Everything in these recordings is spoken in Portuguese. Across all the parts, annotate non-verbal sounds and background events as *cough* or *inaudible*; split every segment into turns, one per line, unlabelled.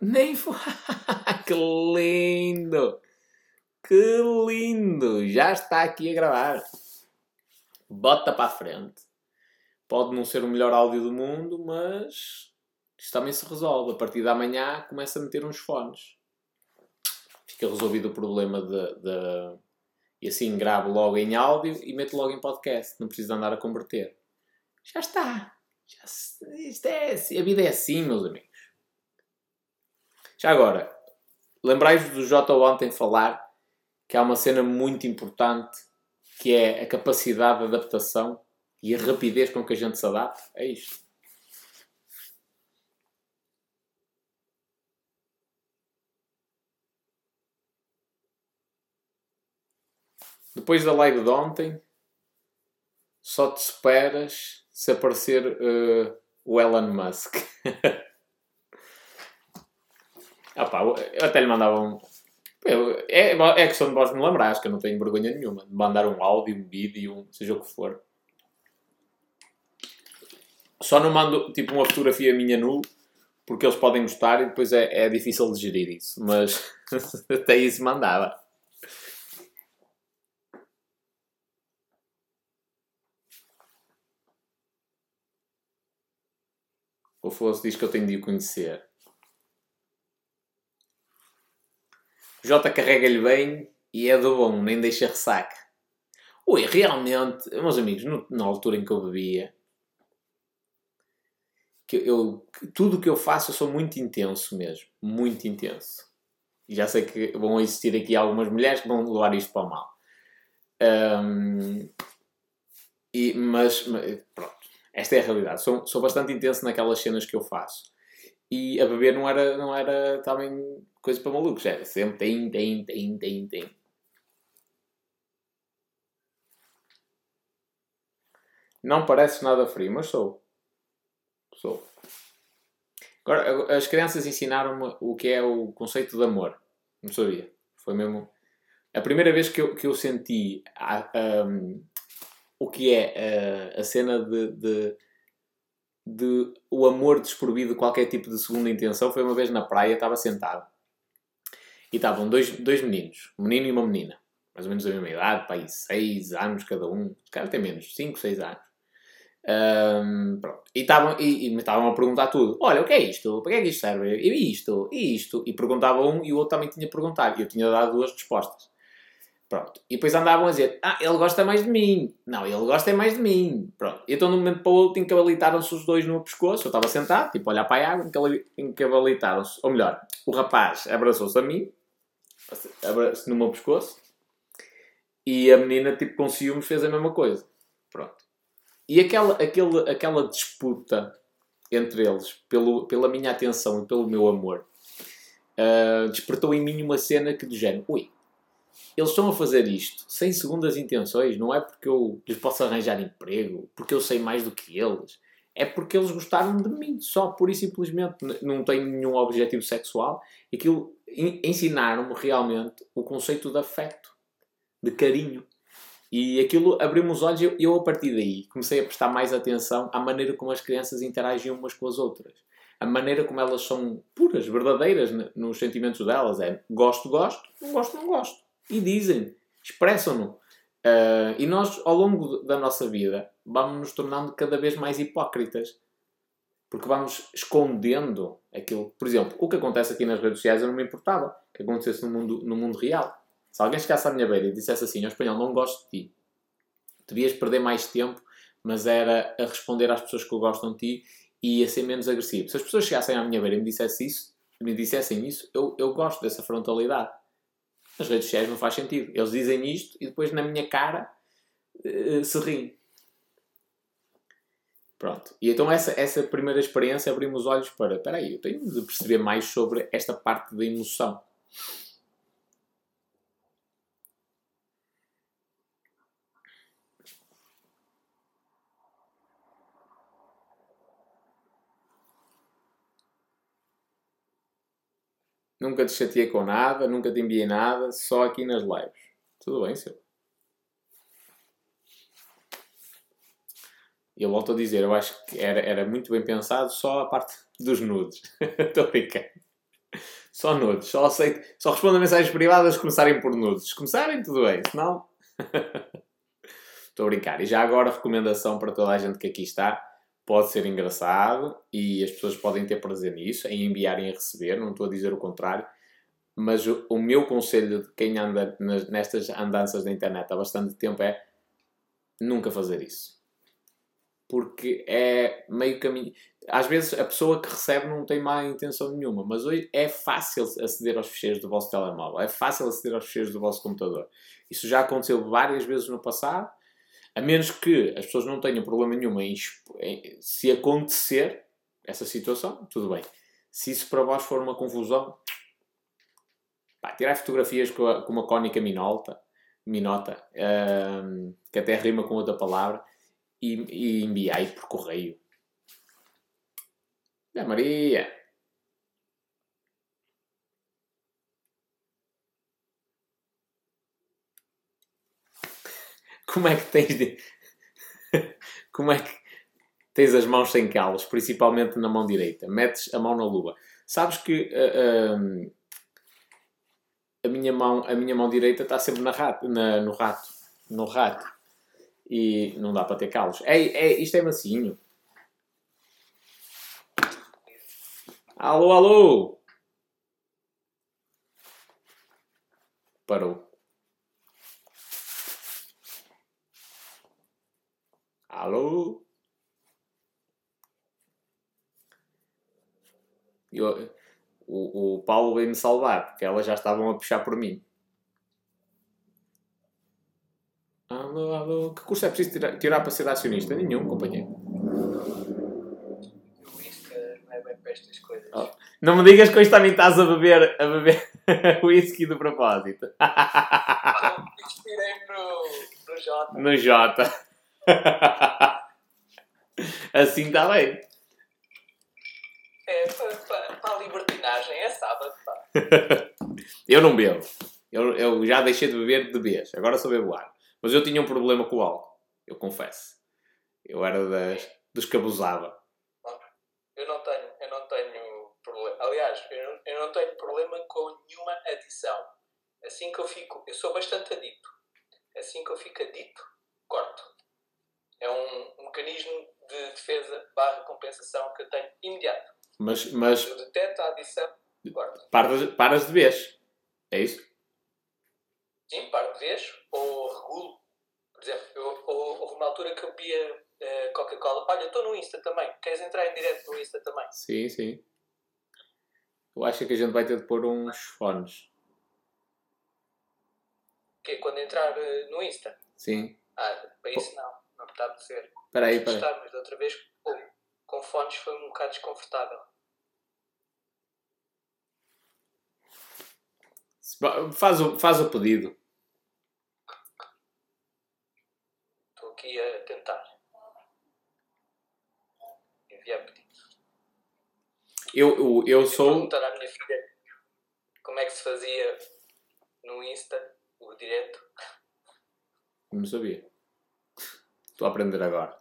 Nem *laughs* que lindo! Que lindo! Já está aqui a gravar. Bota para a frente. Pode não ser o melhor áudio do mundo, mas isto também se resolve. A partir da manhã começa a meter uns fones. Fica resolvido o problema de, de... E assim gravo logo em áudio e meto logo em podcast. Não preciso andar a converter. Já está. Já se... Isto é... Assim. A vida é assim, meus amigos. Já agora, lembrai-vos do J ontem falar que há uma cena muito importante que é a capacidade de adaptação e a rapidez com que a gente se adapta. É isto. Depois da live de ontem, só te esperas se aparecer uh, o Elon Musk. *laughs* Ah pá, eu até lhe mandava um. É, é questão de vós me lembrar, que eu não tenho vergonha nenhuma. De mandar um áudio, um vídeo, um, seja o que for. Só não mando tipo uma fotografia minha nu, porque eles podem gostar e depois é, é difícil de gerir isso. Mas *laughs* até isso mandava. O Fosse diz que eu tenho de o conhecer. J carrega-lhe bem e é do bom, nem deixa ressaca. Ui, realmente, meus amigos, no, na altura em que eu bebia, que eu, tudo o que eu faço eu sou muito intenso mesmo. Muito intenso. E já sei que vão existir aqui algumas mulheres que vão levar isto para o mal. Um, e, mas, mas, pronto, esta é a realidade. Sou, sou bastante intenso naquelas cenas que eu faço. E a beber não era, não era também coisa para malucos. Era sempre tem, tem, tem, tem, tem. Não parece nada frio, mas sou. Sou. Agora, as crianças ensinaram-me o que é o conceito de amor. Não sabia. Foi mesmo. A primeira vez que eu, que eu senti um, o que é a, a cena de, de de o amor desprovido de qualquer tipo de segunda intenção foi uma vez na praia, estava sentado. E estavam dois, dois meninos, um menino e uma menina. Mais ou menos da mesma idade, aí, seis anos cada um. Cara, tem menos, cinco, seis anos. Um, pronto. E estavam e, e me estavam a perguntar tudo. Olha, o que é isto? Para que é que isto serve? E isto? E isto? E perguntava um e o outro também tinha perguntado. E eu tinha dado duas respostas. Pronto. E depois andavam a dizer: Ah, ele gosta mais de mim. Não, ele gosta mais de mim. Pronto. E então, de um momento para o outro, encabalitaram-se os dois no pescoço. Eu estava sentado, tipo, a olhar para a água, encabalitaram-se. Ou melhor, o rapaz abraçou-se a mim, abraçou no meu pescoço, e a menina, tipo, com ciúmes, fez a mesma coisa. Pronto. E aquela, aquele, aquela disputa entre eles, pelo, pela minha atenção e pelo meu amor, uh, despertou em mim uma cena que, do género, ui eles estão a fazer isto sem segundas intenções, não é porque eu lhes posso arranjar emprego, porque eu sei mais do que eles. É porque eles gostaram de mim, só por e simplesmente. Não tenho nenhum objetivo sexual. Aquilo ensinaram-me realmente o conceito de afeto, de carinho. E aquilo abriu-me os olhos e eu, eu, a partir daí, comecei a prestar mais atenção à maneira como as crianças interagiam umas com as outras. A maneira como elas são puras, verdadeiras nos sentimentos delas. É gosto, gosto, não gosto, não gosto e dizem, expressam-no. Uh, e nós, ao longo da nossa vida, vamos nos tornando cada vez mais hipócritas. Porque vamos escondendo aquilo. Por exemplo, o que acontece aqui nas redes sociais eu não me importava que acontecesse no mundo, no mundo real. Se alguém chegasse à minha beira e dissesse assim, ao espanhol, não gosto de ti, devias perder mais tempo, mas era a responder às pessoas que gostam de ti e a ser menos agressivo. Se as pessoas chegassem à minha beira e me dissessem isso, me dissessem isso eu, eu gosto dessa frontalidade. Nas redes sociais não faz sentido. Eles dizem isto e depois na minha cara uh, se riem. Pronto. E então essa, essa primeira experiência abriu-me os olhos para, espera aí, eu tenho de perceber mais sobre esta parte da emoção. Nunca te chateei com nada, nunca te enviei nada, só aqui nas lives. Tudo bem, seu? Eu volto a dizer, eu acho que era, era muito bem pensado só a parte dos nudes. *laughs* Estou brincando. Só nudes. Só, aceito, só respondo a mensagens privadas se começarem por nudes. Começarem, tudo bem. Se não... *laughs* Estou a brincar. E já agora, recomendação para toda a gente que aqui está. Pode ser engraçado e as pessoas podem ter prazer nisso, em enviar e em receber. Não estou a dizer o contrário. Mas o, o meu conselho de quem anda nas, nestas andanças da internet há bastante tempo é nunca fazer isso. Porque é meio caminho. Às vezes a pessoa que recebe não tem má intenção nenhuma, mas hoje é fácil aceder aos ficheiros do vosso telemóvel, é fácil aceder aos ficheiros do vosso computador. Isso já aconteceu várias vezes no passado, a menos que as pessoas não tenham problema nenhum em, em se acontecer essa situação, tudo bem. Se isso para vós for uma confusão, pá, tirar fotografias com, a, com uma cónica minolta, minota, que até rima com outra palavra, e, e enviai por correio. Da Maria! Como é que tens de... *laughs* Como é que tens as mãos sem calos, principalmente na mão direita? Metes a mão na luva. Sabes que uh, uh, a, minha mão, a minha mão direita está sempre na rato, na, no rato. No rato. E não dá para ter calos. É, é, isto é macinho. Alô, alô! Parou. Alô? Eu, o, o Paulo veio-me salvar, porque elas já estavam a puxar por mim. Alô, alô. Que curso é preciso tirar, tirar para ser acionista? Nenhum, companheiro.
O Insta não é bem para estas coisas.
Oh, Não me digas que hoje também estás a beber, a beber *laughs* whisky de propósito.
Inspirei-me no, no Jota.
No J. *laughs* assim está bem.
É para, a libertinagem, é sábado, pá. *laughs*
Eu não bebo. Eu, eu já deixei de beber de vez. Agora só bebo água. Mas eu tinha um problema com o álcool. Eu confesso. Eu era das, dos que abusava.
Eu não tenho, eu não tenho problema. Aliás, eu não, eu não tenho problema com nenhuma adição. Assim que eu fico, eu sou bastante adito. Assim que eu fico adito, corto. É um, um mecanismo de defesa barra compensação que eu tenho imediato.
Mas, mas
Eu deteto a adição, corto.
paras, paras de vez. É isso?
Sim, paro de vez, ou regulo. Por exemplo, eu, ou- houve uma altura que eu via eh, Coca-Cola. Olha, estou no Insta também. Queres entrar em direto no Insta também?
Sim, sim. Eu acho que a gente vai ter de pôr uns fones.
Que é quando entrar eh, no Insta?
Sim.
Ah, para isso não. Não me está a apetecer.
Espera aí, espera aí.
Mas da outra vez pô, com fones foi um bocado desconfortável.
Faz o, faz o pedido.
Estou aqui a tentar. Enviar pedido.
Eu, eu, eu sou.
perguntar à minha filha como é que se fazia no Insta o direto.
Não sabia. Estou a aprender agora.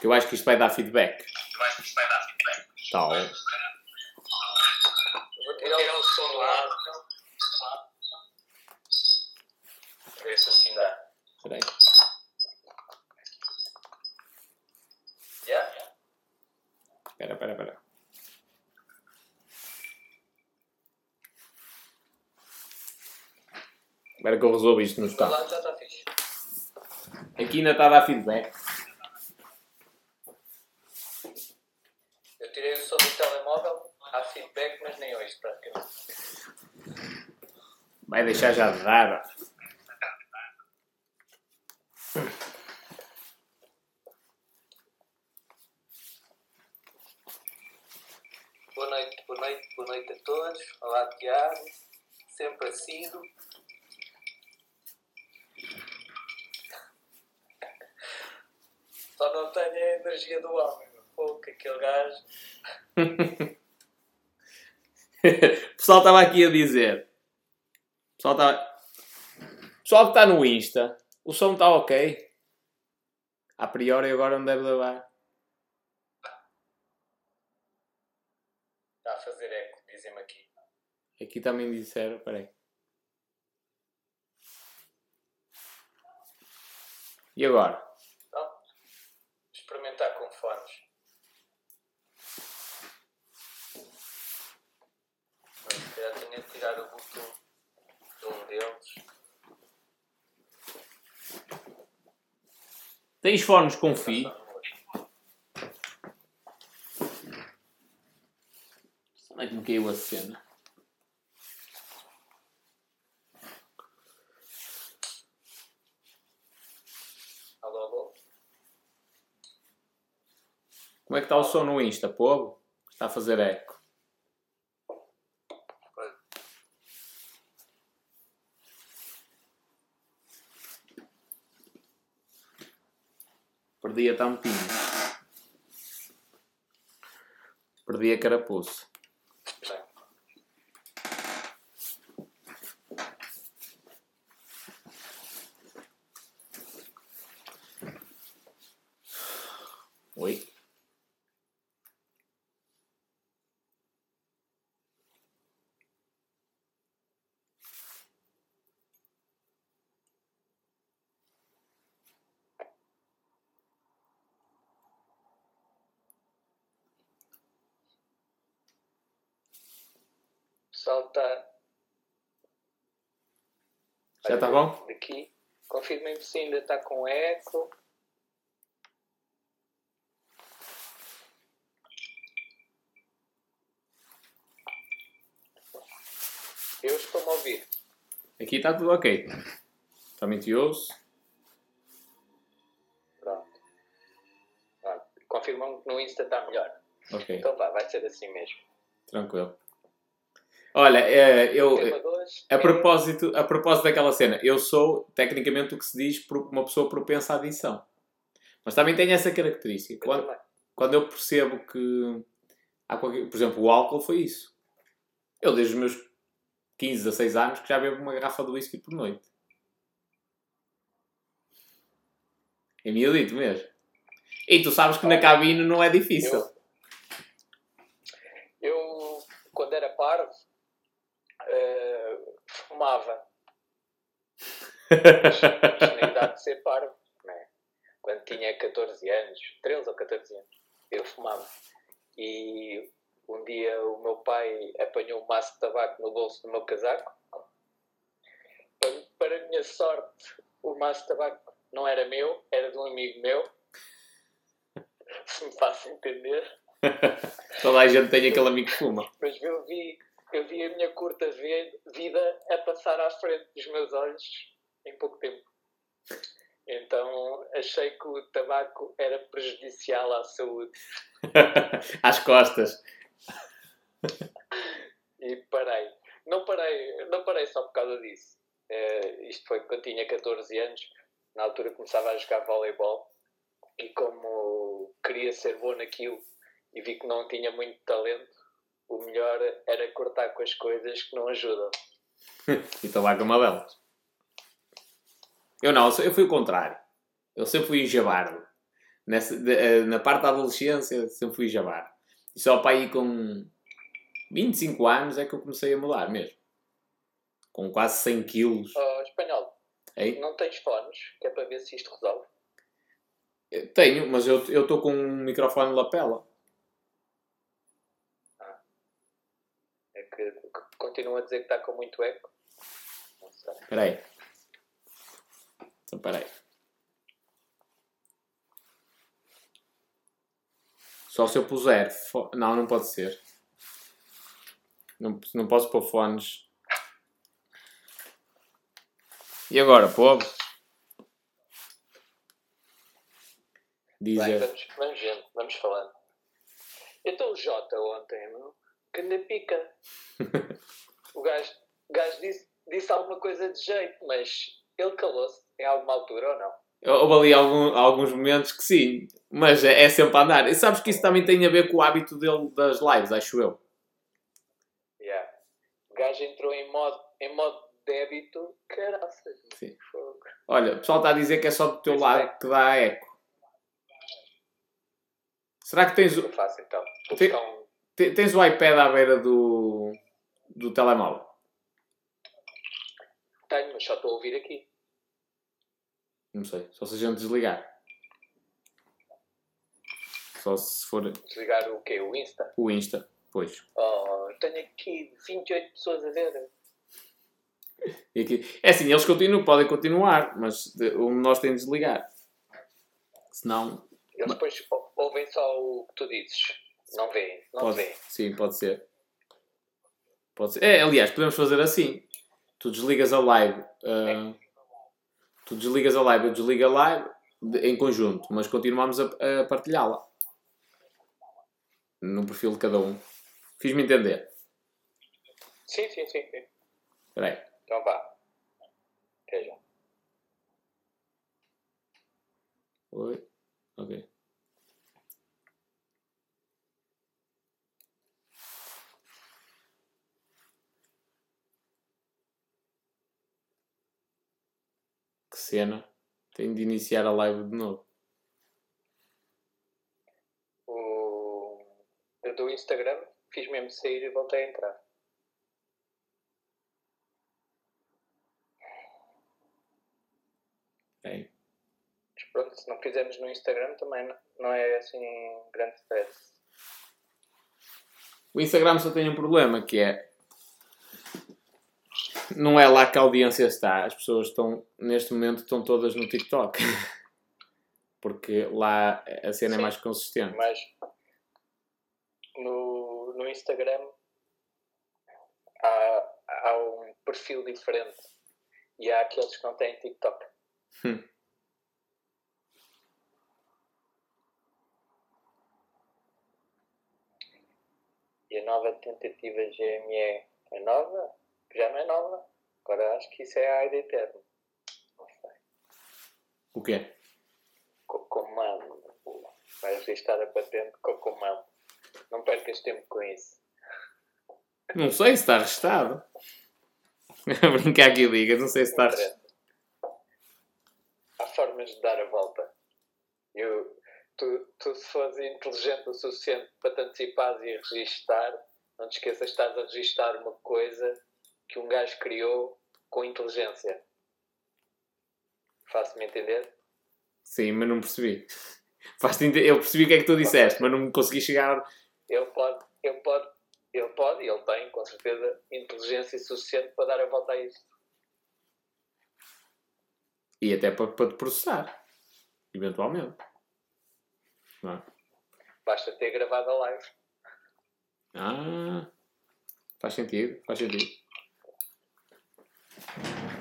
Que eu acho que isto vai dar feedback. Tal.
Eu Vou tirar o som do lado. Ver se assim dá.
Espera aí.
Yeah?
Espera, espera, espera. Espera que eu resolvo isto no
Do
estado.
lado já está fixe.
Aqui ainda está a dar feedback.
Eu tirei o som do telemóvel, há feedback, mas nem hoje praticamente.
Vai deixar já de dar.
Boa noite, boa noite, boa noite a todos. Olá, Tiago. Sempre assíduo. Só não tenho a energia do homem. Pô, que aquele gajo.
O *laughs* pessoal estava aqui a dizer. O pessoal estava. O pessoal que está no Insta, o som está ok. A priori agora não deve levar.
Está a fazer eco, dizem-me aqui.
Aqui também disseram, peraí. E agora?
Não? Experimentar com fones. Mas se calhar tinha de tirar o Bluetooth de um deles.
Tens fones com fio? É que me caiu a cena?
Alô, alô?
Como é que está o som no Insta, povo? Está a fazer eco. Perdi a tampinha. Perdi a carapuça.
Bem,
Oi?
o pessoal está.
Já está bom?
Aqui. Confirmem-me se ainda está com eco. Eu estou-me a ouvir.
Aqui está tudo ok. Também te ouço.
Pronto. Pronto. Confirmam que no Insta está melhor.
Ok,
Então vá, vai ser assim mesmo.
tranquilo. Olha, é, eu,
Tema 2.
a propósito, a propósito daquela cena, eu sou tecnicamente o que se diz uma pessoa propensa à adição. Mas também tenho essa característica. Quando, quando eu percebo que há qualquer, por exemplo, o álcool foi isso. Eu desde os meus 15, 16 anos que já bebo uma garrafa de whisky por noite. É miudito mesmo. E tu sabes que na cabine não é difícil.
Eu, eu, quando era parvo, fumava. *laughs* Mas na idade de ser parvo, né? quando tinha 14 anos, 13 ou 14 anos, eu fumava. E um dia o meu pai apanhou um maço de tabaco no bolso do meu casaco. Para, para minha sorte, o maço de tabaco não era meu, era de um amigo meu. Se me faço entender. *laughs*
Toda a gente tem aquele amigo que fuma.
Mas eu vi, eu vi a minha curta vi- vida a passar à frente dos meus olhos em pouco tempo. Então achei que o tabaco era prejudicial à saúde *laughs*
Às costas. *laughs*
e parei. Não parei, não parei só por causa disso. Eh, isto foi quando tinha 14 anos, na altura começava a jogar voleibol e como queria ser bom naquilo e vi que não tinha muito talento, o melhor era cortar com as coisas que não ajudam.
E tabaco é uma delas. Eu não, eu fui o contrário. Eu sempre fui jabardo. Nessa, de- eh, na parte da adolescência, sempre fui jabardo. E só para aí com 25 anos é que eu comecei a mudar mesmo. Com quase 100 quilos.
Oh, espanhol,
Ei,
não tens fones, que é para ver se isto resolve.
eu tenho, mas eu estou com um microfone lapela.
É continua a dizer que está com muito eco. Não sei.
Espera aí. Então, espera aí. Só se eu puser... fo- Não, não pode ser. Não, não posso pôr fones. E agora, povo?
Bem,
Dizer.
vamos, vamos vamos falando. Então o Jota ontem, meu, que anda pica. *laughs* o gajo, o gajo disse, disse alguma coisa de jeito, mas ele calou-se em alguma altura ou não?
Houve ali algum- alguns momentos que sim. Mas é, é sempre a andar. E sabes que isso também tem a ver com o hábito dele das lives, acho eu.
Yeah. O gajo entrou em modo, em modo débito, caraças.
Sim.
Fogo.
Olha, o pessoal está a dizer que é só do teu lado que dá eco. Será que tens,
eu faço então? Vou um.
Te- Tens o iPad à beira do, do telemóvel?
Tenho, mas só estou a ouvir aqui.
Não sei. Só se a gente desligar. Só se for
Desligar o quê? O Insta?
o Insta. Pois.
Oh, tenho aqui 28 pessoas a ver.
E aqui- É assim, eles continuam, podem continuar, mas um de nós tem de desligar. Senão,
Eles depois ou- ouvem só o que tu dizes. Não veem, não
pode,
veem.
sim, pode ser. Pode ser. É, aliás, podemos fazer assim. Tu desligas a live. ah, tu desligas a live, eu desligo a live de- em conjunto, mas continuamos a, a partilhá-la. No perfil de cada um. Fiz-me entender.
Sim, sim, sim. sim.
Espera aí.
Então vá. Até já.
Oi. Ok. Cena. Tenho de iniciar a live de novo.
O... Eu do Instagram fiz mesmo sair e voltei a entrar.
Espera aí.
Mas pronto, se não fizermos no Instagram também não- não é assim grande stress.
O Instagram só tem um problema que é. Não é lá que a audiência está. As pessoas estão, neste momento, estão todas no TikTok. *laughs* Porque lá a cena é
Sim.
mais consistente.
Mas no, no Instagram há, há um perfil diferente. E há aqueles que não têm TikTok.
Hum.
E a nova tentativa GME é nova? Já não é nova. Agora acho que isso é a AIDA eterna. Não sei.
O quê?
Co- Comando. Vai registrar a patente com comando. Não percas tempo com isso.
Não sei se está arrestado. A *laughs* brincar aqui, diga. Não sei se está arrestado.
Há formas de dar a volta. Eu, tu, tu, se fores inteligente o suficiente para te antecipares e registar, não te esqueças que estás a registar uma coisa que um gajo criou com inteligência. Faço-me entender?
Sim, mas não percebi. *laughs* Eu percebi o que é que tu disseste, mas não consegui chegar.
Ele pode, ele pode, ele pode e ele tem, com certeza, inteligência suficiente para dar a volta a isto.
E até para, para te processar. Eventualmente. Não é?
Basta ter gravado a live.
Ah, faz sentido, faz sentido.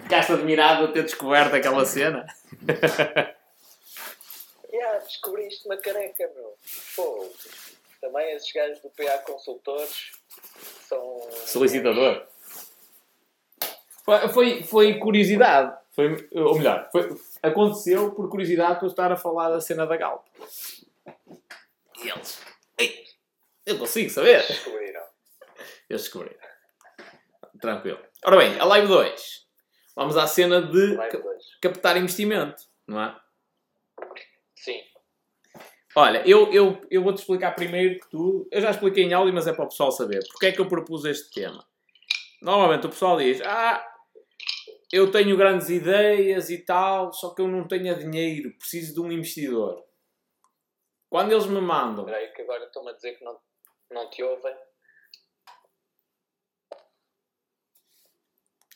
Ficaste admirado a ter descoberto aquela cena? *laughs*
Yeah, descobriste uma careca, meu. Pô, também esses gajos do PA Consultores são.
Solicitador. Foi, foi, foi curiosidade. Foi, ou melhor, foi, aconteceu por curiosidade por eu estar a falar da cena da Galp. E eles. Ei, eu consigo saber.
Descobriram.
Eles descobriram. Tranquilo. Ora bem, a live 2. Vamos à cena de ca- captar investimento, não é?
Sim.
Olha, eu, eu, eu vou-te explicar primeiro que tudo. Eu já expliquei em áudio, mas é para o pessoal saber. Porque é que eu propus este tema? Normalmente o pessoal diz: Ah, eu tenho grandes ideias e tal, só que eu não tenho dinheiro, preciso de um investidor. Quando eles me mandam,
Espera aí que agora estão-me a dizer que não, não te ouvem.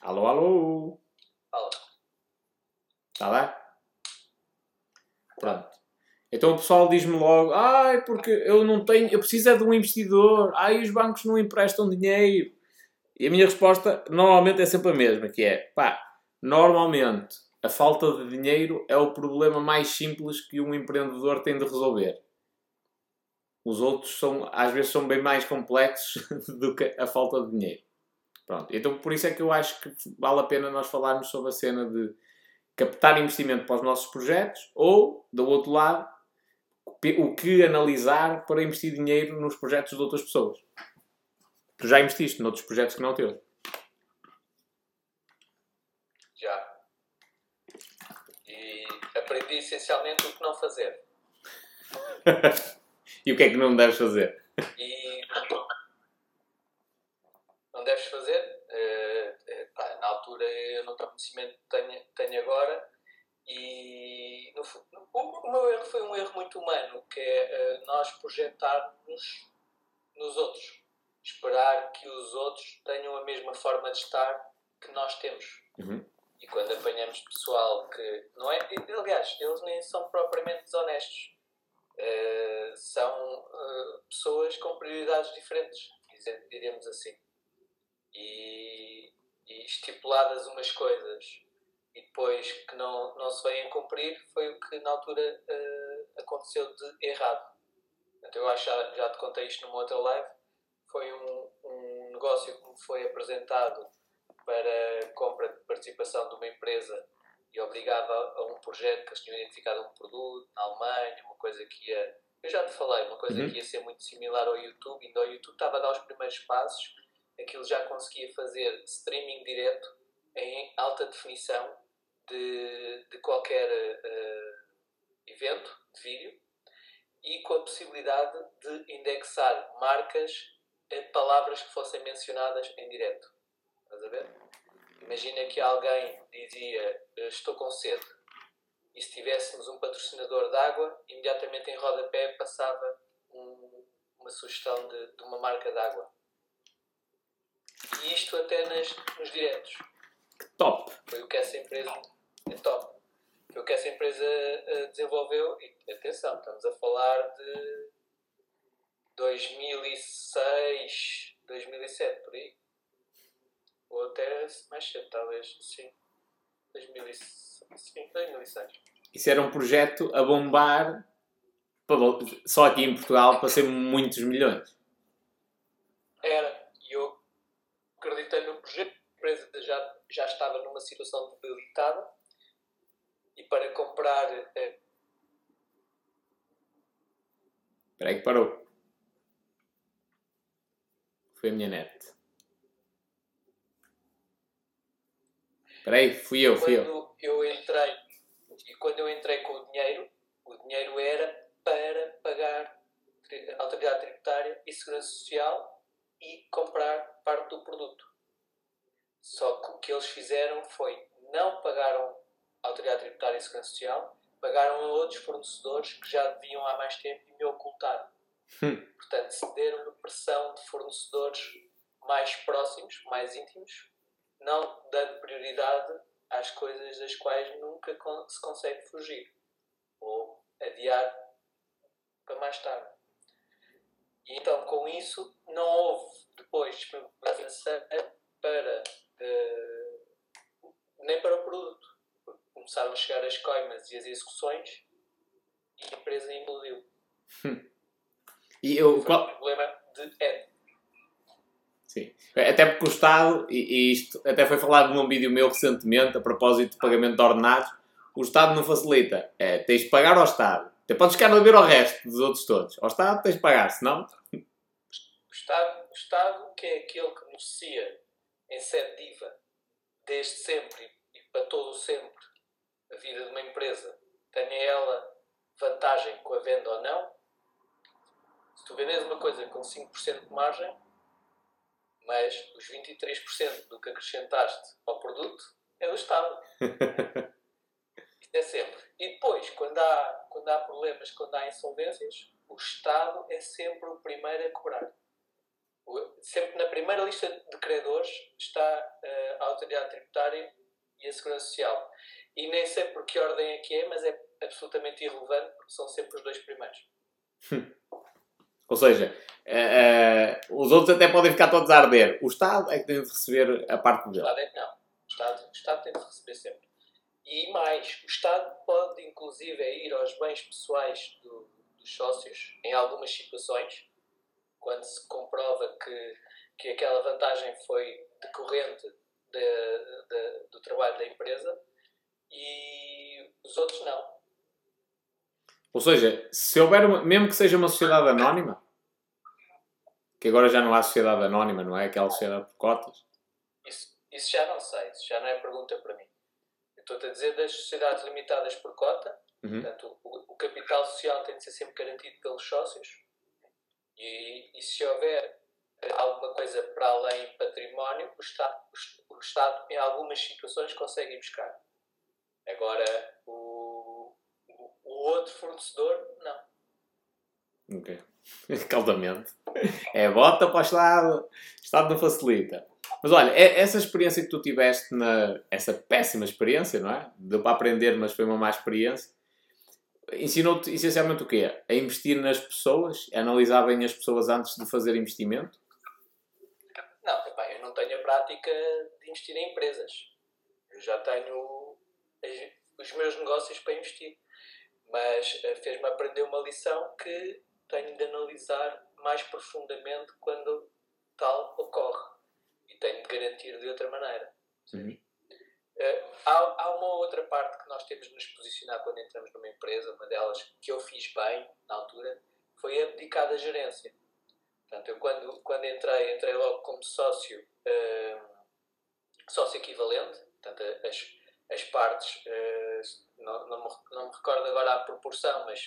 Alô, alô,
Fala.
está lá? Pronto. Então o pessoal diz-me logo: Ai, porque eu não tenho, eu preciso é de um investidor, ai, os bancos não emprestam dinheiro. E a minha resposta normalmente é sempre a mesma, que é, pá, normalmente a falta de dinheiro é o problema mais simples que um empreendedor tem de resolver. Os outros são, às vezes são bem mais complexos *laughs* do que a falta de dinheiro. Pronto. Então por isso é que eu acho que vale a pena nós falarmos sobre a cena de captar investimento para os nossos projetos ou, do outro lado, o que analisar para investir dinheiro nos projetos de outras pessoas. Tu já investiste noutros projetos que não teus.
Já. E aprendi essencialmente o que não fazer. *laughs*
E o que é que não deves fazer?
E deves fazer. Altura eu não tenho conhecimento que tenho, tenho agora e no, o, o, meu erro foi um erro muito humano, que é uh, nós projetarmos nos outros. Esperar que os outros tenham a mesma forma de estar que nós temos.
Uhum.
E quando apanhamos pessoal que não é. Aliás, eles nem são propriamente desonestos. Uh, são uh, pessoas com prioridades diferentes, diremos assim. E, e, estipuladas umas coisas e depois que não, não se vêm cumprir, foi o que na altura uh, aconteceu de errado. Eu acho já, já te contei isto numa outra live. Foi um, um negócio que me foi apresentado para compra de participação de uma empresa e obrigava a um projeto que eles tinham identificado um produto na Alemanha, uma coisa que ia. Eu já te falei, uma coisa uhum. que ia ser muito similar ao YouTube, ainda o YouTube estava a dar os primeiros passos, aquilo já conseguia fazer streaming direto em alta definição de, de qualquer uh, evento de vídeo e com a possibilidade de indexar marcas a palavras que fossem mencionadas em direto. Estás a ver? Imagina que alguém dizia estou com sede e se tivéssemos um patrocinador de água, imediatamente em rodapé passava um, uma sugestão de, de, uma marca de água. E isto até nas, nos diretos.
Top!
Foi o que essa empresa. É top. Foi o que essa empresa uh, desenvolveu. E atenção, estamos a falar de 2006, 2007, por aí. Ou até mais cedo, talvez. Sim. 2006. Sim, 2006.
Isso era um projeto a bombar só aqui em Portugal para ser muitos milhões.
Era. Acreditei no projeto. A empresa já, já estava numa situação debilitada. E para comprar. Eh...
Espera aí que parou. Foi a minha net. Espera aí, fui eu, fui
quando eu. eu entrei, e quando eu entrei com o dinheiro, o dinheiro era para pagar a autoridade tributária e segurança social e comprar parte do produto. Só que o que eles fizeram foi não pagaram a autoridade tributária e segurança social, pagaram a outros fornecedores que já deviam há mais tempo e me ocultaram.
Hum.
Portanto, cederam-me pressão de fornecedores mais próximos, mais íntimos, não dando prioridade às coisas das quais nunca se consegue fugir ou adiar para mais tarde. E então, com isso, não houve depois disponibilidade financeira para, uh, nem para o produto. Começaram a chegar as coimas e as execuções e a empresa implodiu.
E eu,
qual... um problema de Ed.
Sim. Até porque o Estado, e, isto até foi falado num vídeo meu recentemente, a propósito de pagamento de ordenados, o Estado não facilita. É, tens de pagar ao Estado. Até podes ficar a ver ao resto dos outros todos. Ao Estado tens de pagar, senão...
O Estado, o Estado que é aquele que negocia em sede diva desde sempre e para todo o sempre a vida de uma empresa, tenha ela vantagem com a venda ou não, se tu vendes uma coisa com 5% de margem, mas os 23% do que acrescentaste ao produto é do Estado. *laughs* É sempre. E depois, quando há, quando há problemas, quando há insolvências, o Estado é sempre o primeiro a cobrar. Sempre na primeira lista de credores está eh, a autoridade tributária e a segurança social. E nem sei por que ordem é que é, mas é absolutamente irrelevante porque são sempre os dois primeiros.
Ou seja, uh, uh, os outros até podem ficar todos a arder. O Estado é que tem de receber a parte dele.
O Estado é, não. O Estado, o Estado tem de receber sempre. E mais, o Estado pode inclusive ir aos bens pessoais do, dos sócios em algumas situações, quando se comprova que, que aquela vantagem foi decorrente de, de, do trabalho da empresa e os outros não.
Ou seja, se houver, uma, mesmo que seja uma sociedade anónima, que agora já não há sociedade anónima, não é? Aquela sociedade por cotas.
Isso, isso já não sei, isso já não é pergunta para mim. Estou-te a dizer das sociedades limitadas por cota,
uhum.
portanto, o, o, capital social tem de ser sempre garantido pelos sócios, e, e se houver alguma coisa para além património, o Estado, o Estado em algumas situações consegue ir buscar. Agora, o, o outro fornecedor, não.
Ok. *laughs* Caldamente. É bota para o Estado. O Estado não facilita. Mas olha, é, essa experiência que tu tiveste na. Essa péssima experiência, não é? Deu para aprender, mas foi uma má experiência. Ensinou-te essencialmente o quê? A investir nas pessoas? A analisar bem as pessoas antes de fazer investimento?
Não, epá, eu não tenho a prática de investir em empresas. Eu já tenho os meus negócios para investir. Mas eh, fez-me aprender uma lição que tenho de analisar mais profundamente quando tal ocorre. E tenho de garantir de outra maneira. Uhum. Uh, há, há uma outra parte que nós temos de nos posicionar quando entramos numa empresa, uma delas que eu fiz bem na altura, foi abdicar da gerência. Portanto, eu quando, quando entrei, entrei logo como sócio, uh, sócio equivalente, portanto, as, as partes, uh, não, não, me, não me recordo agora a proporção, mas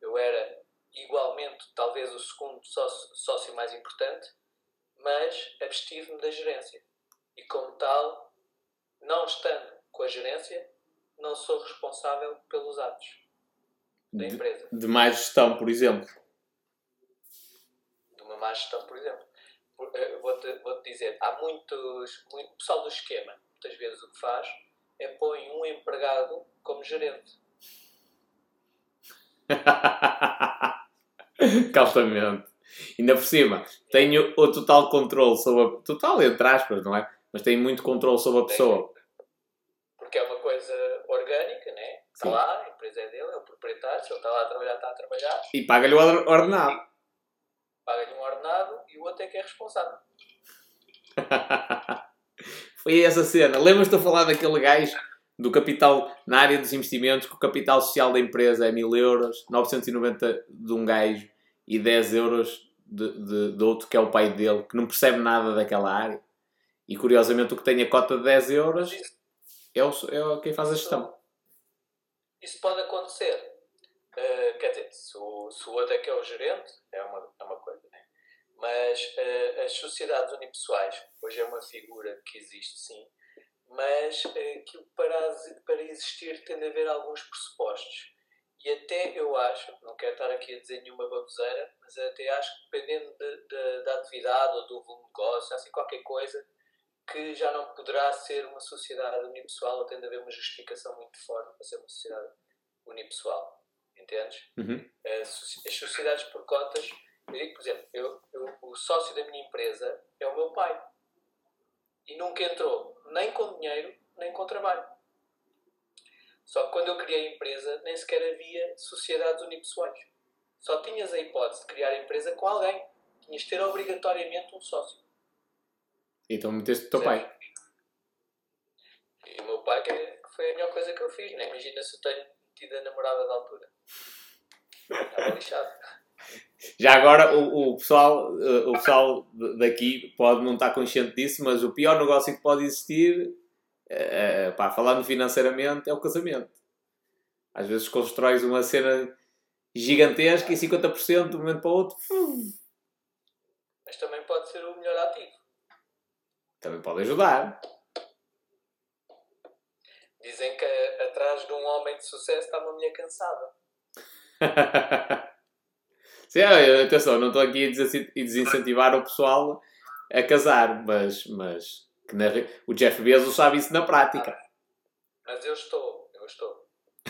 eu era igualmente talvez o segundo sócio, sócio mais importante, mas abstive-me da gerência. E como tal, não estando com a gerência, não sou responsável pelos atos da empresa.
De, de má gestão, por exemplo.
De uma má gestão, por exemplo. Eh, vou-te vou -te dizer, há muitos, muito pessoal do esquema, muitas vezes o que faz é põe um empregado como gerente. *laughs*
Calçamento. Ainda por cima, tenho o total controle sobre a... Total, entre aspas, não é? Mas tenho muito controle sobre a pessoa.
Porque é uma coisa orgânica, né? Está lá, a empresa é dele, é o proprietário, se ele está lá a trabalhar, está a trabalhar.
E paga-lhe o ordenado.
Paga-lhe um ordenado e o outro é que é responsável. *laughs*
Foi essa cena. Lembras-te de falar daquele gajo do capital na área dos investimentos, que o capital social da empresa é 1000 euros, 990 de um gajo e 10 euros de, de, de, outro que é o pai dele, que não percebe nada daquela área. E curiosamente o que tem a cota de 10 euros é, o, é quem faz a gestão.
Isso pode acontecer. Uh, quer dizer, se o, se o outro é que é o gerente, é uma, é uma coisa, né? Mas uh, as sociedades unipessoais, hoje é uma figura que existe sim, mas uh, que para, para existir tem de haver alguns pressupostos. E até eu acho, não quero estar aqui a dizer nenhuma baboseira, mas até acho que dependendo de, de, da atividade ou do volume de negócio, assim qualquer coisa, que já não poderá ser uma sociedade unipessoal ou tem de haver uma justificação muito forte para ser uma sociedade unipessoal. Entendes?
Uhum.
As, as sociedades por cotas, eu digo, por exemplo, eu, eu, o sócio da minha empresa é o meu pai. E nunca entrou nem com dinheiro, nem com trabalho. Só que quando eu criei a empresa, nem sequer havia sociedades unipessoais. Só tinhas a hipótese de criar a empresa com alguém. Tinhas de ter obrigatoriamente um sócio.
Então meteste o teu pai.
E o meu pai que foi a melhor coisa que eu fiz. Né? Imagina se eu tenho tido a namorada da altura. Estava lixado.
Já agora, o, o, pessoal, o pessoal daqui pode não estar consciente disso, mas o pior negócio que pode existir é, pá, falando financeiramente, é o casamento. Às vezes constróis uma cena gigantesca e 50% de um momento para o outro.
Mas também pode ser o melhor ativo.
Também pode ajudar.
Dizem que atrás de um homem de sucesso está uma mulher cansada. *laughs*
Sim, atenção, não estou aqui a desincentivar o pessoal a casar, mas, mas que na, o Jeff Bezos sabe isso na prática.
Mas eu estou, eu estou. *laughs*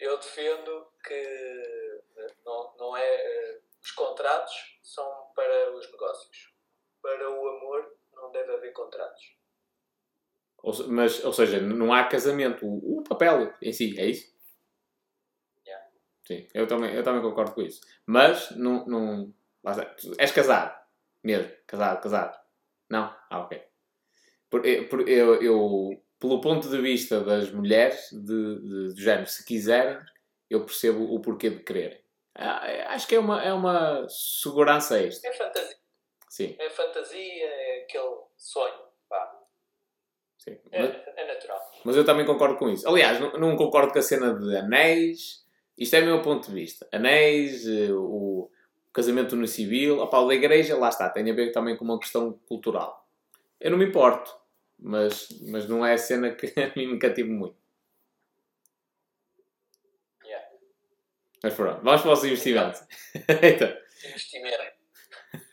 eu, eu, defendo que não, não é. Eh, os contratos são para os negócios. Para o amor não deve haver contratos.
Ou, mas, ou seja, não há casamento. O, o papel em si, é isso?
Yeah.
Sim, eu também, eu também concordo com isso. Mas não. não és casado mesmo, casado, casado. Não? Ah, ok. Por, por, eu, eu, pelo ponto de vista das mulheres, de, de, do género, se quiserem, eu percebo o porquê de quererem. Ah, acho que é uma, é uma segurança extra.
É fantasia.
Sim.
É fantasia, é aquele sonho. Pá.
Sim.
É, mas, é natural.
Mas eu também concordo com isso. Aliás, não, não concordo com a cena de anéis. Isto é o meu ponto de vista. Anéis, eh, o, casamento no civil. Opa, o da igreja, lá está, tem a ver também com uma questão cultural. Eu não me importo, mas, mas não é a cena que *laughs* a mim me cativa muito.
Yeah.
Mas pronto, vamos para os investimentos. *laughs* então.
Investimento. *laughs*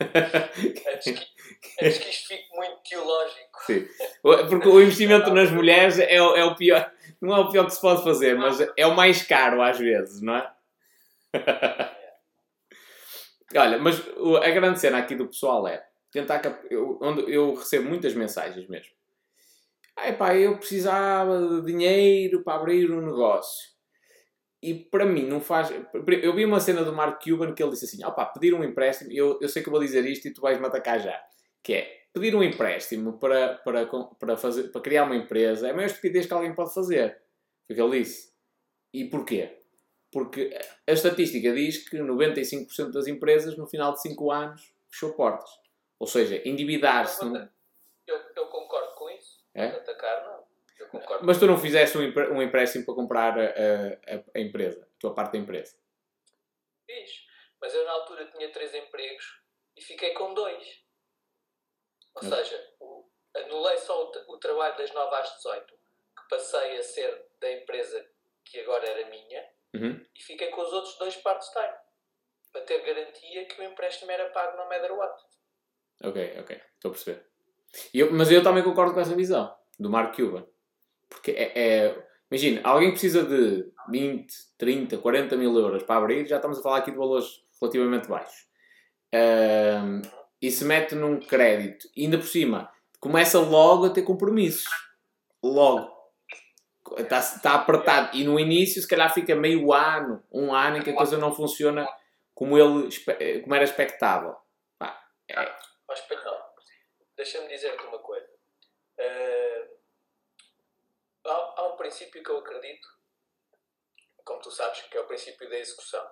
Antes que, antes que isto fique muito teológico.
Sim. Porque o investimento nas mulheres é, é o pior. Não é o pior que se pode fazer, mas é o mais caro às vezes, não é? Olha, mas a grande cena aqui do pessoal é tentar. Eu, onde eu recebo muitas mensagens mesmo. Ai pá, eu precisava de dinheiro para abrir um negócio. E para mim não faz. Eu vi uma cena do Mark Cuban que ele disse assim: ó pá, pedir um empréstimo. Eu, eu sei que eu vou dizer isto e tu vais me atacar já. Que é pedir um empréstimo para, para, para, fazer, para criar uma empresa é a maior estupidez que alguém pode fazer. Foi o que ele disse. E porquê? Porque a estatística diz que 95% das empresas no final de 5 anos fechou portas. Ou seja, endividar-se.
Eu, eu, concordo com isso.
É?
Atacar, não. Eu concordo.
Mas tu não fizeste um, empre- um empréstimo para comprar a, a- a empresa, a tua parte da empresa.
Fiz. Mas eu na altura tinha três empregos e fiquei com dois. Ou
Ok.
seja, o- anulei só o, o trabalho das 9 às 18, que passei a ser da empresa que agora era minha,
Uhum.
e fiquei com os outros dois part-time. Para ter garantia que o empréstimo era pago no matter what.
Ok, ok. Estou a perceber. Eu- mas eu também concordo com essa visão do Mark Cuban. Porque é, é- Imagina, alguém que precisa de 20, 30, 40 mil euros para abrir, já estamos a falar aqui de valores relativamente baixos. Ahm, e se mete num crédito, ainda por cima, começa logo a ter compromissos. Logo. Está, está apertado. E no início, se calhar, fica meio ano, um ano em que a coisa não funciona como, ele, espe- como era expectável. Pá, é-
Mas deixa-me dizer-te uma coisa. Eh, há, há um princípio que eu acredito, como tu sabes, que é o princípio da execução.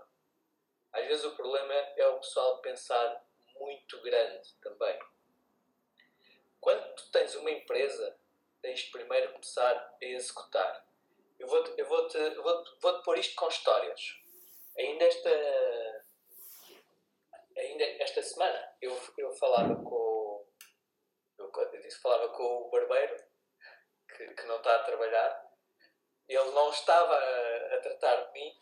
Às vezes o problema é o pessoal pensar muito grande também. Quando tu tens uma empresa, tens primeiro começar a executar. Eu vou-te eu vou-te, eu vou-te, vou-te pôr isto com histórias. Ainda esta, ainda esta semana eu, eu falava com o- eu, eu disse, falava com o barbeiro que, que não está a trabalhar ele não estava a, a tratar de mim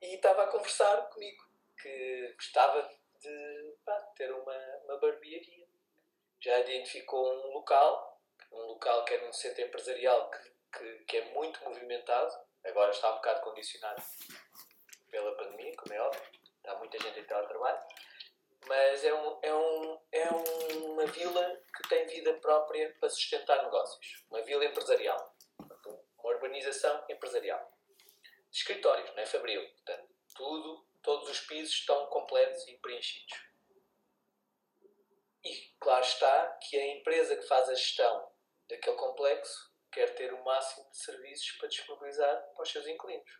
e estava a conversar comigo que gostava de pá, ter uma, uma barbearia já identificou um local um local que é num centro empresarial que, que, que é muito movimentado agora está um bocado condicionado pela pandemia, como é óbvio está muita gente em teletrabalho mas é, um, é, um, é um- uma vila que tem vida própria para sustentar negócios. Uma vila empresarial. Uma urbanização empresarial. Escritórios, não é fabril. Portanto, tudo, todos os pisos estão completos e preenchidos. E claro está que a empresa que faz a gestão daquele complexo quer ter o máximo de serviços para disponibilizar para os seus inquilinos.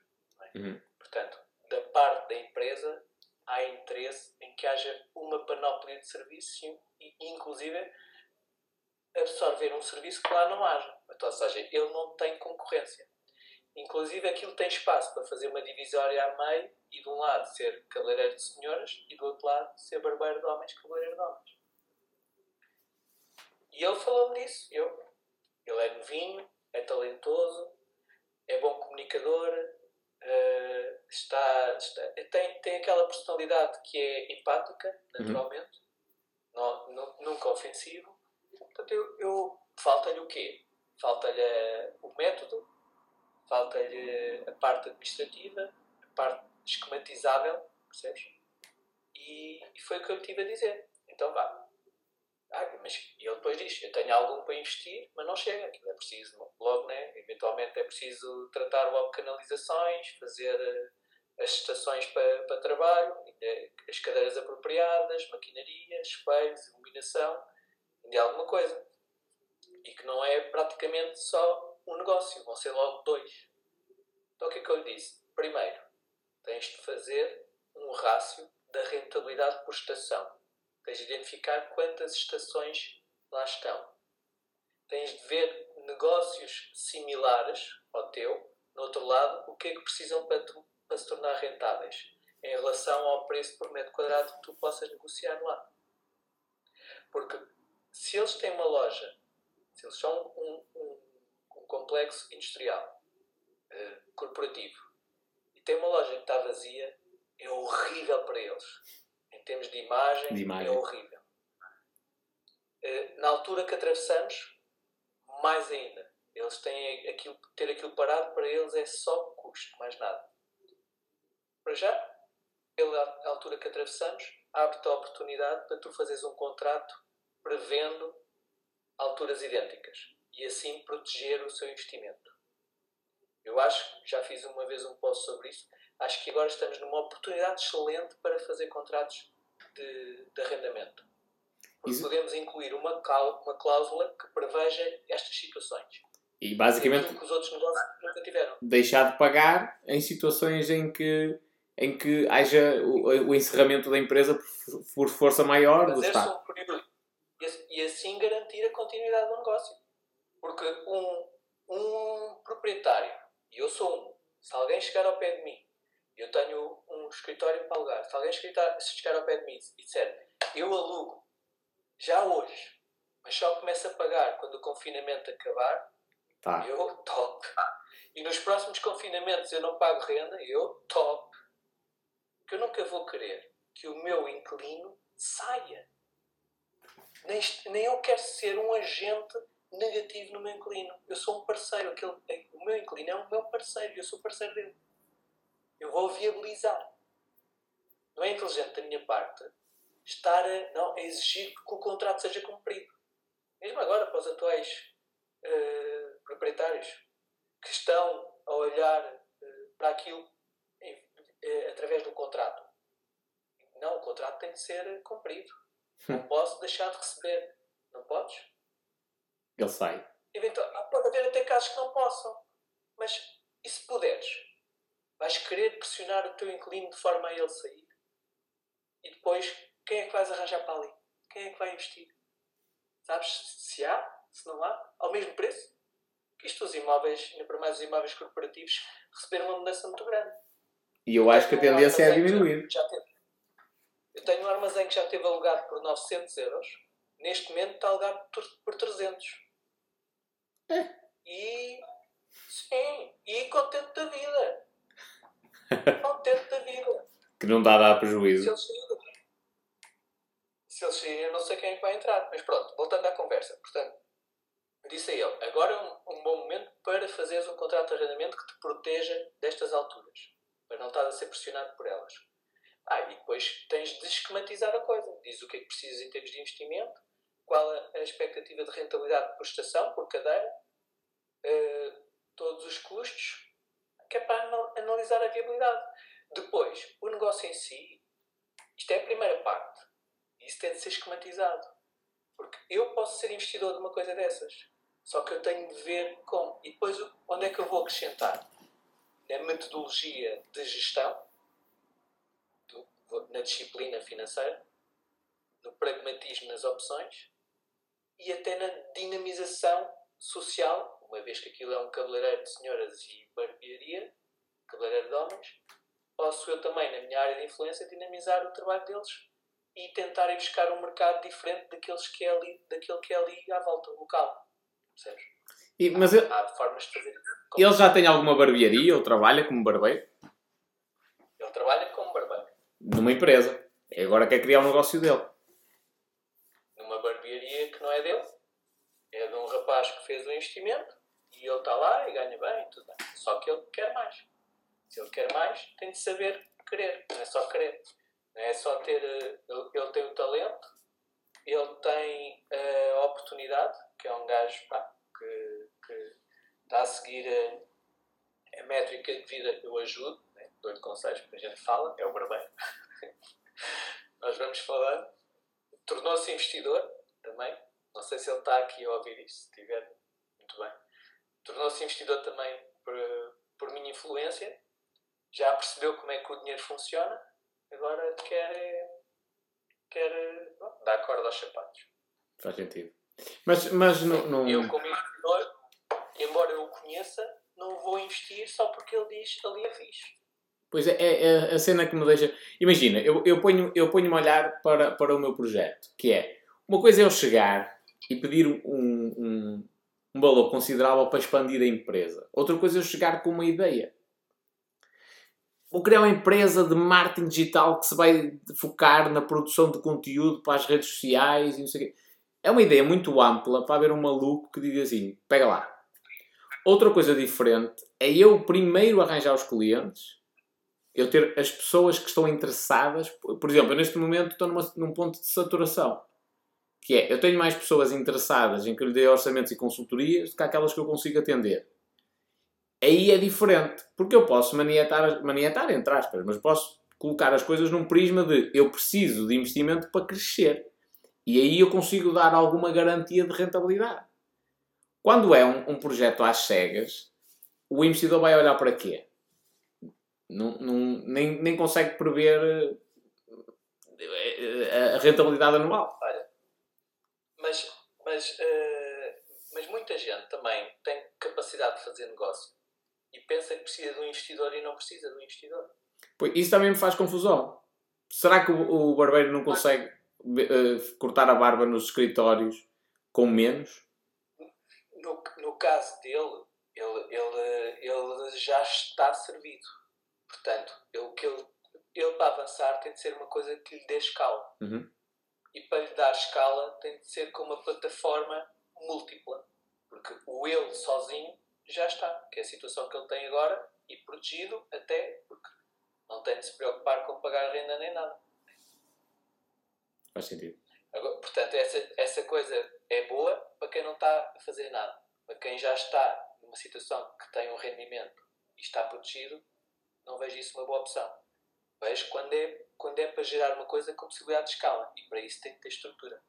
é?
Uhum.
Portanto, da parte da empresa há interesse em que haja uma panóplia de serviços e, inclusive, absorver um serviço que lá não haja. Então, ou seja, ele não tem concorrência. Inclusive, aquilo tem espaço para fazer uma divisória a meio e de um lado ser cabeleireiro de senhoras e do outro lado ser barbeiro de homens, cabeleireiro de homens. E ele falou-me disso. Eu, ele é novinho, é talentoso, é bom comunicador, eh, está, está- tem, tem aquela personalidade que é empática, naturalmente, não, nu- nunca ofensivo. Portanto, eu, eu- falta-lhe o quê? Falta-lhe eh, o método, falta-lhe a parte administrativa, a parte esquematizável, percebes? E, e foi o que eu lhe tive a dizer. Então vá. Ah, mas ele depois diz: Eu tenho algum para investir, mas não chega. Aquilo é preciso, logo, né? Eventualmente é preciso tratar logo canalizações, fazer eh, as estações para, para trabalho, as cadeiras apropriadas, maquinaria, espelhos, iluminação, ainda há alguma coisa. E que não é praticamente só um negócio, vão ser logo dois. Então o que é que eu lhe disse? Primeiro, tens de fazer um rácio da rentabilidade por estação. Tens de identificar quantas estações lá estão. Tens de ver negócios similares ao teu, no outro lado, o que é que precisam para, tu- para se tornar rentáveis. em relação ao preço por metro quadrado que tu possas negociar lá. Porque se eles têm uma loja, se eles são um, um, um complexo industrial, uh, corporativo, e têm uma loja que está vazia, é horrível para eles. Termos de imagem,
De imagem.
é horrível. Uh, na altura que atravessamos, mais ainda. Eles têm aquilo, ter aquilo parado para eles é só custo, mais nada. Para já, pela altura que atravessamos, abre-te a oportunidade para tu fazeres um contrato prevendo alturas idênticas e assim proteger o seu investimento. Eu acho já fiz uma vez um post sobre isso. Acho que agora estamos numa oportunidade excelente para fazer contratos de, de arrendamento. Porque
Isso-
podemos incluir uma, cau- uma cláusula que preveja estas situações.
E basicamente
que os outros negócios nunca tiveram.
deixar de pagar em situações em que, em que haja o, o encerramento da empresa por, por força maior do
fazer-se
Estado.
um período e, ass- e assim garantir a continuidade do negócio. Porque um, um proprietário, e eu sou um, se alguém chegar ao pé de mim, eu tenho um escritório para alugar, se alguém chegar, se chegar ao pé de mim e disser eu alugo já hoje, mas só começo a pagar quando o confinamento acabar,
Tá.
eu top. E nos próximos confinamentos eu não pago renda, eu top. Porque eu nunca vou querer que o meu inquilino saia. Nem, nem eu quero ser um agente negativo no meu inquilino. Eu sou um parceiro. Aquele, o meu inquilino é o meu parceiro eu sou parceiro dele. Eu vou viabilizar. Não é inteligente da minha parte estar a, não, a exigir que o contrato seja cumprido. Mesmo agora para os atuais eh, proprietários que estão a olhar eh, para aquilo em- eh, através do contrato. Não, o contrato tem de ser cumprido. Não posso deixar de receber. Não podes?
Ele sai.
Eventual, pode haver até casos que não possam. Mas e se puderes? Vais querer pressionar o teu inquilino de forma a ele sair? E depois, quem é que vais arranjar para ali? Quem é que vai investir? Sabes se há, se não há, ao mesmo preço? Que isto os imóveis, ainda para mais os imóveis corporativos, receberam uma mudança muito grande.
E eu acho que a tendência é
que
diminuir.
já- já teve- eu tenho um armazém que já teve alugado por 900 euros. Neste momento está alugado por, por 300. E. Sim, e contente da vida. Contente da vida. *laughs*
Que não dá a dar
Se
prejuízo.
eles saírem, se eles saírem, eu não sei quem é que vai entrar. Mas pronto, voltando à conversa. Portanto, disse a ele: agora é um, um bom momento para fazeres um contrato de arrendamento que te proteja destas alturas. Para não estar a ser pressionado por elas. Ah, e depois tens de esquematizar a coisa. Diz o que é que precisas em termos de investimento, qual a, expectativa de rentabilidade por estação, por cadeira, eh, todos os custos, que é para anal- analisar a viabilidade. Depois, o negócio em si, isto é a primeira parte. Isso tem de ser esquematizado. Porque eu posso ser investidor de uma coisa dessas. Só que eu tenho de ver como. E depois, onde é que eu vou acrescentar? Na metodologia de gestão, na disciplina financeira, no pragmatismo nas opções e até na dinamização social, uma vez que aquilo é um cabeleireiro de senhoras e barbearia, cabeleireiro de homens, posso eu também, na minha área de influência, dinamizar o trabalho deles e tentar ir buscar um mercado diferente daqueles que é ali, daquele que é ali à volta, local. Percebes?
E- mas ele,
Há formas de fazer.
ele já tem alguma barbearia ou trabalha como barbeiro?
Ele trabalha como barbeiro.
Numa empresa. E agora quer criar um negócio dele.
numa barbearia que não é dele. É de um rapaz que fez o investimento e ele está lá e ganha bem tudo bem. Só que ele quer mais. Se ele quer mais, tem de saber querer. Não é só querer. Não é só ter. eh, Ele, ele tem o talento, ele tem a oportunidade, que é um gajo pá, que, que está a seguir a, a métrica de vida que eu ajudo, né? dou-lhe conselhos, porque a gente fala, é o barbeiro. *laughs* Nós vamos falando tornou-se investidor também. Não sei se ele está aqui a ouvir isto, se estiver, muito bem. Tornou-se investidor também por, por minha influência. Já percebeu como é que o dinheiro funciona. Agora quer, quer bom, dar corda aos sapatos.
Faz sentido. Mas, mas no, no-
Eu, como investidor, embora eu o conheça, não vou investir só porque ele diz ali é fixe.
Pois é, é, é a cena que me deixa. Imagina, eu, eu ponho-me eu ponho a olhar para, para o meu projeto, que é uma coisa é eu chegar e pedir um, um, um valor considerável para expandir a empresa. Outra coisa é chegar com uma ideia. Vou criar uma empresa de marketing digital que se vai focar na produção de conteúdo para as redes sociais e não sei o quê. É uma ideia muito ampla para haver um maluco que diga assim: pega lá. Outra coisa diferente é eu primeiro arranjar os clientes eu ter as pessoas que estão interessadas. Por exemplo, eu neste momento estou numa, num ponto de saturação. Que é, eu tenho mais pessoas interessadas em que lhe dê orçamentos e consultorias do que aquelas que eu consigo atender. Aí é diferente, porque eu posso maniatar, maniatar entre aspas, mas posso colocar as coisas num prisma de eu preciso de investimento para crescer. E aí eu consigo dar alguma garantia de rentabilidade. Quando é um, um projeto às cegas, o investidor vai olhar para quê? Não, não, nem, nem consegue prever eh, a rentabilidade anual.
Olha, mas, mas, uh, mas muita gente também tem capacidade de fazer negócio e pensa que precisa de um investidor e não precisa de um investidor.
Pois, isso também me faz confusão. Será que o, o barbeiro não consegue uh, cortar a barba nos escritórios com menos?
No, no caso dele, ele, ele, ele já está servido Portanto, o que ele, ele para avançar tem de ser uma coisa que lhe dê escala.
Uhum.
E para lhe dar escala tem de ser com uma plataforma múltipla. Porque o ele sozinho já está, que é a situação que ele tem agora, e protegido até porque não tem de se preocupar com pagar renda nem nada.
Faz sentido.
Agora, portanto, essa, essa coisa é boa para quem não está a fazer nada. Para quem já está numa situação que tem um rendimento e está protegido, não vejo isso uma boa opção. Vejo quando é, quando é para gerar uma coisa com possibilidade de escala e para isso tem que ter estrutura.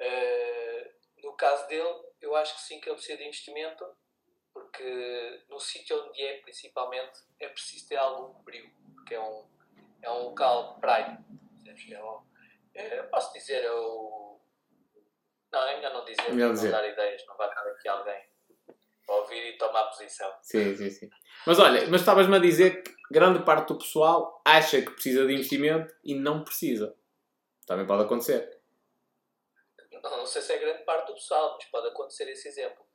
Uh, no caso dele, eu acho que sim que ele precisa de investimento porque no sítio onde é, principalmente, é preciso ter algum brilho, porque é um, é um local praia. É um, é, posso dizer, é o. Não, ainda não dizer, não dizer. dar ideias, não vai estar aqui alguém ouvir e tomar posição.
Sim, sim, sim. Mas olha, mas estavas-me a dizer que grande parte do pessoal acha que precisa de investimento e não precisa. Também pode acontecer.
Não, sei se é grande parte do pessoal, mas pode acontecer esse exemplo.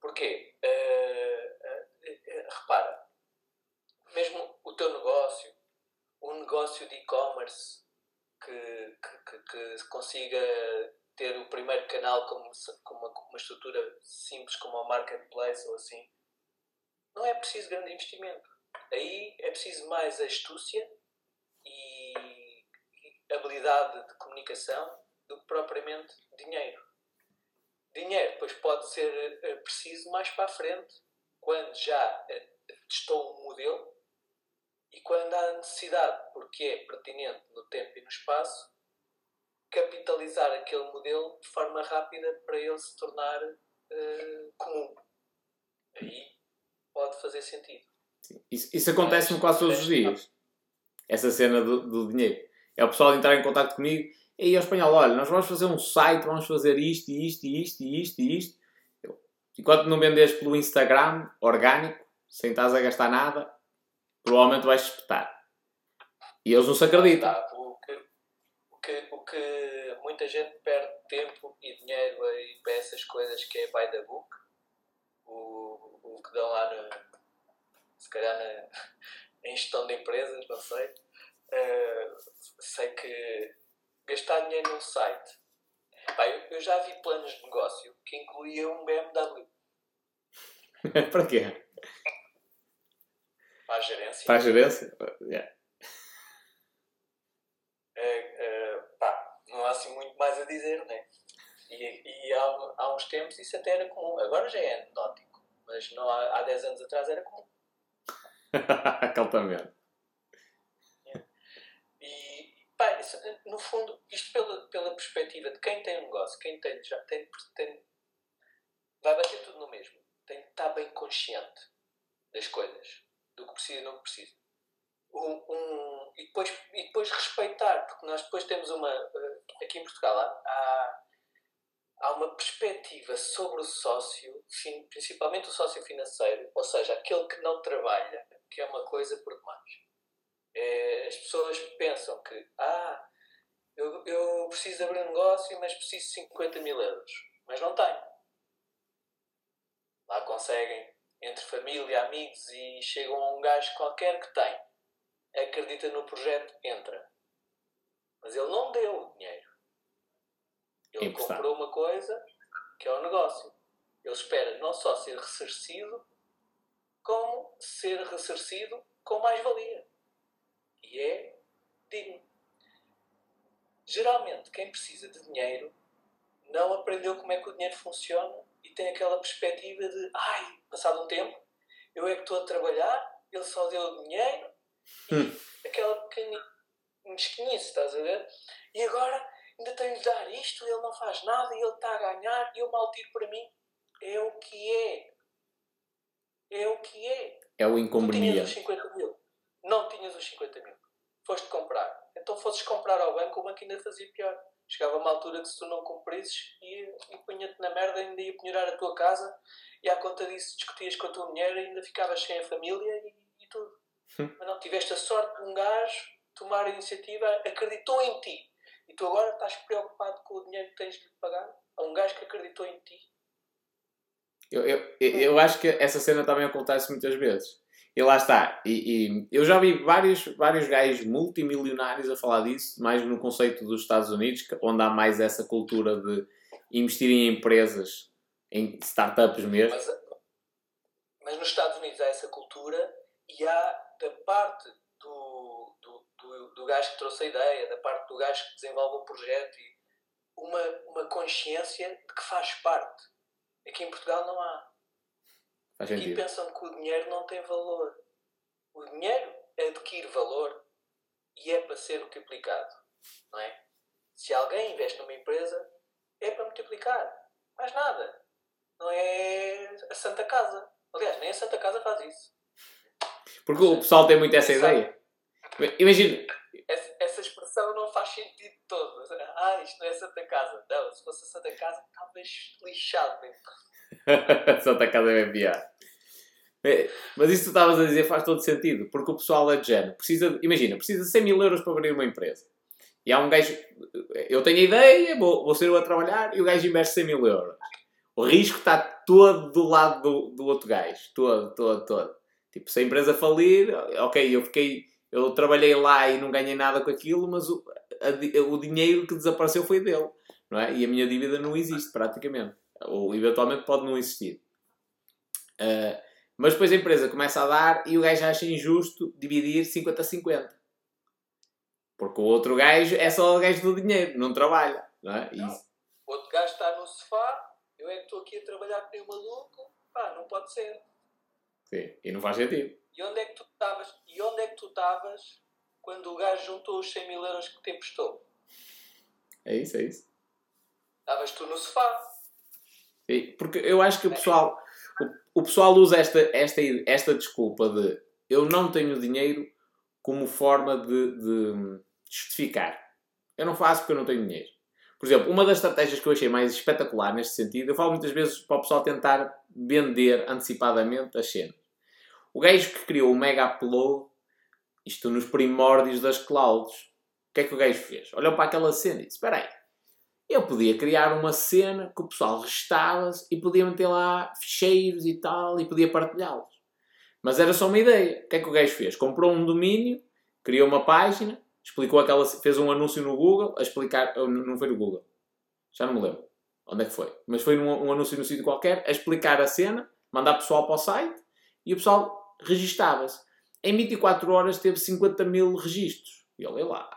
Porquê? Uh, uh, uh, repara, mesmo o teu negócio, um negócio de e-commerce que, que, que, que consiga ter o primeiro canal com, com uma, uma estrutura simples como o marketplace ou assim, não é preciso grande investimento. Aí é preciso mais astúcia e, habilidade de comunicação do que propriamente dinheiro. Dinheiro depois pode ser eh, preciso mais para a frente, quando já eh, testou um modelo e quando há necessidade, porque é pertinente no tempo e no espaço, capitalizar aquele modelo de forma rápida para ele se tornar uh, comum. Aí pode fazer sentido.
Isso, isso acontece-me quase todos os dias. Essa cena do, do, dinheiro. É o pessoal entrar em contato comigo e aí ao espanhol, olha, nós vamos fazer um site, vamos fazer isto e isto e isto e isto e isto. Enquanto não vendes pelo Instagram, orgânico, sem estás a gastar nada, provavelmente vais espetar. E eles não se acreditam.
Tá, que, o que muita gente perde tempo e dinheiro aí para essas coisas que é by the book, o, o que dão lá no, se calhar na, *laughs* em gestão de empresas, não sei. Uh, sei que gastar dinheiro num site. Pá, eu, eu, já vi planos de negócio que incluíam um BMW. *laughs*
para quê?
Para a gerência.
Para a gerência? Yeah.
não há assim muito mais a dizer, né? E, e há, há uns tempos isso até era comum. Agora já é anedótico, mas não há, há 10 anos atrás era comum. *laughs*
Caltamente.
E, pá, no fundo, isto pela, pela perspectiva de quem tem um negócio, quem tem, já tem, tem, vai bater tudo no mesmo. Tem que estar bem consciente das coisas, do que precisa e não precisa um, um, e, depois, e depois respeitar, porque nós depois temos uma. Eh, aqui em Portugal há uma perspectiva sobre o sócio, principalmente o sócio financeiro, ou seja, aquele que não trabalha, que é uma coisa por demais. É, as pessoas pensam que, ah, eu, eu preciso abrir um negócio, mas preciso de 50 mil euros. Mas não tem. Lá conseguem, entre família, amigos, e chegam a um gajo qualquer que tem. Acredita no projeto, entra. Mas ele não deu o dinheiro. Ele
Emprestado.
comprou uma coisa que é o negócio. Ele espera não só ser ressarcido, como ser ressarcido com mais-valia. E é digno. Geralmente, quem precisa de dinheiro não aprendeu como é que o dinheiro funciona e tem aquela perspectiva de ai, passado um tempo, eu é que estou a trabalhar, ele só deu o dinheiro e aquela pequena mesquinice, estás a ver? E agora ainda tenho de dar isto, ele não faz nada e ele está a ganhar e eu mal tiro para mim. É o que é. É o que é.
É o
Tu tinhas
inconveniente.
os 50 mil. Não tinhas os 50 mil. Foste comprar. Então fosses comprar ao banco, o banco ainda fazia pior. Chegava uma altura que se tu não cumprisses, ia, e punha-te na merda, ainda ia penhorar a tua casa, e à conta disso discutias com a tua mulher, ainda ficavas sem a família e, e tudo.
Hum.
Mas não, tiveste a sorte de um gajo tomar a iniciativa, acreditou em ti. E tu agora estás preocupado com o dinheiro que tens de pagar a um gajo que acreditou em ti.
Eu, eu, eu acho que essa cena também acontece muitas vezes. E lá está. E, e eu já vi vários, vários gajos multimilionários a falar disso, mais no conceito dos Estados Unidos, onde há mais essa cultura de investir em empresas, em startups mesmo.
Mas, mas nos Estados Unidos há essa cultura e há da parte do, gajo que trouxe a ideia, da parte do gajo que desenvolve o projeto, e uma, uma consciência de que faz parte. Aqui em Portugal não há.
Faz
Aqui
sentido.
pensam que o dinheiro não tem valor. O dinheiro adquire valor e é para ser multiplicado. Não é? Se alguém investe numa empresa, é para multiplicar. Mais nada. Não é a Santa Casa. Aliás, nem a Santa Casa faz isso.
Porque o pessoal tem muito essa ideia. Imagina,
Essa, expressão não faz sentido todo. Ah, isto não é Santa Casa. Não, se fosse Santa Casa, estavas lixado dentro. *laughs*
Santa Casa é bem. É, Mas isso que tu estavas a dizer faz todo sentido, porque o pessoal é de género. Precisa, imagina, precisa de 100 mil euros para abrir uma empresa. E há um gajo, eu tenho a ideia, vou, vou ser eu a trabalhar, e o gajo investe 100 mil euros. O risco está todo do lado do, do outro gajo. Todo, todo, todo. Tipo, se a empresa falir, ok, eu fiquei, eu trabalhei lá e não ganhei nada com aquilo, mas o, a o dinheiro que desapareceu foi dele. Não é? E a minha dívida não existe, praticamente. Ou eventualmente pode não existir. Uh, mas depois a empresa começa a dar e o gajo acha injusto dividir 50-50. Porque o outro gajo é só o gajo do dinheiro, não trabalha. Não é?
Não.
Isso.
Outro gajo está no sofá, eu é que estou aqui a trabalhar com um maluco. Pá, não pode ser.
Sim. E não faz sentido.
E onde é que tu estavas? E onde é que tu estavas quando o gajo juntou os 100 mil euros que te emprestou?
É isso, é isso.
Estavas tu no sofá.
Sim, Porque eu acho que o pessoal, o, o pessoal usa esta, esta, esta desculpa de eu não tenho dinheiro como forma de, de justificar. Eu não faço porque eu não tenho dinheiro. Por exemplo, uma das estratégias que eu achei mais espetacular neste sentido, eu falo muitas vezes para o pessoal tentar vender antecipadamente as cenas. O gajo que criou o Mega Upload, isto nos primórdios das clouds, o que é que o gajo fez? Olhou para aquela cena e disse: Espera aí, eu podia criar uma cena que o pessoal restava-se e podia meter lá ficheiros e tal e podia partilhá-los. Mas era só uma ideia. O que é que o gajo fez? Comprou um domínio, criou uma página, explicou aquela, fez um anúncio no Google a explicar. Não foi no Google, já não me lembro onde é que foi, mas foi num, um anúncio no sítio qualquer a explicar a cena, mandar pessoal para o site e o pessoal registava-se. Em 24 horas teve 50 mil registros. E olha lá,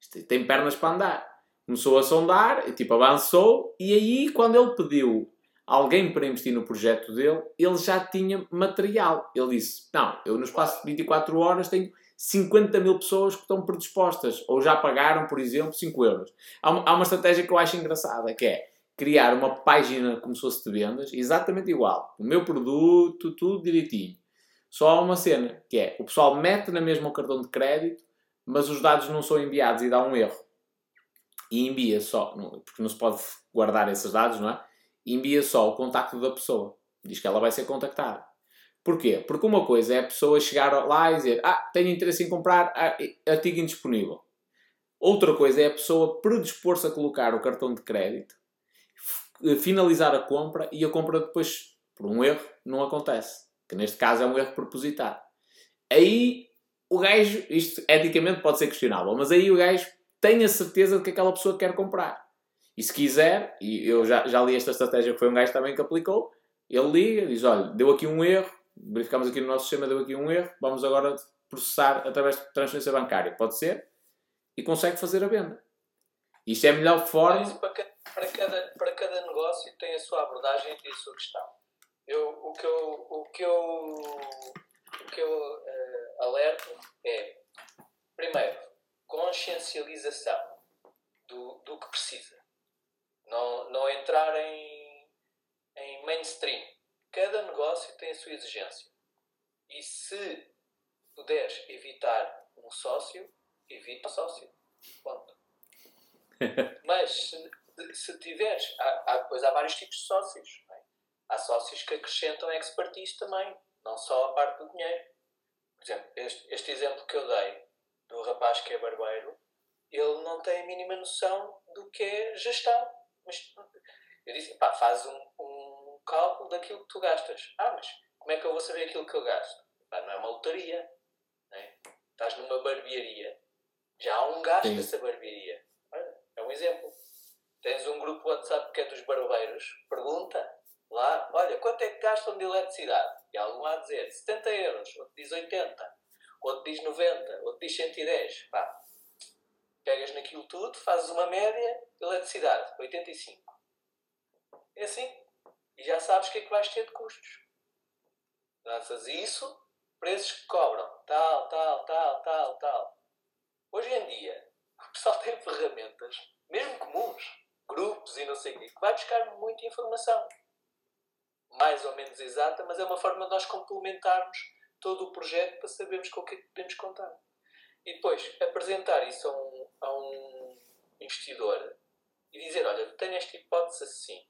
isto tem pernas para andar começou a sondar, e, tipo, avançou, e aí, quando ele pediu alguém para investir no projeto dele, ele já tinha material. Ele disse: Não, eu no espaço de 24 horas tenho 50 mil pessoas que estão predispostas, ou já pagaram, por exemplo, 5 euros. Há uma, há uma estratégia que eu acho engraçada, que é criar uma página como se fosse de vendas, exatamente igual. O meu produto, tudo direitinho. Só há uma cena, que é, o pessoal mete na mesma o cartão de crédito, mas os dados não são enviados e dá um erro e envia só, porque não se pode guardar esses dados, não é? Envia só o contacto da pessoa. Diz que ela vai ser contactada. Porquê? Porque uma coisa é a pessoa chegar lá e dizer ah, tenho interesse em comprar artigo indisponível. Outra coisa é a pessoa predispor-se a colocar o cartão de crédito, finalizar a compra e a compra depois, por um erro, não acontece. Que neste caso é um erro propositado. Aí o gajo, isto eticamente pode ser questionável, mas aí o gajo tem a certeza de que aquela pessoa quer comprar. E se quiser, e eu já, já li esta estratégia que foi um gajo também que aplicou, ele liga, diz: Olha, deu aqui um erro, verificamos aqui no nosso sistema, deu aqui um erro, vamos agora processar através de transferência bancária. Pode ser? E consegue fazer a venda. Isto é a melhor forma. Mas
para, cada, para cada negócio tem a sua abordagem e tem a sua questão. Eu, o que eu, o que eu, o que eu uh, alerto é, primeiro, consciencialização do, do que precisa. Não, não entrar em, em mainstream. Cada negócio tem a sua exigência. E se puderes evitar um sócio, evita o sócio. Ponto. *laughs* Mas se, se tiveres, há, há, depois há vários tipos de sócios. Há sócios que acrescentam expertise também, não só a parte do dinheiro. Por exemplo, este, este exemplo que eu dei do rapaz que é barbeiro, ele não tem a mínima noção do que é gestão. Mas eu disse, pá, faz um, um cálculo daquilo que tu gastas. Ah, mas como é que eu vou saber aquilo que eu gasto? Pá, não é uma lotaria. Né? Estás numa barbearia. Já há um gasto Sim. dessa barbearia. É um exemplo. Tens um grupo WhatsApp que é dos barbeiros. Pergunta lá, olha, quanto é que gastam de eletricidade? E algum a dizer 70 euros, outro diz 80, outro diz 90, outro diz 110. Pá, pegas naquilo tudo, fazes uma média, eletricidade, 85. É assim. E já sabes o que é que vais ter de custos. Lanças isso, preços que cobram, tal, tal, tal, tal, tal. Hoje em dia, *laughs* o pessoal tem ferramentas, mesmo comuns, grupos e não sei o quê, que vai buscar muita informação. Mais ou menos exata, mas é uma forma de nós complementarmos todo o projeto para sabermos com o que é que podemos contar. E depois apresentar isso a um, a um investidor e dizer: Olha, tenho esta hipótese assim,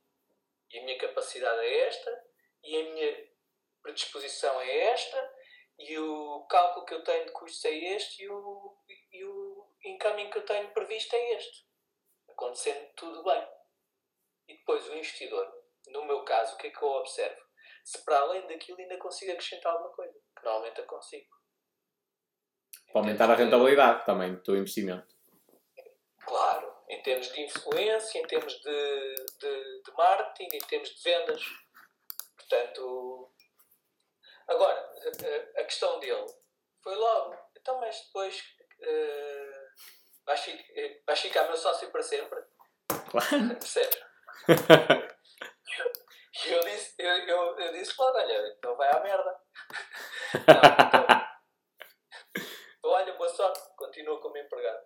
e a minha capacidade é esta, e a minha predisposição é esta, e o cálculo que eu tenho de custos é este, e o, e o encaminho que eu tenho previsto é este. Acontecendo tudo bem. E depois o investidor, no meu caso, o que é que eu observo? Se para além daquilo ainda consigo acrescentar alguma coisa, que normalmente eu consigo.
Para aumentar a rentabilidade também do teu investimento.
Claro, em termos de influência, em termos de, de, de marketing, em termos de vendas. Portanto, agora, a, a questão dele foi logo, então, mas depois uh, vais, ficar, vais ficar meu sócio para sempre? Claro. *laughs* Percebes? *laughs* E eu, disse, eu, eu, eu disse logo, olha, então vai à merda. Não, então, olha, boa sorte, continua como empregado.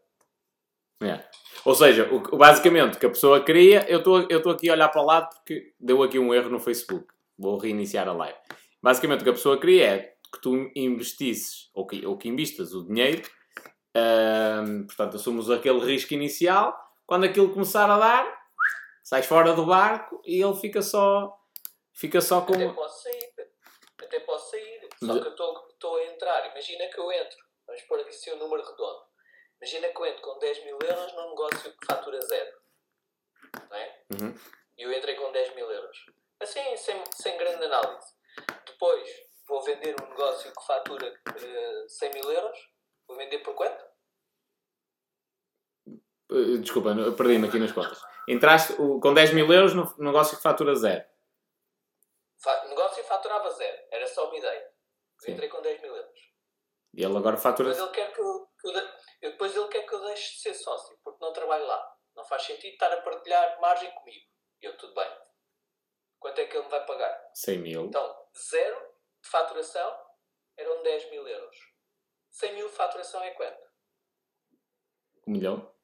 Yeah. Ou seja, o, basicamente o que a pessoa queria, eu estou aqui a olhar para o lado porque deu aqui um erro no Facebook. Vou reiniciar a live. Basicamente o que a pessoa queria é que tu investisses, ou que, ou que investas o dinheiro, portanto assumos aquele risco inicial, quando aquilo começar a dar, sais fora do barco e ele fica só, fica só com...
Até posso sair, até posso sair, só que eu estou a entrar, imagina que eu entro Vamos pôr aqui assim um número redondo. Imagina que eu entro com 10 mil euros num negócio que fatura zero. Não é? Uhum. E eu entrei com 10 mil euros. Assim, sem, sem grande análise. Depois, vou vender um negócio que fatura uh, eh, 100 mil euros. Vou vender por quanto?
Uh, desculpa, perdi-me aqui nas contas. Entraste com 10 mil euros no negócio que fatura zero.
O negócio faturava zero. Era só uma ideia. Eu entrei com 10 mil euros.
E ele agora fatura.
Depois ele quer que eu, que eu, depois ele quer que eu deixe de ser sócio, porque não trabalho lá. Não faz sentido estar a partilhar margem comigo. E eu, tudo bem. Quanto é que ele me vai pagar?
100 mil.
Então, zero de faturação eram 10 mil euros. 100 mil de faturação é quanto?
Um milhão.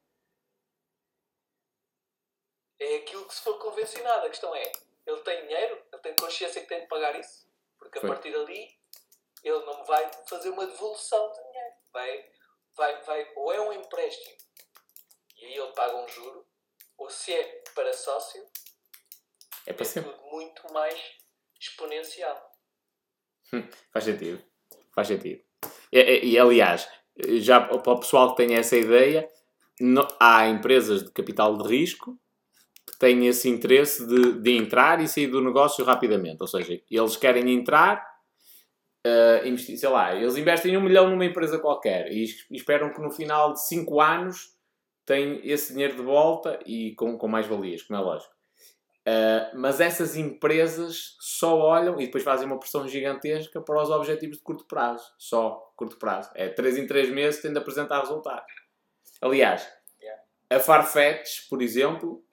É aquilo que se for convencionado. A questão é, ele tem dinheiro? Ele tem consciência que tem de pagar isso? Porque a Foi. partir dali ele não vai fazer uma devolução de dinheiro. Vai, vai, vai, ou é um empréstimo e aí ele paga um juro, ou se é para sócio,
é, para
é tudo muito mais exponencial.
Faz sentido. Faz sentido. E, e, e, aliás, já para o pessoal que tem essa ideia, no, há empresas de capital de risco que têm esse interesse de, de entrar e sair do negócio rapidamente. Ou seja, eles querem entrar, uh, investir, sei lá, eles investem um milhão numa empresa qualquer e, esperam que no final de 5 anos tem esse dinheiro de volta e com, com mais valias, como é lógico. Uh, mas essas empresas só olham e depois fazem uma pressão gigantesca para os objetivos de curto prazo. Só curto prazo. É 3 em 3 meses tem de apresentar resultados. Aliás, a Farfetch, por exemplo,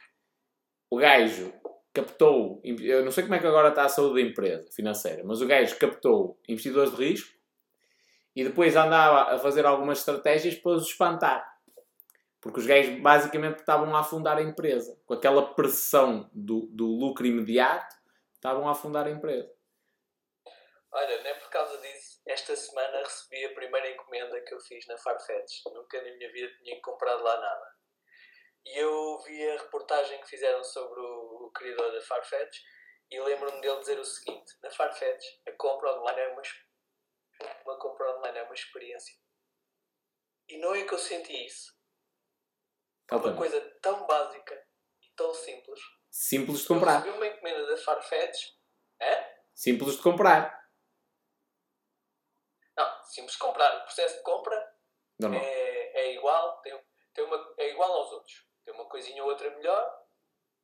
o gajo captou, eu não sei como é que agora está a saúde da empresa financeira, mas o gajo captou investidores de risco e depois andava a fazer algumas estratégias para os espantar. Porque os gajos basicamente estavam a afundar a empresa. Com aquela pressão do, do lucro imediato, estavam a afundar a empresa.
Olha, nem por causa disso, esta semana recebi a primeira encomenda que eu fiz na Farfetch. Nunca na minha vida tinha comprado lá nada. E eu vi a reportagem que fizeram sobre o, o criador da Farfetch e lembro-me dele dizer o seguinte: na Farfetch, a compra online é uma, uma compra online é uma experiência. E não é que eu senti isso. Uma coisa tão básica e tão simples.
Simples de comprar.
Eu recebi uma encomenda da Farfetch. É?
Simples de comprar.
Não, simples de comprar. O processo de compra é, é, igual, tem, tem uma, é igual aos outros. Tem uma coisinha ou outra melhor,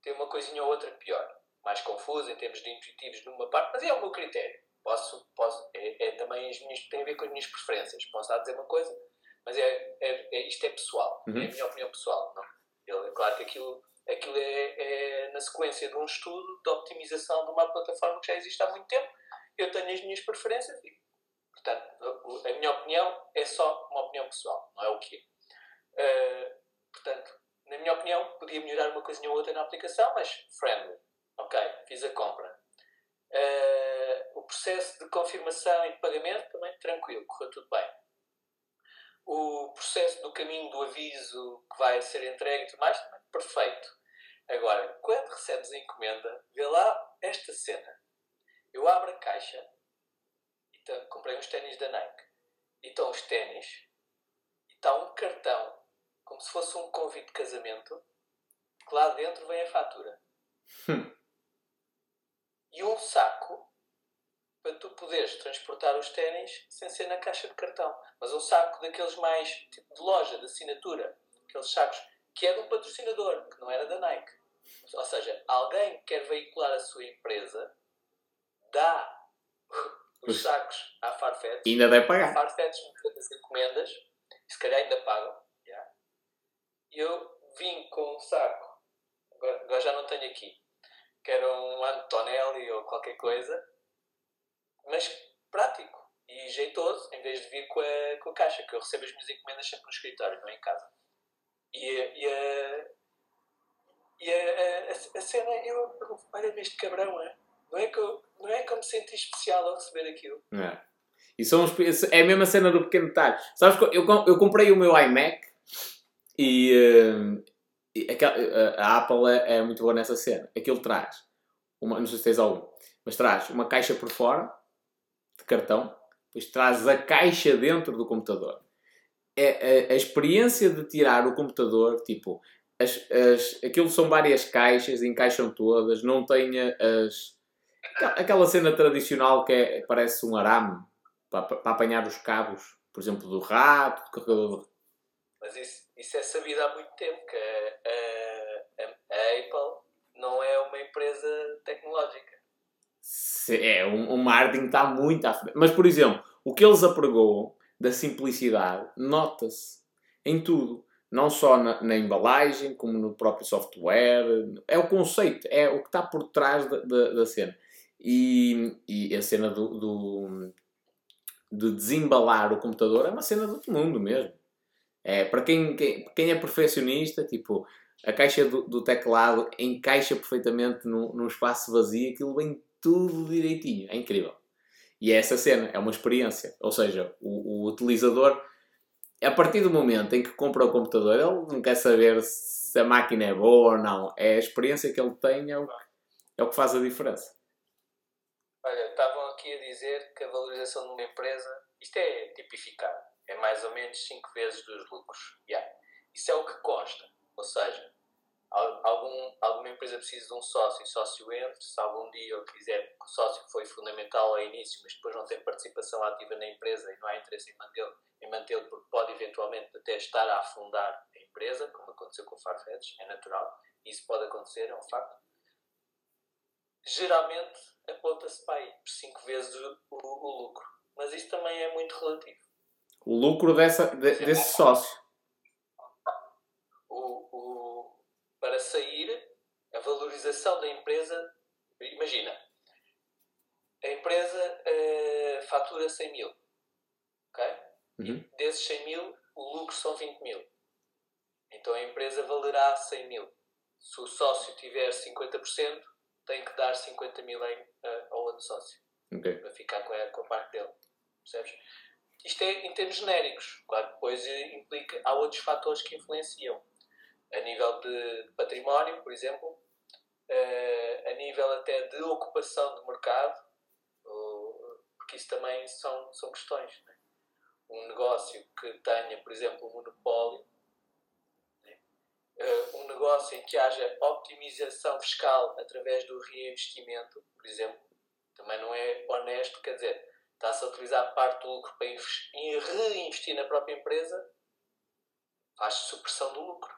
tem uma coisinha ou outra pior. Mais confusa em termos de intuitivos numa parte, mas é o meu critério. Posso, posso, é, é também as minhas, tem a ver com as minhas preferências. Posso estar a dizer uma coisa, mas é, é, é isto é pessoal, uhum. é a minha opinião pessoal. Não? Ele, é claro que aquilo, aquilo é, é, na sequência de um estudo de optimização de uma plataforma que já existe há muito tempo. Eu tenho as minhas preferências e, portanto, a, minha opinião é só uma opinião pessoal, não é o quê. Uh, portanto, na minha opinião, podia melhorar uma coisinha ou outra na aplicação, mas friendly. Ok, fiz a compra. Uh, o processo de confirmação e de pagamento também tranquilo, correu tudo bem o processo do caminho do aviso que vai ser entregue e tudo mais, perfeito. Agora, quando recebes a encomenda, vê lá esta cena. Eu abro a caixa e tá, comprei uns ténis da Nike. E estão os ténis e está um cartão, como se fosse um convite de casamento, que lá dentro vem a fatura. Hum. E um saco para tu poderes transportar os ténis sem ser na caixa de cartão. Mas um saco daqueles mais tipo de loja, de assinatura, aqueles sacos que é de um patrocinador, que não era da Nike. Ou seja, alguém que quer veicular a sua empresa dá os sacos à Farfetch.
E ainda deve pagar.
A Farfetch as encomendas, e se calhar ainda pagam. Yeah. Eu vim com um saco, agora, já não tenho aqui, que era um Antonelli ou qualquer coisa, mas prático e jeitoso, em vez de vir com a, com a caixa, que eu recebo as minhas encomendas sempre no escritório, não é em casa. E, e a. E a, a, a cena, eu olha este cabrão, é? Não é, que eu, não é que eu me senti especial ao receber aquilo.
É. E são é a mesma cena do pequeno detalhe. Sabes eu, eu comprei o meu iMac e, uh, e a, a, Apple é, é, muito boa nessa cena. Aquilo traz, uma, não sei se tens algum, mas traz uma caixa por fora de cartão, depois traz a caixa dentro do computador. É, a, a experiência de tirar o computador, tipo, as, as, aquilo são várias caixas, encaixam todas, não tem as. Aquela cena tradicional que é, parece um arame para, para apanhar os cabos, por exemplo, do rato, do carregador.
Mas isso, isso é sabido há muito tempo, que a, a, a Apple não é uma empresa tecnológica
é, o, o marketing está muito à frente. Mas, por exemplo, o que eles apregoam da simplicidade nota-se em tudo. Não só na, na, embalagem, como no próprio software. É o conceito, é o que está por trás da, da, da cena. E, e, a cena do, do, de desembalar o computador é uma cena do outro mundo mesmo. É, para quem, quem, quem é perfeccionista, tipo, a caixa do, do teclado encaixa perfeitamente num, num espaço vazio, aquilo vem tudo direitinho. É incrível. E é essa cena, é uma experiência. Ou seja, o, o utilizador, a partir do momento em que compra o computador, ele não quer saber se a máquina é boa ou não. É a experiência que ele tem, é o é o que faz a diferença.
Olha, estavam aqui a dizer que a valorização de uma empresa, isto é tipificado, é mais ou menos 5 vezes dos lucros. Yeah. Isso é o que consta. Ou seja, algum, alguma empresa precisa de um sócio e sócio entre, se algum dia eu quiser, o sócio foi fundamental ao início, mas depois não tem participação ativa na empresa e não há interesse em mantê-lo, em mantê-lo porque pode eventualmente até estar a afundar a empresa, como aconteceu com o Farfetch, é natural, isso pode acontecer, é um facto. Geralmente aponta-se para aí, por 5 vezes o, o, o, lucro, mas isso também é muito relativo.
O lucro dessa, de, desse sócio.
para sair a valorização da empresa. Imagina, a empresa uh, fatura 100 mil, ok? Uhum. E desses 100 mil, o lucro são 20 mil. Então a empresa valerá 100 mil. Se o sócio tiver 50%, tem que dar 50 mil em, uh, ao outro sócio. Okay. Para ficar com a, com a parte dele. Percebes? Isto é em termos genéricos. Claro, depois implica, há outros fatores que influenciam a nível de património, por exemplo, eh, a nível até de ocupação de mercado, porque isso também são, são questões. Né? Um negócio que tenha, por exemplo, um monopólio, né? Um negócio em que haja optimização fiscal através do reinvestimento, por exemplo, também não é honesto, quer dizer, está-se a utilizar parte do lucro para reinvestir na própria empresa, faz supressão do lucro.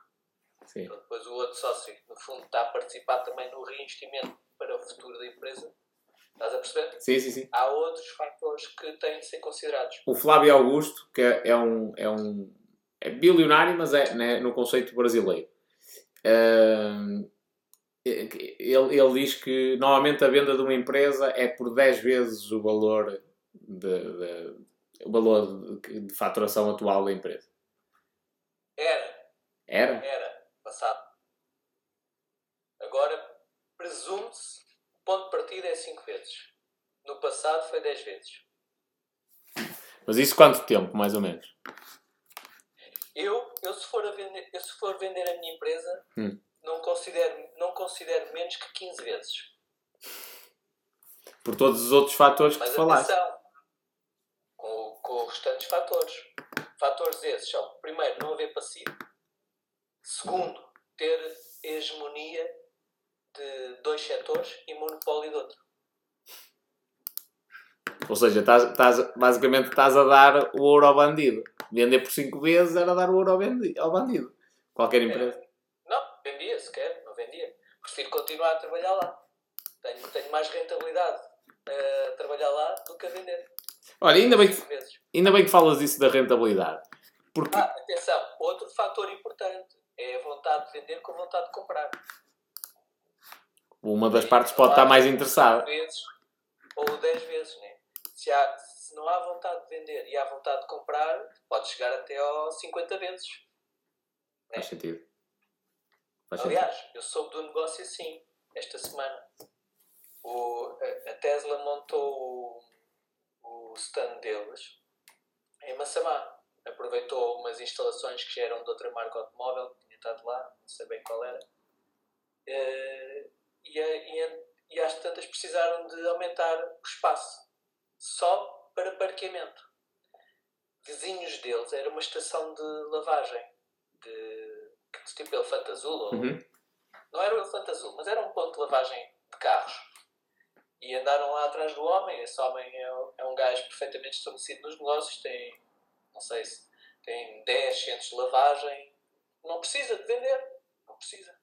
Sim. Então, depois o outro sócio, no fundo, está a participar também no reinvestimento para o futuro da empresa. Estás a perceber?
Sim, sim, sim.
Há outros fatores que têm de ser considerados.
O Flávio Augusto, que é um, é um é bilionário, mas é né, no conceito brasileiro. Uh, ele, ele diz que normalmente a venda de uma empresa é por 10 vezes o valor de, o valor de, de faturação atual da empresa.
Era.
Era?
Era passado. Agora, presume-se, o ponto de partida é 5 vezes. No passado foi 10 vezes.
Mas isso quanto tempo, mais ou menos?
Eu, eu, se, for a vender, eu se for vender a minha empresa, hum. não, considero, não considero menos que 15 vezes.
Por todos os outros fatores
Mas
que falaste.
Com, com os restantes fatores. Fatores esses são, primeiro, não haver passivo. Segundo, ter hegemonia de dois setores e monopólio de outro.
Ou seja, estás, estás, basicamente estás a dar o ouro ao bandido. Vender por 5 vezes era dar o ouro ao bandido. Qualquer empresa. É.
Não, vendia sequer, não vendia. Prefiro continuar a trabalhar lá. Tenho, tenho mais rentabilidade a trabalhar lá do que a vender.
Olha, ainda bem, que, ainda bem que falas isso da rentabilidade. Porque...
Ah, atenção, outro fator importante é a vontade de vender com a vontade de comprar.
Uma das partes pode estar mais interessada.
Vezes, ou 10 vezes, né? Se, há, se não há vontade de vender e há vontade de comprar, pode chegar até aos 50 vezes.
Né? Faz sentido.
Faz Aliás, sentido. eu soube do negócio assim, esta semana. O, a, a Tesla montou o, stand deles em Massamá. Aproveitou umas instalações que já eram de outra marca automóvel, estado lá, não sei bem qual era. Uh, e, e, e às tantas precisaram de aumentar o espaço só para parqueamento. Vizinhos deles era uma estação de lavagem de, de tipo elefante azul. Ou, uhum. Não era o elefante azul, mas era um ponto de lavagem de carros. E andaram lá atrás do homem. Esse homem é, é um gajo perfeitamente estabelecido nos negócios. Tem, não sei se tem 10 centros de lavagem, não precisa de vender. Não precisa.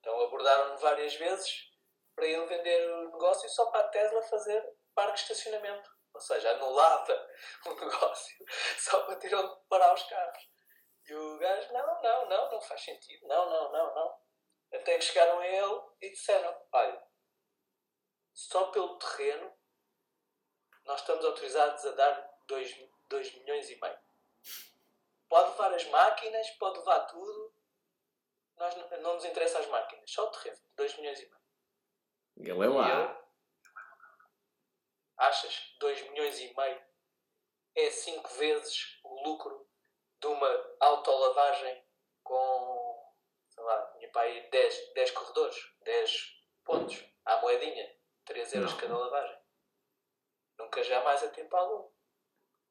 Então abordaram-no várias vezes para ele vender o negócio só para a Tesla fazer parque de estacionamento. Ou seja, anulava *laughs* o negócio só para ter onde parar os carros. E o gajo, não, não, não, não faz sentido. Não, não, não, não. Até que chegaram a ele e disseram, olha, só pelo terreno nós estamos autorizados a dar 2 milhões e meio. Pode levar as máquinas, pode levar tudo. Nós não, não nos interessa as máquinas, só o terreno. 2 milhões e
meio. Ele é lá.
achas 2 milhões e meio é 5 vezes o lucro de uma autolavagem com, sei lá, tinha para aí 10, 10 corredores, 10 pontos, à moedinha, 3 euros não. cada lavagem. nunca jamais a tempo algum.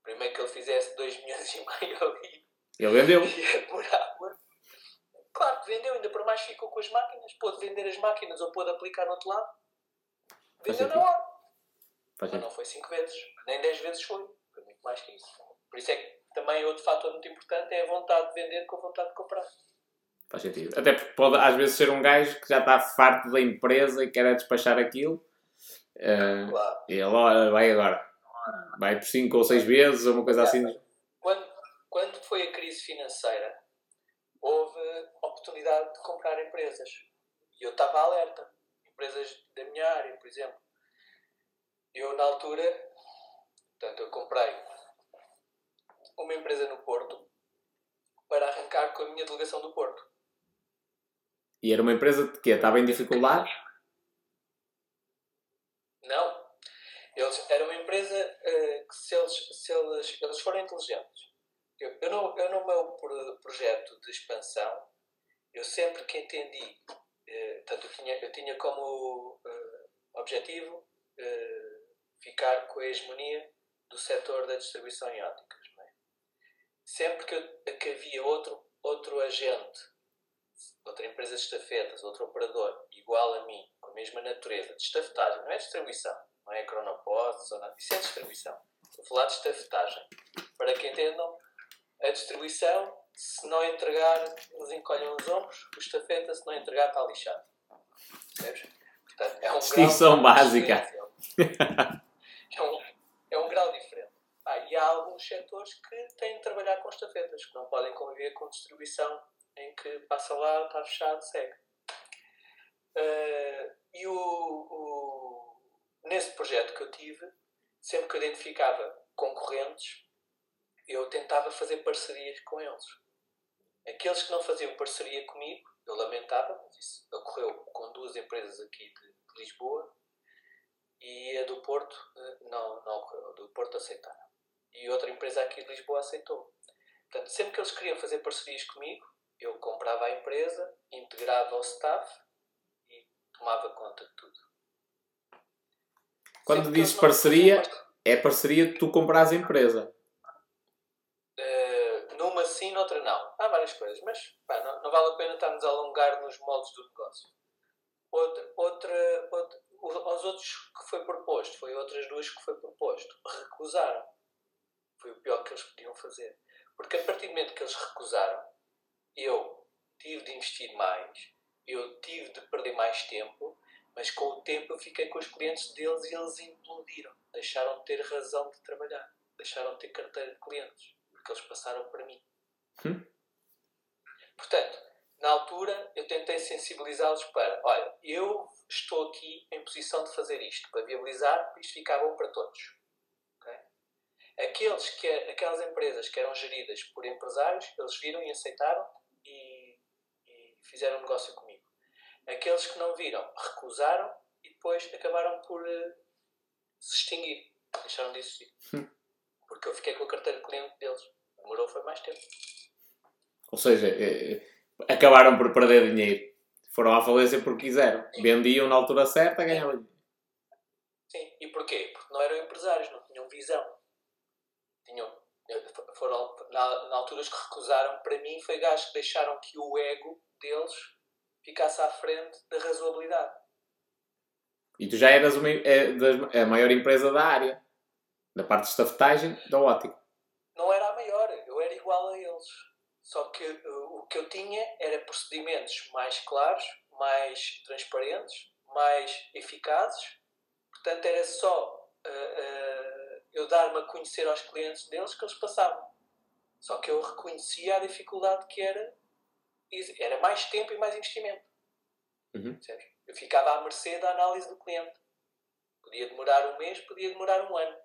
Primeiro que ele fizesse 2 milhões e meio ali.
Ele vendeu. *laughs*
Muito. Claro que vendeu, ainda por mais ficou com as máquinas. Pôde vender as máquinas ou pôde aplicar no outro lado. Vendeu na hora. Mas não foi 5 vezes. Nem 10 vezes foi. Foi muito mais que isso. Por isso é que também outro fator muito importante é a vontade de vender com a vontade de comprar.
Faz sentido. Até porque pode às vezes ser um gajo que já está farto da empresa e quer é despachar aquilo.
Claro.
e ele, olha, vai agora. Vai por 5 ou 6 vezes ou uma coisa assim.
Quando, quando foi a crise financeira, houve oportunidade de comprar empresas. E eu estava alerta. Empresas da minha área, por exemplo. Eu, na altura, portanto, eu comprei uma empresa no Porto para arrancar com a minha delegação do Porto.
E era uma empresa que estava em dificuldade.
Não. Eles, era uma empresa eh, que se eles, se eles, eles forem inteligentes. Eu, eu, no, eu no meu pro- projeto de expansão, eu sempre que entendi, eh, portanto, eu tinha, eu tinha como eh, objetivo ficar com a hegemonia do setor da distribuição em óticas. é? Sempre que, eu- que havia outro, outro agente, outra empresa de estafetas, outro operador igual a mim, com a mesma natureza, de estafetagem, não é distribuição, não é cronopostos ou nada, isso é distribuição. Estou a falar de estafetagem. Para que entendam, a distribuição, se não entregar, eles encolhem os ombros, o estafeta, se não entregar, está lixado. Percebes? Portanto, é um
Distinção básica.
É um, é um grau diferente. Ah, e há alguns setores que têm de trabalhar com estafetas, que não podem conviver com distribuição em que passa lá, está fechado, segue. Ah, e o, o- nesse projeto que eu tive, sempre que eu identificava concorrentes, eu tentava fazer parcerias com eles. Aqueles que não faziam parceria comigo, eu lamentava, mas isso ocorreu com duas empresas aqui de, de Lisboa e a do Porto eh, não, não ocorreu, a do Porto aceitaram. E outra empresa aqui de Lisboa aceitou. Portanto, sempre que eles queriam fazer parcerias comigo, eu comprava a empresa, integrava ao staff e tomava conta de tudo.
Quando
Sempre
dizes
não
parceria, é parceria de tu compras a empresa.
Eh, numa sim, noutra não. Há várias coisas, mas pá, não, não vale a pena estarmos a alongar nos moldes do negócio. Outra, outra, outra, o- aos outros que foi proposto, foi outras duas que foi proposto, recusaram. Foi o pior que eles podiam fazer. Porque a partir do momento que eles recusaram, eu tive de investir mais, eu tive de perder mais tempo, mas com o tempo eu fiquei com os clientes deles e eles implodiram. Deixaram de ter razão de trabalhar. Deixaram de ter carteira de clientes. Porque eles passaram para mim.
Hum.
Portanto, na altura eu tentei sensibilizá-los para, olha, eu estou aqui em posição de fazer isto, para viabilizar, para isto ficar bom para todos. Aqueles que, aquelas empresas que eram geridas por empresários, eles viram e aceitaram fizeram negócio comigo. Aqueles que não viram, recusaram e depois acabaram por eh, se extinguir. Deixaram de existir. Porque eu fiquei com a carteira de cliente deles. Demorou foi mais tempo.
Ou seja, eh, eh, acabaram por perder dinheiro. Foram à falência porque quiseram. Vendiam na altura certa, ganhavam dinheiro.
Sim. E porquê? Porque não eram empresários, não tinham visão. Tinham, foram, na, na alturas que recusaram, para mim, foi gajos que deixaram que o ego deles ficasse à frente da razoabilidade.
E tu já eras uma, eh, das- a maior empresa da área. Da parte de estafetagem, da ótica.
Não era a maior, eu era igual a eles. Só que uh, o que eu tinha era procedimentos mais claros, mais transparentes, mais eficazes. Portanto, era só uh, uh, eu dar-me a conhecer aos clientes deles que eles passavam. Só que eu reconhecia a dificuldade que era. Era mais tempo e mais investimento.
Uhum.
Eu ficava à mercê da análise do cliente. Podia demorar um mês, podia demorar um ano.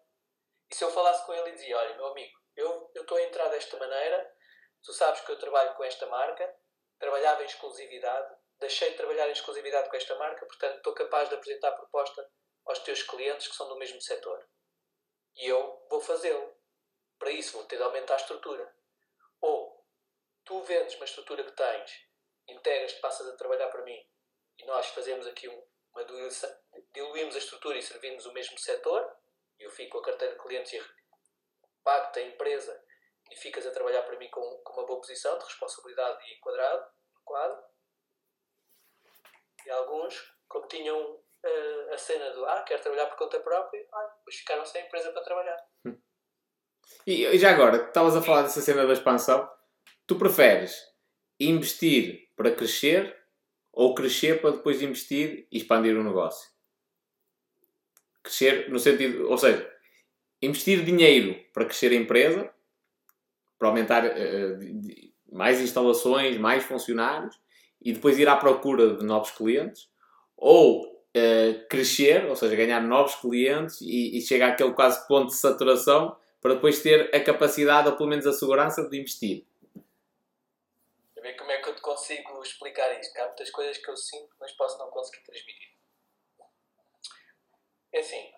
E se eu falasse com ele e dizia: Olha, meu amigo, eu eu estou a entrar desta maneira, tu sabes que eu trabalho com esta marca, trabalhava em exclusividade, deixei de trabalhar em exclusividade com esta marca, portanto estou capaz de apresentar a proposta aos teus clientes que são do mesmo setor. E eu vou fazê-lo. Para isso vou ter de aumentar a estrutura. Ou tu vendes uma estrutura que tens, integras-te, passas a trabalhar para mim e nós fazemos aqui um, uma diluição, diluímos a estrutura e servimos o mesmo setor, eu fico com a carteira de clientes e pago-te a empresa e ficas a trabalhar para mim com, com uma boa posição de responsabilidade e enquadrado, quadro. E alguns, como tinham uh, a cena do ah, quero trabalhar por conta própria, ah, depois ficaram sem empresa para trabalhar.
E já agora, estavas a falar dessa cena da expansão, tu preferes investir para crescer ou crescer para depois investir e expandir o negócio? Crescer no sentido, ou seja, investir dinheiro para crescer a empresa, para aumentar uh, mais instalações, mais funcionários e depois ir à procura de novos clientes, ou uh, crescer, ou seja, ganhar novos clientes e, e chegar àquele quase ponto de saturação para depois ter a capacidade ou pelo menos a segurança de investir.
Ver como é que eu te consigo explicar isto. Há muitas coisas que eu sinto, mas posso não conseguir transmitir. É assim,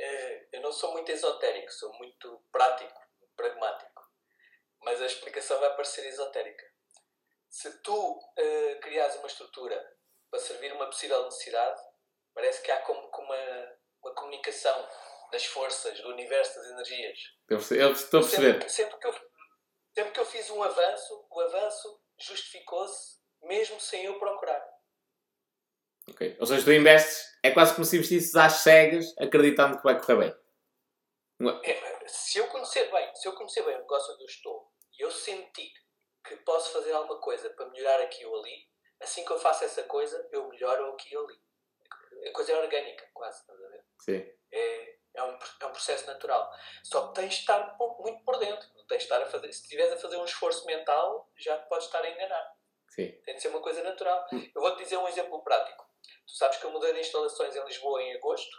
é, eu não sou muito esotérico, sou muito prático, pragmático. Mas a explicação vai parecer esotérica. Se tu uh, criares uma estrutura para servir uma possível necessidade, parece que há como uma, uma comunicação das forças, do universo, das energias.
Eu estou a perceber.
Sempre, sempre, que eu, sempre que eu fiz um avanço, o avanço justificou-se mesmo sem eu procurar.
Ok. Ou seja, tu investes, é quase como se investisses às cegas, acreditando que vai correr
bem. É, se eu conhecer bem, se eu conhecer bem o negócio onde eu estou e eu sentir que posso fazer alguma coisa para melhorar aqui ou ali, assim que eu faço essa coisa, eu melhoro aqui ou ali. A coisa é orgânica, quase, estás a ver?
Sim.
É, é um, é um processo natural. Só que tens de estar muito por dentro. Tens de estar a fazer, se estiveres a fazer um esforço mental, já te podes estar a enganar.
Sim.
Tem de ser uma coisa natural. Hum. Eu vou-te dizer um exemplo prático. Tu sabes que eu mudei de instalações em Lisboa em agosto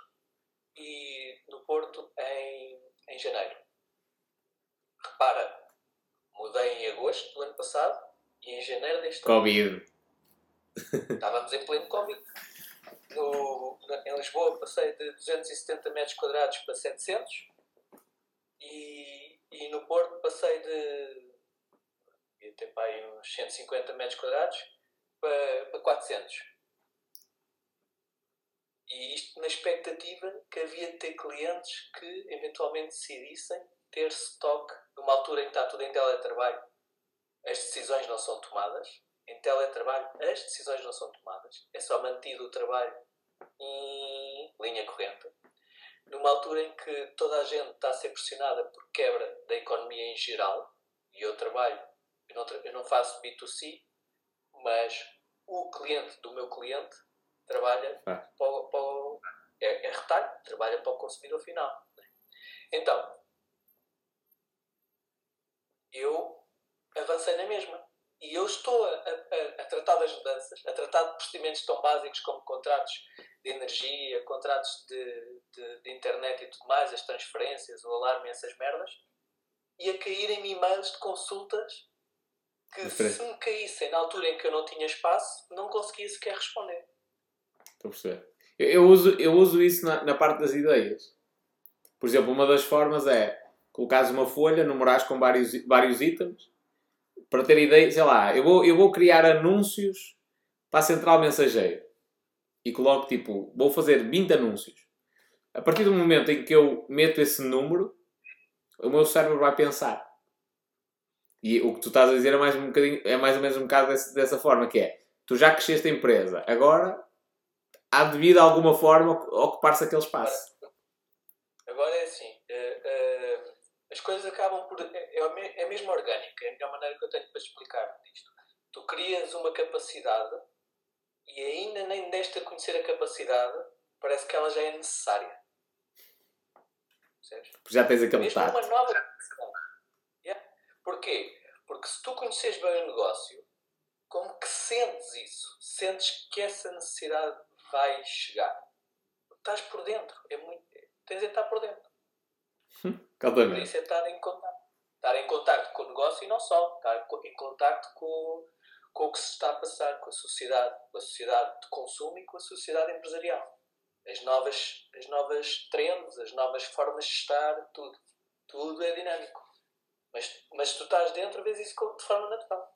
e no Porto em, em janeiro. Repara, mudei em agosto do ano passado e em janeiro deste
ano. Covid.
Estávamos em pleno Covid no, em Lisboa passei de 270 metros quadrados para 700 e, e no Porto passei de ia ter para aí uns 150 metros quadrados para, para 400 e isto na expectativa que havia de ter clientes que eventualmente decidissem ter stock numa altura em que está tudo em teletrabalho. As decisões não são tomadas em teletrabalho as decisões não são tomadas. É só mantido o trabalho em linha corrente. Numa altura em que toda a gente está a ser pressionada por quebra da economia em geral, e eu trabalho, eu não, eu não faço B2C, mas o cliente do meu cliente trabalha ah. para, para, é, é retalho, trabalha para o consumidor final. Então, eu avancei na mesma. E eu estou a, a, a, tratar das mudanças, a tratar de procedimentos tão básicos como contratos de energia, contratos de, de, de internet e tudo mais, as transferências, o alarme, essas merdas, e a cair em e-mails de consultas que se me caíssem na altura em que eu não tinha espaço, não conseguia sequer responder.
Estou a perceber. Eu, eu, uso, eu uso isso na, na parte das ideias. Por exemplo, uma das formas é colocares uma folha, numerares com vários, vários itens para ter ideia, sei lá, eu vou, eu vou criar anúncios para a central mensageiro e coloco tipo, vou fazer 20 anúncios. A partir do momento em que eu meto esse número, o meu cérebro vai pensar. E o que tu estás a dizer é mais, um bocadinho, é mais ou menos um bocado desse, dessa forma, que é, tu já cresceste a empresa, agora há de vir de alguma forma ocupar-se aquele espaço.
Agora é assim, as coisas acabam por. É, é, é mesmo orgânica, é a melhor maneira que eu tenho para explicar isto. Tu crias uma capacidade e ainda nem deste a conhecer a capacidade, parece que ela já é necessária.
Percebes? Já tens aquele Mesmo
uma nova capacidade. Yeah? Porquê? Porque se tu conheces bem o negócio, como que sentes isso? Sentes que essa necessidade vai chegar. Estás por dentro. É muito, tens de estar por dentro. *laughs*
Por
isso é estar em contato. Estar em contato com o negócio e não só. Estar em contato com, com o que se está a passar com a sociedade, com a sociedade de consumo e com a sociedade empresarial. As novas, as novas trends, as novas formas de estar, tudo. Tudo é dinâmico. Mas, mas tu estás dentro, vês isso de forma natural.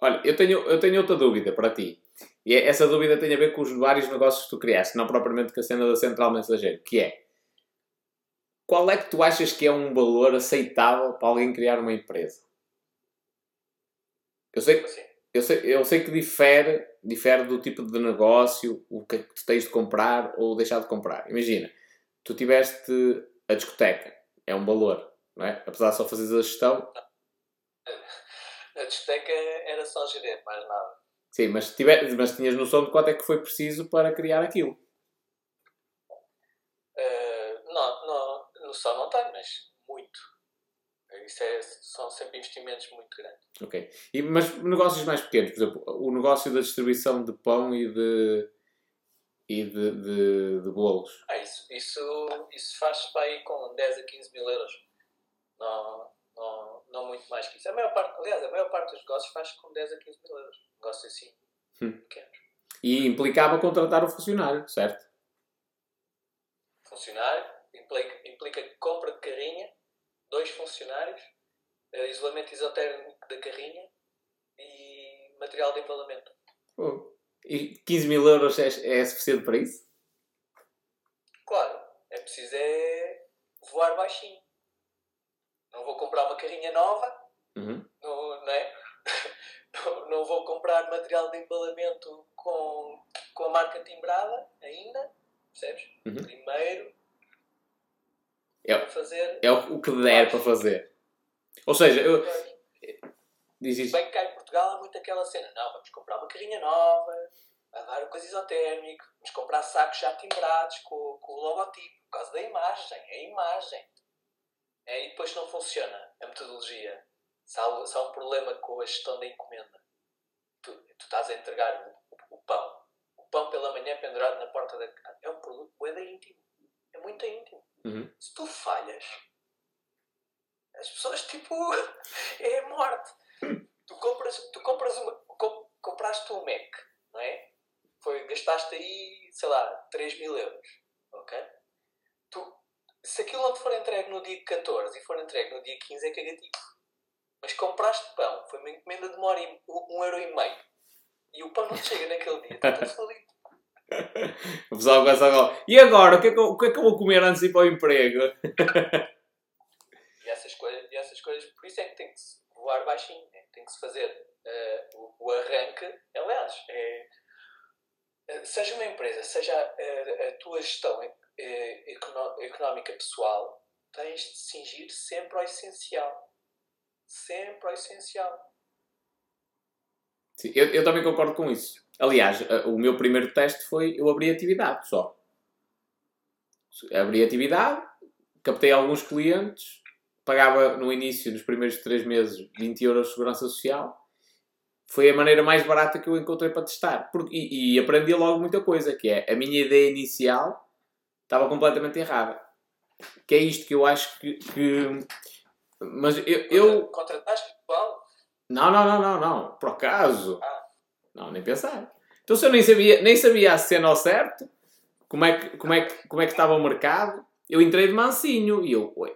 Olha, eu tenho, eu tenho outra dúvida para ti. E é, essa dúvida tem a ver com os vários negócios que tu criaste, não propriamente com a cena da central mensageiro, que é qual é que tu achas que é um valor aceitável para alguém criar uma empresa? Eu sei, eu sei, eu sei que difere, difere do tipo de negócio, o que é que tu tens de comprar ou deixar de comprar. Imagina, tu tiveste a discoteca, é um valor, não é? Apesar de só fazeres a gestão, *laughs*
a discoteca era só gerir, mais nada.
sim, mas, tiver, mas tinhas noção de quanto é que foi preciso para criar aquilo.
Eh, não, noção não tenho, mas muito. Isso é, são sempre investimentos muito grandes.
Ok. E, mas negócios mais pequenos, por exemplo, o negócio da distribuição de pão e de, e de, de, de bolos.
Ah, isso, isso, isso faz-se para aí com 10 a 15 mil euros. Não, não, não muito mais que isso. A maior parte, aliás, a maior parte dos negócios faz-se com 10 a 15 mil euros. Negócios assim,
Hum.
pequenos.
E implicava contratar o funcionário, certo?
Funcionário, implica, implica compra de carrinha, dois funcionários, eh, isolamento isotérmico da carrinha e material de embalamento.
Pô. E 15 mil euros é, é suficiente para isso?
Claro, é preciso é voar baixinho. Não vou comprar uma carrinha nova,
Uhum.
não, não é? Não, *laughs* não vou comprar material de embalamento com, com a marca timbrada ainda, percebes?
Uhum.
Primeiro
É-
fazer.
É o, o que der para fazer. Ou seja, eu, diz isso.
bem que cá em Portugal há muito aquela cena, não, vamos comprar uma carrinha nova, dar coisa isotérmica, vamos comprar sacos já timbrados com, com o logotipo, por causa da imagem, é a imagem. É, e depois não funciona a metodologia. Se há, se há um problema com a gestão da encomenda, tu, tu estás a entregar o, o pão, o pão pela manhã pendurado na porta da casa, é um produto da íntimo, é muito íntimo.
Uhum.
Se tu falhas, as pessoas tipo *laughs* é a morte. Tu compras, tu compras uma, com- compraste um Mac, não é? Foi, gastaste aí, sei lá, 3 mil euros. Ok? Tu, se aquilo não te for entregue no dia 14 e for entregue no dia 15 é cagativo. Mas compraste pão, foi uma encomenda de uma hora e, um euro e meio. E o pão não te chega naquele dia, está tudo falido.
O pessoal começa agora. E agora? O que, é que eu, o que é que eu vou comer antes de ir para o emprego?
E essas coisas, e essas coisas por isso é que tem que se voar baixinho, né? tem que se fazer eh, o, o arranque. Aliás, é, eh, seja uma empresa, seja a, a tua gestão eh, económica pessoal, tens de cingir sempre ao essencial. Sempre ao essencial.
Sim, eu, eu também concordo com isso. Aliás, a- o meu primeiro teste foi eu abri atividade só. Abri atividade, captei alguns clientes, pagava no início, nos primeiros 3 meses, 20 euros de segurança social. Foi a maneira mais barata que eu encontrei para testar. Porque, e, e aprendi logo muita coisa, que é a minha ideia inicial estava completamente errada. Que é isto que eu acho que. que- mas eu, eu,
Contrataste pessoal?
não, não, não, não, não. Por acaso.
Ah.
Não, nem pensar. Então se eu nem sabia, nem sabia a cena ao certo, como é que, como é que, como é que estava o mercado, eu entrei de mansinho e eu, oi,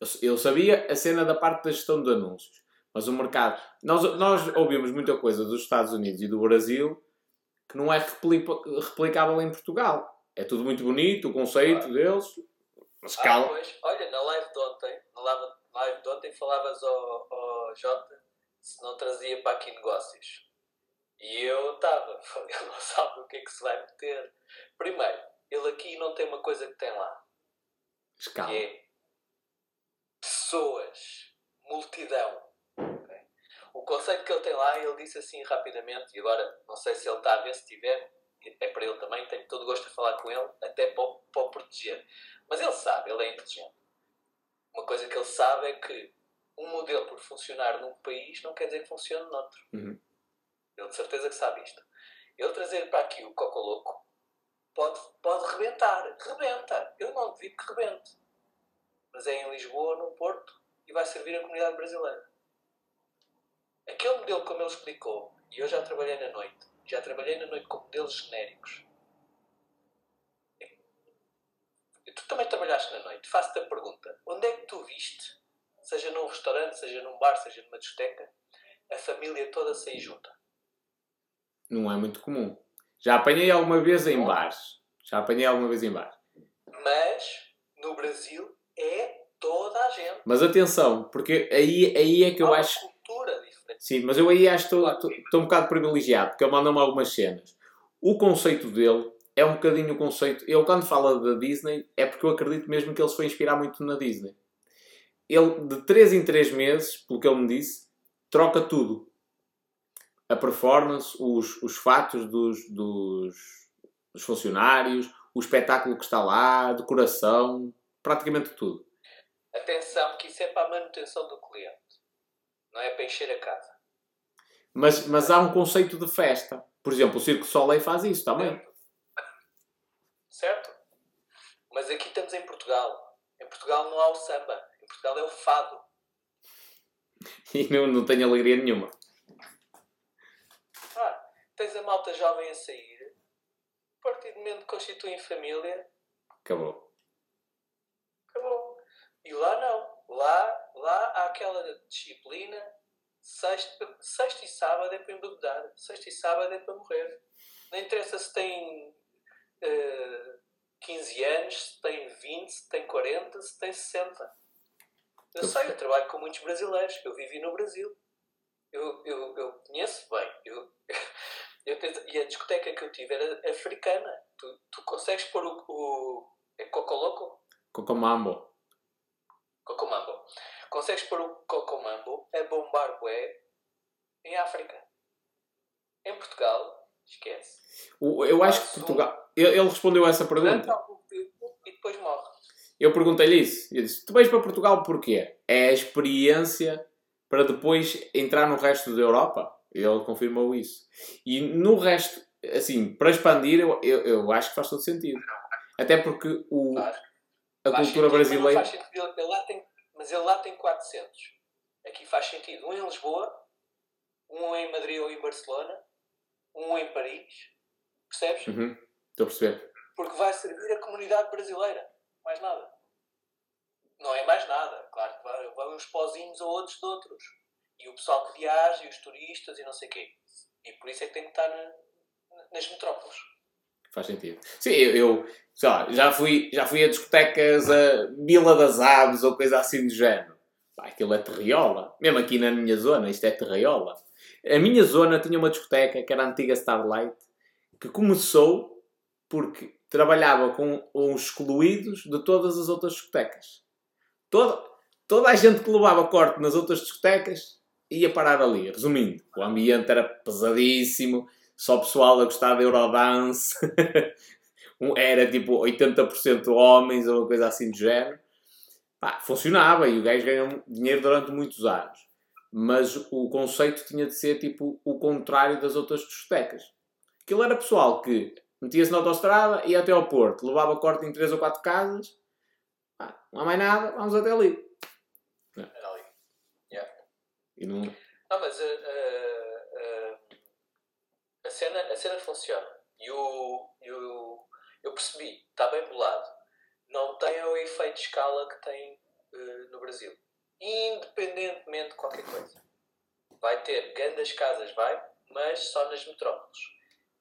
eu, eu sabia a cena da parte da gestão de anúncios. Mas o mercado... Nós, nós ouvimos muita coisa dos Estados Unidos e do Brasil que não é replicável em Portugal. É tudo muito bonito, o conceito deles, a
Ah,
escala.
pois. Olha, na live de ontem, na live, live de ontem falavas ao, ao Jota se não trazia para aqui negócios. E eu estava, *laughs* ele não sabe o que é que se vai meter. Primeiro, ele aqui não tem uma coisa que tem lá,
escala.
que é pessoas, multidão. O conceito que ele tem lá, ele disse assim rapidamente, e agora não sei se ele está a ver, se tiver, é para ele também, tenho todo o gosto de falar com ele, até para o, para o proteger. Mas ele sabe, ele é inteligente. Uma coisa que ele sabe é que um modelo por funcionar num país não quer dizer que funcione noutro.
Uhum.
Ele de certeza que sabe isto. Ele trazer para aqui o Cocoloco pode, pode rebentar. Rebenta. Eu não duvido que rebente. Mas é em Lisboa, no Porto, e vai servir a comunidade brasileira. Aquele modelo, como ele explicou, e eu já trabalhei na noite, já trabalhei na noite com modelos genéricos. E tu também trabalhaste na noite. Faço-te a pergunta: onde é que tu viste, seja num restaurante, seja num bar, seja numa discoteca, a família toda sair junta?
Não é muito comum. Já apanhei alguma vez em bares. Já apanhei alguma vez em bares.
Mas no Brasil É toda a gente.
Mas atenção, porque aí, aí é que eu
Há
acho.
uma cultura diferente.
Sim, mas eu aí acho que estou- estou estou um bocado privilegiado, porque ele mandou-me algumas cenas. O conceito dele é um bocadinho o conceito. Ele, quando fala da Disney, é porque eu acredito mesmo que ele se foi inspirar muito na Disney. Ele, de 3 em 3 meses, pelo que ele me disse, troca tudo. A performance, os, os fatos dos, dos, dos funcionários, o espetáculo que está lá, a decoração, praticamente tudo.
Atenção, que isso é para a manutenção do cliente. Não é para encher a casa.
Mas, mas há um conceito de festa. Por exemplo, o Circo Soleil faz isso também.
Certo? Mas aqui estamos em Portugal. Em Portugal não há o samba. Em Portugal é o fado. *laughs*
E não, não tem alegria nenhuma.
Tens a malta jovem a sair. A partir do momento que constituem família,
Acabou.
acabou. E lá não. Lá, lá há aquela disciplina. Sexta, sexta e sábado é para embebedar. Sexta e sábado é para morrer. Não interessa se tem eh, 15 anos, se tem 20, se tem 40, se tem 60. Eu sei, eu trabalho com muitos brasileiros. Eu vivi no Brasil. Eu, eu, eu conheço bem. Eu, e a discoteca que eu tive era africana. Tu, tu consegues pôr o. o é Cocoloco?
Cocomambo.
Cocomambo. Consegues pôr o Cocomambo a bombar bué em África. Em Portugal, esquece.
O- Eu acho que Portugal. Ele ele respondeu essa
Durante
pergunta.
e depois morre.
Eu perguntei-lhe isso. Eu disse: Tu vais para Portugal porquê? É a experiência para depois entrar no resto da Europa? Ele confirmou isso. E no resto, assim, para expandir, eu, eu, eu acho que faz todo sentido. Até porque o, a
Faz
cultura
sentido, mas
brasileira.
sentido. Ele- ele lá tem, mas ele lá tem 400. Aqui faz sentido. Um em Lisboa, um em Madrid ou em Barcelona, um em Paris. Percebes?
Uhum, estou a perceber.
Porque vai servir a comunidade brasileira. Mais nada. Não é mais nada. Claro que vai- vão uns pozinhos ou outros de outros. E o pessoal que viaja, e os turistas e não sei o quê. E por isso é que tem que estar na- nas metrópoles.
Faz sentido. Sim, eu, eu, lá, já fui, já fui a discotecas a Vila das Aves ou coisa assim do género. Pá, aquilo é terriola. Mesmo aqui na minha zona, isto é terriola. A minha zona tinha uma discoteca que era a antiga Starlight que começou porque trabalhava com os excluídos de todas as outras discotecas. Toda, toda a gente que levava corte nas outras discotecas ia parar ali. Resumindo, o ambiente era pesadíssimo, só pessoal a gostar de Eurodance, *laughs* era tipo 80% homens ou uma coisa assim do género. Pá, funcionava e o gajo ganhou dinheiro durante muitos anos. Mas o conceito tinha de ser tipo o contrário das outras discotecas. Aquilo era pessoal que metia-se na autostrada, ia até ao Porto, levava corte em 3 ou 4 casas, pá, não há mais nada, vamos até ali. E não...
Não, mas uh, uh, uh, a, cena, a cena funciona. E o, e o, eu percebi, está bem bolado. Não tem o efeito de escala que tem uh, no Brasil. Independentemente de qualquer coisa. Vai ter grandes casas, vai, mas só nas metrópoles.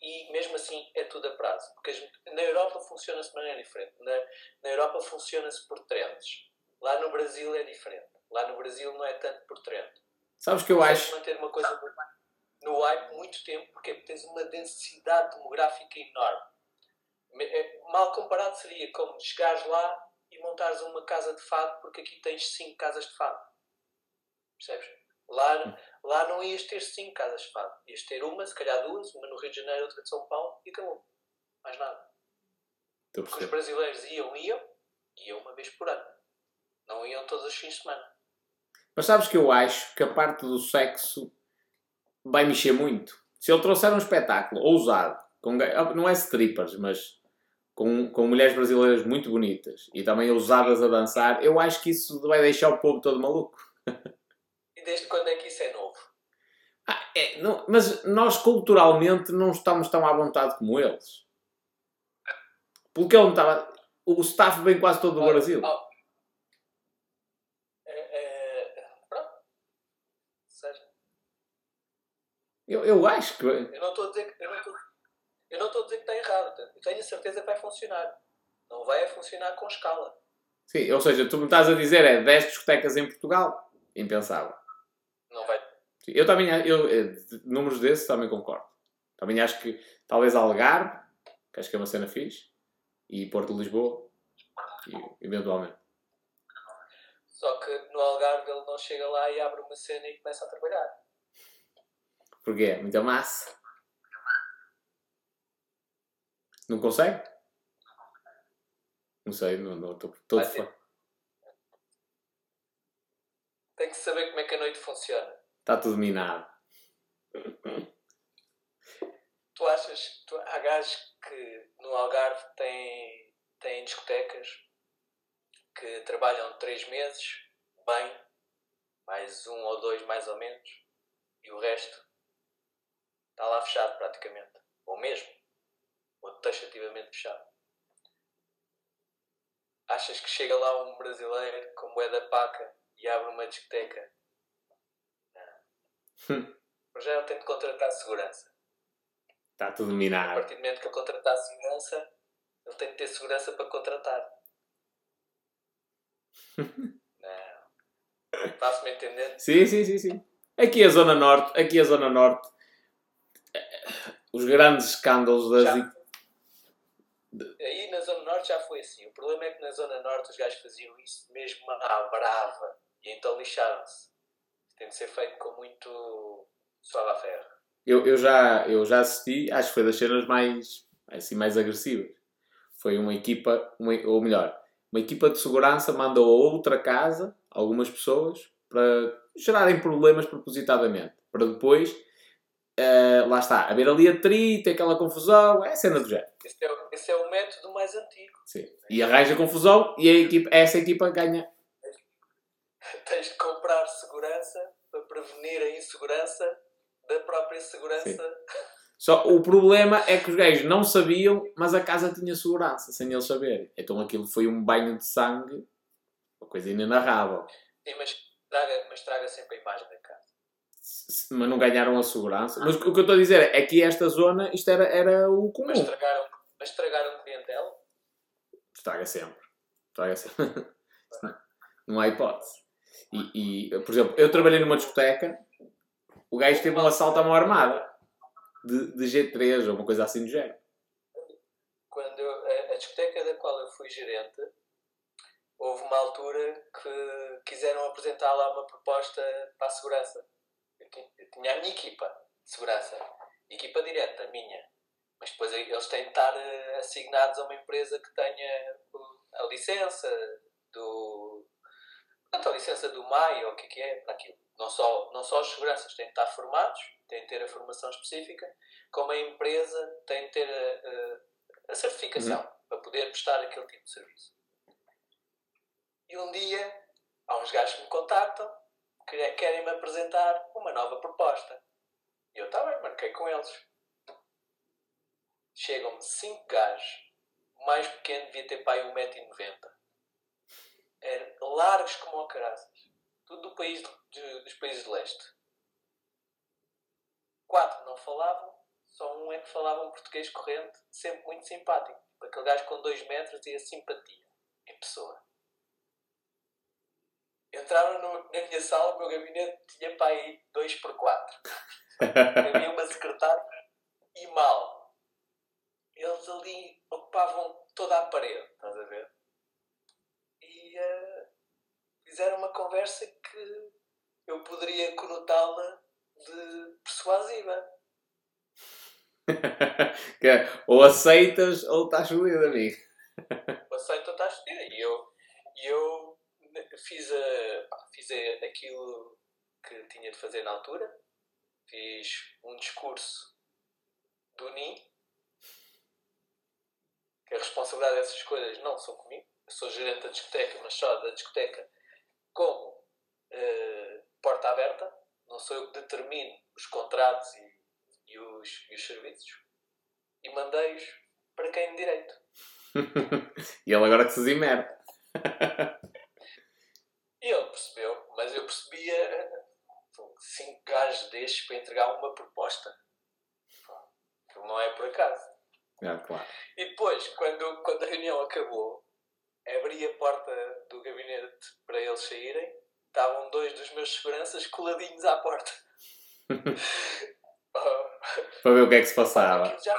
E mesmo assim é tudo a prazo. Porque as- na Europa funciona-se de maneira diferente. Na, na Europa funciona-se por trends. Lá no Brasil é diferente. Lá no Brasil não é tanto por trend.
Sabes que eu acho.
manter uma coisa no hype muito tempo porque tens uma densidade demográfica enorme. Me- é- Mal comparado seria como chegares lá e montares uma casa de fado porque aqui tens 5 casas de fado. Percebes? Lá, lá não ias ter 5 casas de fado. Ias ter uma, se calhar duas, uma no Rio de Janeiro, outra de São Paulo e acabou. Mais nada. Porque os brasileiros iam, iam, iam uma vez por ano. Não iam todos os fins de semana.
Mas sabes que eu acho que a parte do sexo vai mexer muito. Se ele trouxer um espetáculo ousado, com, ga- não é strippers, mas com, com mulheres brasileiras muito bonitas e também ousadas a dançar, eu acho que isso vai deixar o povo todo maluco.
E desde quando é que isso é novo?
Ah, é, não- mas nós culturalmente não estamos tão à vontade como eles. Porque ele não estava. O staff vem quase todo do
Olha,
Brasil.
ó, é, é, pronto. Seja,
Eu, eu acho que.
eu não estou a dizer que eu não estou, a dizer que está errado. Eu tenho a certeza que vai funcionar. Não vai funcionar com escala.
Sim, ou seja, tu me estás a dizer é 10 discotecas em Portugal? Impensável.
Não vai.
Sim, Eu também, eu, de números desses também concordo. Também acho que talvez Algarve, que acho que é uma cena fixe, e Porto de Lisboa, e, eventualmente.
Só que no Algarve ele não chega lá e abre uma cena e começa a trabalhar.
Porque é muita massa. Não consegue? Não sei, não estou todo fã.
Tem que saber como é que a noite funciona.
Está tudo minado. *laughs*
Tu achas, tu, há gajos que no Algarve têm, têm discotecas que trabalham três meses, bem, mais um ou dois mais ou menos, e o resto está lá fechado praticamente. Ou mesmo, ou taxativamente fechado. Achas que chega lá um brasileiro como é da paca e abre uma discoteca? *laughs* Não. Mas já ele tem de contratar segurança.
Está tudo
A
minado.
partir do momento que ele contratar segurança, ele tem de ter segurança para contratar. *laughs* Não. Faço-me entender?
Sim, sim, sim, sim. Aqui a Zona Norte, aqui a Zona Norte, os grandes escândalos das...
Já. Aí na Zona Norte já foi assim. O problema é que na Zona Norte os gajos faziam isso mesmo à brava. E então lixaram-se. Tem de ser feito com muito suave à ferro.
Eu, eu, já, eu já assisti, acho que foi das cenas mais, assim, mais agressivas. Foi uma equipa, uma, ou melhor, uma equipa de segurança mandou a outra casa algumas pessoas para gerarem problemas propositadamente. Para depois, eh, lá está, haver ali atrito, aquela confusão, é a cena do género.
Esse é, o- esse é o método mais antigo.
Sim. E arranja confusão e a equipa, essa equipa ganha.
Tens de comprar segurança para prevenir a insegurança da própria segurança.
Só o problema é que os gajos não sabiam, mas a casa tinha segurança, sem eles saberem. Então aquilo foi um banho de sangue, uma coisa inenarrável.
Sim, mas traga, mas traga sempre a imagem da
Mas não ganharam a segurança. Mas o que eu estou a dizer é que esta zona, isto era, era o comum.
Mas estragaram, mas estragaram clientela?
Estraga sempre. Estraga sempre. *laughs* não, não há hipótese. E, e, por exemplo, eu trabalhei numa discoteca, o gajo teve um assalto à mão armada. De, de G3 ou uma coisa assim do género.
Quando eu- a, a discoteca da qual eu fui gerente, houve uma altura que quiseram apresentar lá uma proposta para a segurança. Tinha, a minha equipa de segurança, equipa direta, minha. Mas depois eles têm de estar eh, assignados a uma empresa que tenha a licença do. Portanto, a licença do MAI ou o que é que é para aquilo. Não só, não só os seguranças têm de estar formados, têm de ter a formação específica, como a empresa tem de ter a, a- a certificação para poder prestar aquele tipo de serviço. E um dia, há uns gajos que me contactam, querem-me apresentar uma nova proposta. E eu, está bem, marquei com eles. Chegam-me cinco gajos, o mais pequeno devia ter pai 1,90m. Eram largos como o caraças. Tudo do país de- dos países de leste. Quatro não falavam, só um é que falava um português corrente, sempre muito simpático. Aquele gajo com dois metros e a simpatia em pessoa. Entraram no- na minha sala, o meu gabinete tinha para aí 2 por 4 *laughs* Havia uma secretária e mal. Eles ali ocupavam toda a parede, estás a ver? E eh, fizeram uma conversa que eu poderia conotá-la de persuasiva. *laughs*
É, ou aceitas ou estás fodido, amigo.
O aceito está a estudar. E eu, e eu fiz, a, pá, fiz a- aquilo que tinha de fazer na altura. Fiz um discurso do NIM. Que a responsabilidade dessas coisas não são comigo. Eu sou gerente da discoteca, mas só da discoteca como eh, porta aberta. Não sou eu que determino os contratos e, e os, e os serviços. E mandei-os para quem de direito. *laughs*
e ele agora que se zimera.
E ele percebeu, mas eu percebia cinco gajos destes para entregar uma proposta. Aquilo não é por acaso.
É, claro.
E depois, quando, quando a reunião acabou, abri a porta do gabinete para eles saírem, estavam dois dos meus seguranças coladinhos à porta. *laughs*
para ver o que é que se passava.
Já...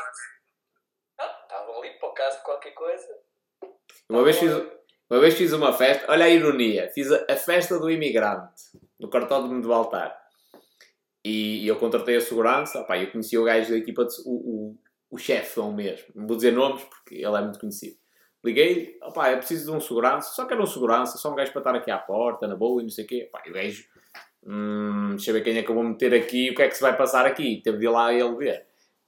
Ah, estavam ali para o caso de qualquer coisa.
Uma vez, fiz, uma vez fiz uma festa, olha a ironia, fiz a, a festa do imigrante no cartódromo de Baltar. E, e, eu contratei a segurança, opá, eu conheci o gajo da equipa, de, o, o, o chefe, um mesmo. Não vou dizer nomes porque ele é muito conhecido. Liguei, opá, é preciso de um segurança, só quero um segurança, só um gajo para estar aqui à porta, na boa e não sei o quê. Opá, e o gajo, hum, deixa eu ver quem é que eu vou meter aqui, o que é que se vai passar aqui. Teve de ir lá ele ver.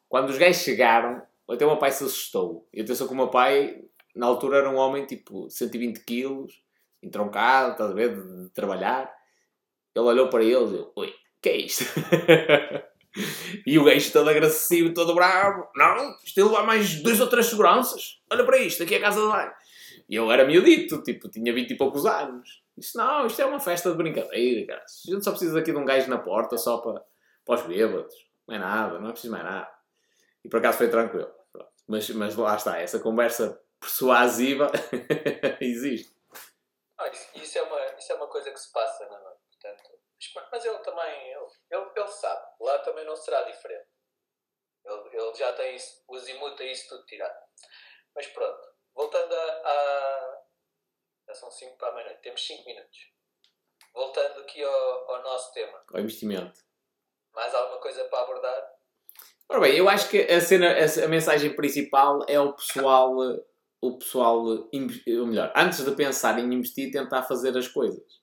Quando os gajos chegaram, até o meu pai se assustou. E atenção que o meu pai, na altura, era um homem tipo 120 quilos, entroncado, estás a ver, de, de trabalhar. Ele olhou para eles e eu, oi, que é isto? *laughs* E o gajo todo agressivo, todo bravo. Não, isto levar mais dois ou três seguranças. Olha para isto, aqui é a casa de banho. E eu era miudito, tipo, tinha vinte e poucos anos. Disse, não, isto é uma festa de brincadeira, cara. A gente só precisa aqui de um gajo na porta, só para, para os bêbados. Não é nada, não é preciso mais nada. E por acaso foi tranquilo. Mas, mas lá está, essa conversa persuasiva *laughs* existe.
Ah, isso, isso, é uma, isso é uma coisa que se passa, não é? Portanto, mas ele também, ele, ele, ele sabe, lá também não será diferente. Ele, ele já tem isso, é isso tudo tirado. Mas pronto, voltando a. a já são 5 para a meia-noite, temos 5 minutos. Voltando aqui ao, ao nosso tema.
Ao investimento.
Mais alguma coisa para abordar?
Ora bem, eu acho que a, cena, a, a mensagem principal é o pessoal, o pessoal, ou melhor, antes de pensar em investir, tentar fazer as coisas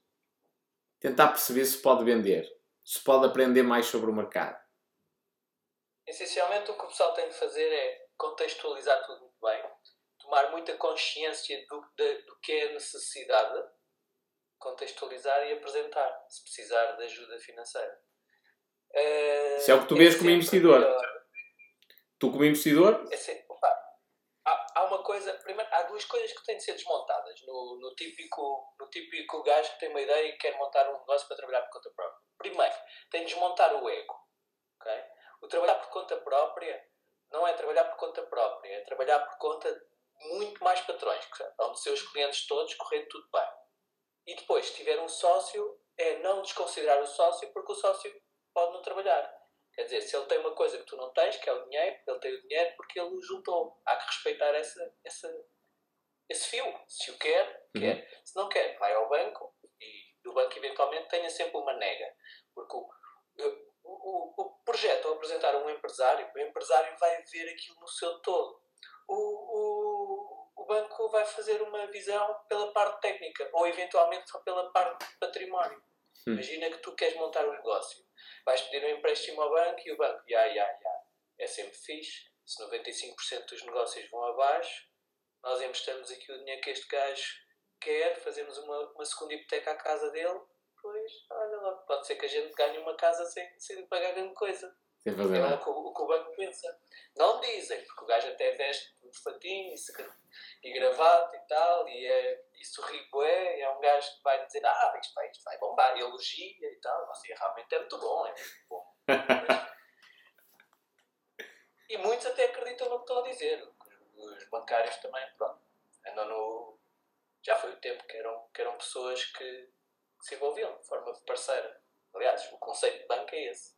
tentar perceber se pode vender, se pode aprender mais sobre o mercado.
Essencialmente, o que o pessoal tem de fazer é contextualizar tudo muito bem, tomar muita consciência do, de, do que é a necessidade, contextualizar e apresentar, se precisar de ajuda financeira.
Uh, Isso é o que tu vês como investidor. Melhor. Tu, como investidor?
É opa, há, uma coisa, primeiro, há duas coisas que têm de ser desmontadas no, no, típico, no típico gajo que tem uma ideia e quer montar um negócio para trabalhar por conta própria. Primeiro, tem de desmontar o ego. Okay? O trabalhar por conta própria não é trabalhar por conta própria, é trabalhar por conta de muito mais patrões, que vão de seus clientes todos correndo tudo bem. E depois, se tiver um sócio, é não desconsiderar o sócio porque o sócio pode não trabalhar. Quer dizer, se ele tem uma coisa que tu não tens, que é o dinheiro, ele tem o dinheiro porque ele o juntou. Há que respeitar essa, essa, esse fio. Se o quer, uhum. quer. Se não quer, vai ao banco e do banco eventualmente tenha sempre uma nega. Porque o, o, o projeto ao apresentar um empresário, o empresário vai ver aquilo no seu todo. O, o, o banco vai fazer uma visão pela parte técnica ou eventualmente só pela parte de património. Hum. Imagina que tu queres montar um negócio vais pedir um empréstimo ao banco e o banco, ya, ya, ya, é sempre fixe. Se 95% dos negócios vão abaixo, nós emprestamos aqui o dinheiro que este gajo quer, fazemos uma, uma segunda hipoteca à casa dele, pois, olha lá, pode ser que a gente ganhe uma casa sem, sem pagar grande coisa.
Sem fazer
é o que, o que, o banco pensa. Não dizem, porque o gajo até veste um fatinho e, e gravata e tal, e, é, e sorri bué, é um gajo que vai dizer, ah, isto vai, isto vai bombar, elogia e tal, assim, realmente é muito bom, é muito bom. *laughs* e muitos até acreditam no que estão a dizer. Os bancários também, pronto, andam no... Já foi o tempo que eram, que eram pessoas que, que se envolviam de forma parceira. Aliás, o conceito de banco é esse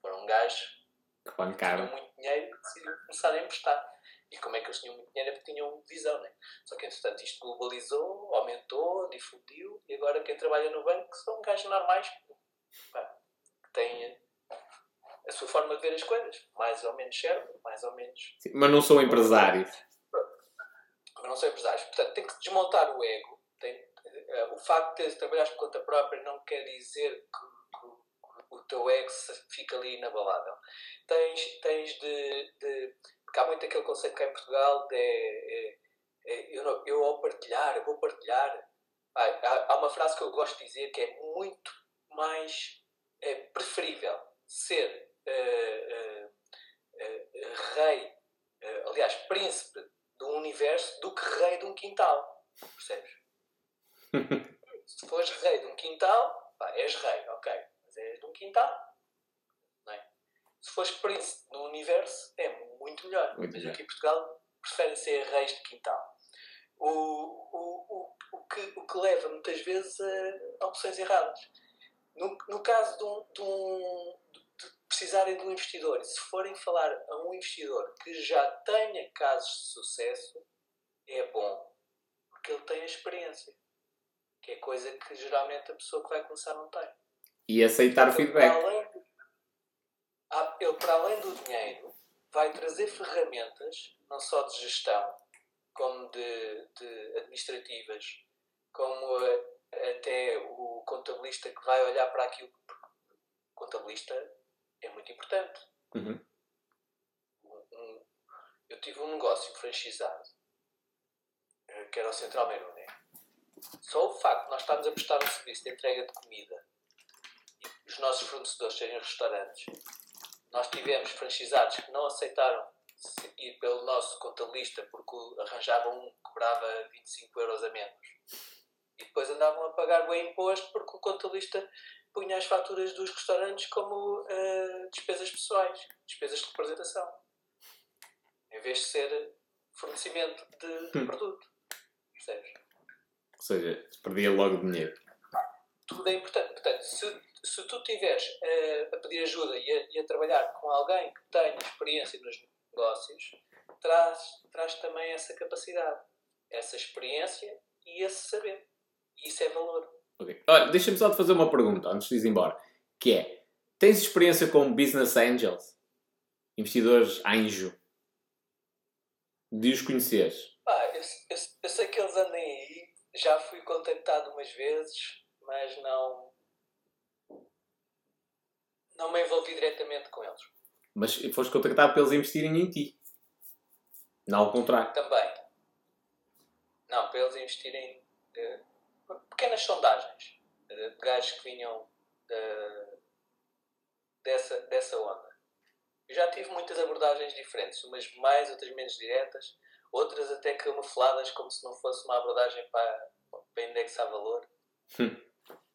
foram gajos
que bancaram.
tinham muito dinheiro e decidiram começar a emprestar. E como é que eles tinham muito dinheiro? É porque tinham visão, né? Só que, entretanto, isto globalizou, aumentou, difundiu, e agora quem trabalha no banco são gajos normais pá, que têm a sua forma de ver as coisas. Mais ou menos certo, mais ou menos.
Sim, mas não são empresários.
Mas não são empresários. Portanto, tem que desmontar o ego. Tem, uh, o facto de trabalhar por conta própria não quer dizer que o teu ego fica ali inabalável. Tens, tens de, de. Porque há muito aquele conceito que em Portugal de. É, é, eu, não, eu ao partilhar, eu vou partilhar. há, há, uma frase que eu gosto de dizer que é muito mais é, preferível ser uh, uh, uh, rei, aliás, príncipe um universo do que rei de um quintal. Percebes? *laughs* Se fores rei de um quintal, pá, és rei, ok mas és de um quintal. Não é? Se fores príncipe no universo, é muito melhor. Muito mas aqui em Portugal preferem ser reis de quintal. o, o, o, o, que, o que leva muitas vezes a opções erradas. No, no caso de, um, de, um, de precisarem de um investidor, se forem falar a um investidor que já tenha casos de sucesso, é bom, porque ele tem a experiência, que é coisa que geralmente a pessoa que vai começar não tem.
E aceitar o feedback.
Para além, ele, para além do dinheiro, vai trazer ferramentas, não só de gestão, como de, de administrativas, como a, até o contabilista que vai olhar para aquilo. O contabilista é muito importante.
Uhum.
Um, eu tive um negócio franchisado, eh, que era o Central Menu, né? Só o facto de nós estarmos a prestar um serviço de entrega de comida os nossos fornecedores serem restaurantes, nós tivemos franchisados que não aceitaram ir pelo nosso contabilista porque arranjavam um que cobrava 25 euros a menos. E depois andavam a pagar o imposto porque o contabilista punha as faturas dos restaurantes como uh, despesas pessoais, despesas de representação. Em vez de ser fornecimento de, hum. produto. Percebes?
Ou seja, perdia logo dinheiro.
Tudo é importante. Portanto, se, se tu estiveres uh, a pedir ajuda e a, e a trabalhar com alguém que tenha experiência nos negócios traz, traz também essa capacidade, essa experiência e esse saber. E isso é valor.
Okay. Olha, deixa-me só te fazer uma pergunta antes de ir embora. Que é, tens experiência com business angels? Investidores anjo? De os conheceres?
Ah, eu, eu, eu sei que eles andem aí. Já fui contactado umas vezes, mas não... Não me envolvi diretamente com eles.
Mas foste contactado para eles investirem em ti. Não ao contrário.
Também. Não, para eles investirem. Uh, pequenas sondagens uh, de gajos que vinham uh, dessa, dessa onda. Eu já tive muitas abordagens diferentes, umas mais, outras menos diretas, outras até camufladas, como se não fosse uma abordagem para, para indexar valor.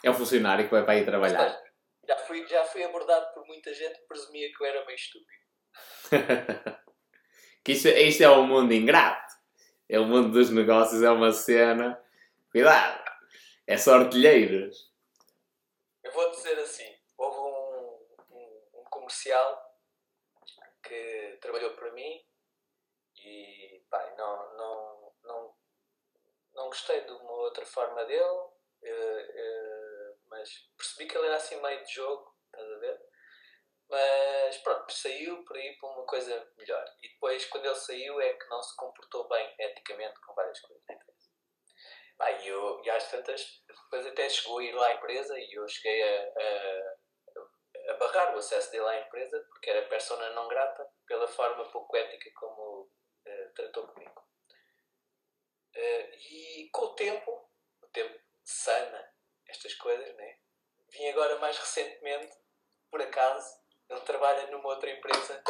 É um funcionário que vai para aí trabalhar.
Já fui, já fui abordado por muita gente que presumia que eu era meio estúpido. *laughs*
que isto, isto é o um mundo ingrato. É o mundo dos negócios, é uma cena. Cuidado! É só artilheiros.
Eu vou dizer assim: houve um, um, um comercial que trabalhou para mim e pá, não, não, não, não gostei de uma outra forma dele. Uh, uh, mas percebi que ele era assim meio de jogo, estás a ver? Mas pronto, saiu por aí para uma coisa melhor. E depois, quando ele saiu, é que não se comportou bem eticamente com várias coisas na empresa. Ah, e, eu, e às tantas, depois até chegou a ir lá à empresa e eu cheguei a, a, a barrar o acesso dele à empresa porque era persona não grata pela forma pouco ética como uh, tratou comigo. Uh, e com o tempo, o tempo sana estas coisas, né? Vim agora mais recentemente, por acaso, ele trabalha numa outra empresa.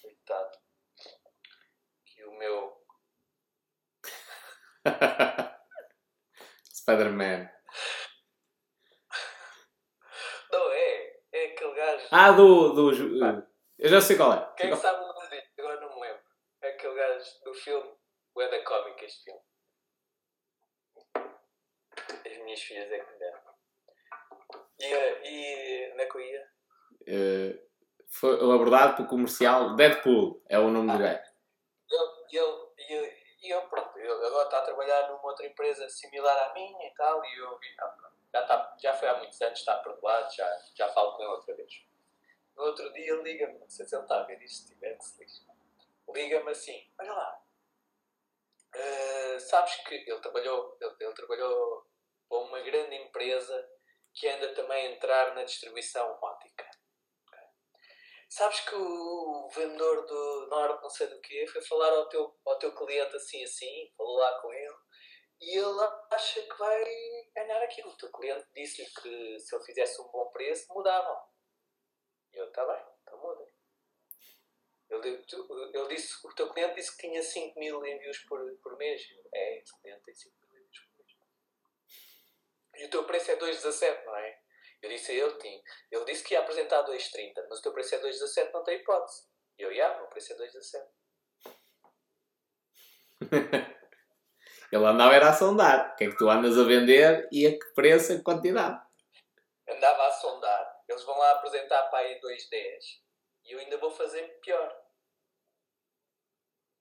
Coitado. Que o meu. *laughs*
Spider-Man.
Não, é. É aquele gajo.
Ah, do. do ah. Eu já sei qual é.
Quem sabe o nome? Agora não me lembro. É aquele gajo do filme. O é da cómica este filme minhas filhas é que me deram. E, e onde é que eu ia? Uh,
foi abordado pelo comercial Deadpool, é o nome ah, do gajo.
E ele, ele, ele, pronto, ele agora está a trabalhar numa outra empresa similar à minha e tal, e eu vi, ah, já, está, já foi há muitos anos, está perdoado, já, já falo com ele outra vez. No outro dia ele liga-me, não sei se ele está a ver isto, se tiver que se liga. Liga-me assim, olha lá, uh, sabes que ele trabalhou, ele, ele trabalhou para uma grande empresa que anda também a entrar na distribuição ótica. Sabes que o vendedor do Norte, não sei do que, foi falar ao teu, ao teu cliente assim assim, falou lá com ele, e ele acha que vai ganhar aquilo. O teu cliente disse-lhe que se ele fizesse um bom preço, mudavam. Eu, está bem, então muda. Ele, ele disse, o teu cliente disse que tinha 5 mil envios por, por mês. É, esse cliente tem 5 e o teu preço é 2,17, não é? Eu disse a ele, tinha. ele disse que ia apresentar 2,30, mas o teu preço é 2,17, não tem hipótese. E eu, ia, o meu preço é 2,17. *laughs*
Ele andava era a sondar. O que é que tu andas a vender e a que preço, a que quantidade?
Andava a sondar. Eles vão lá apresentar para aí 2.10 e eu ainda vou fazer pior.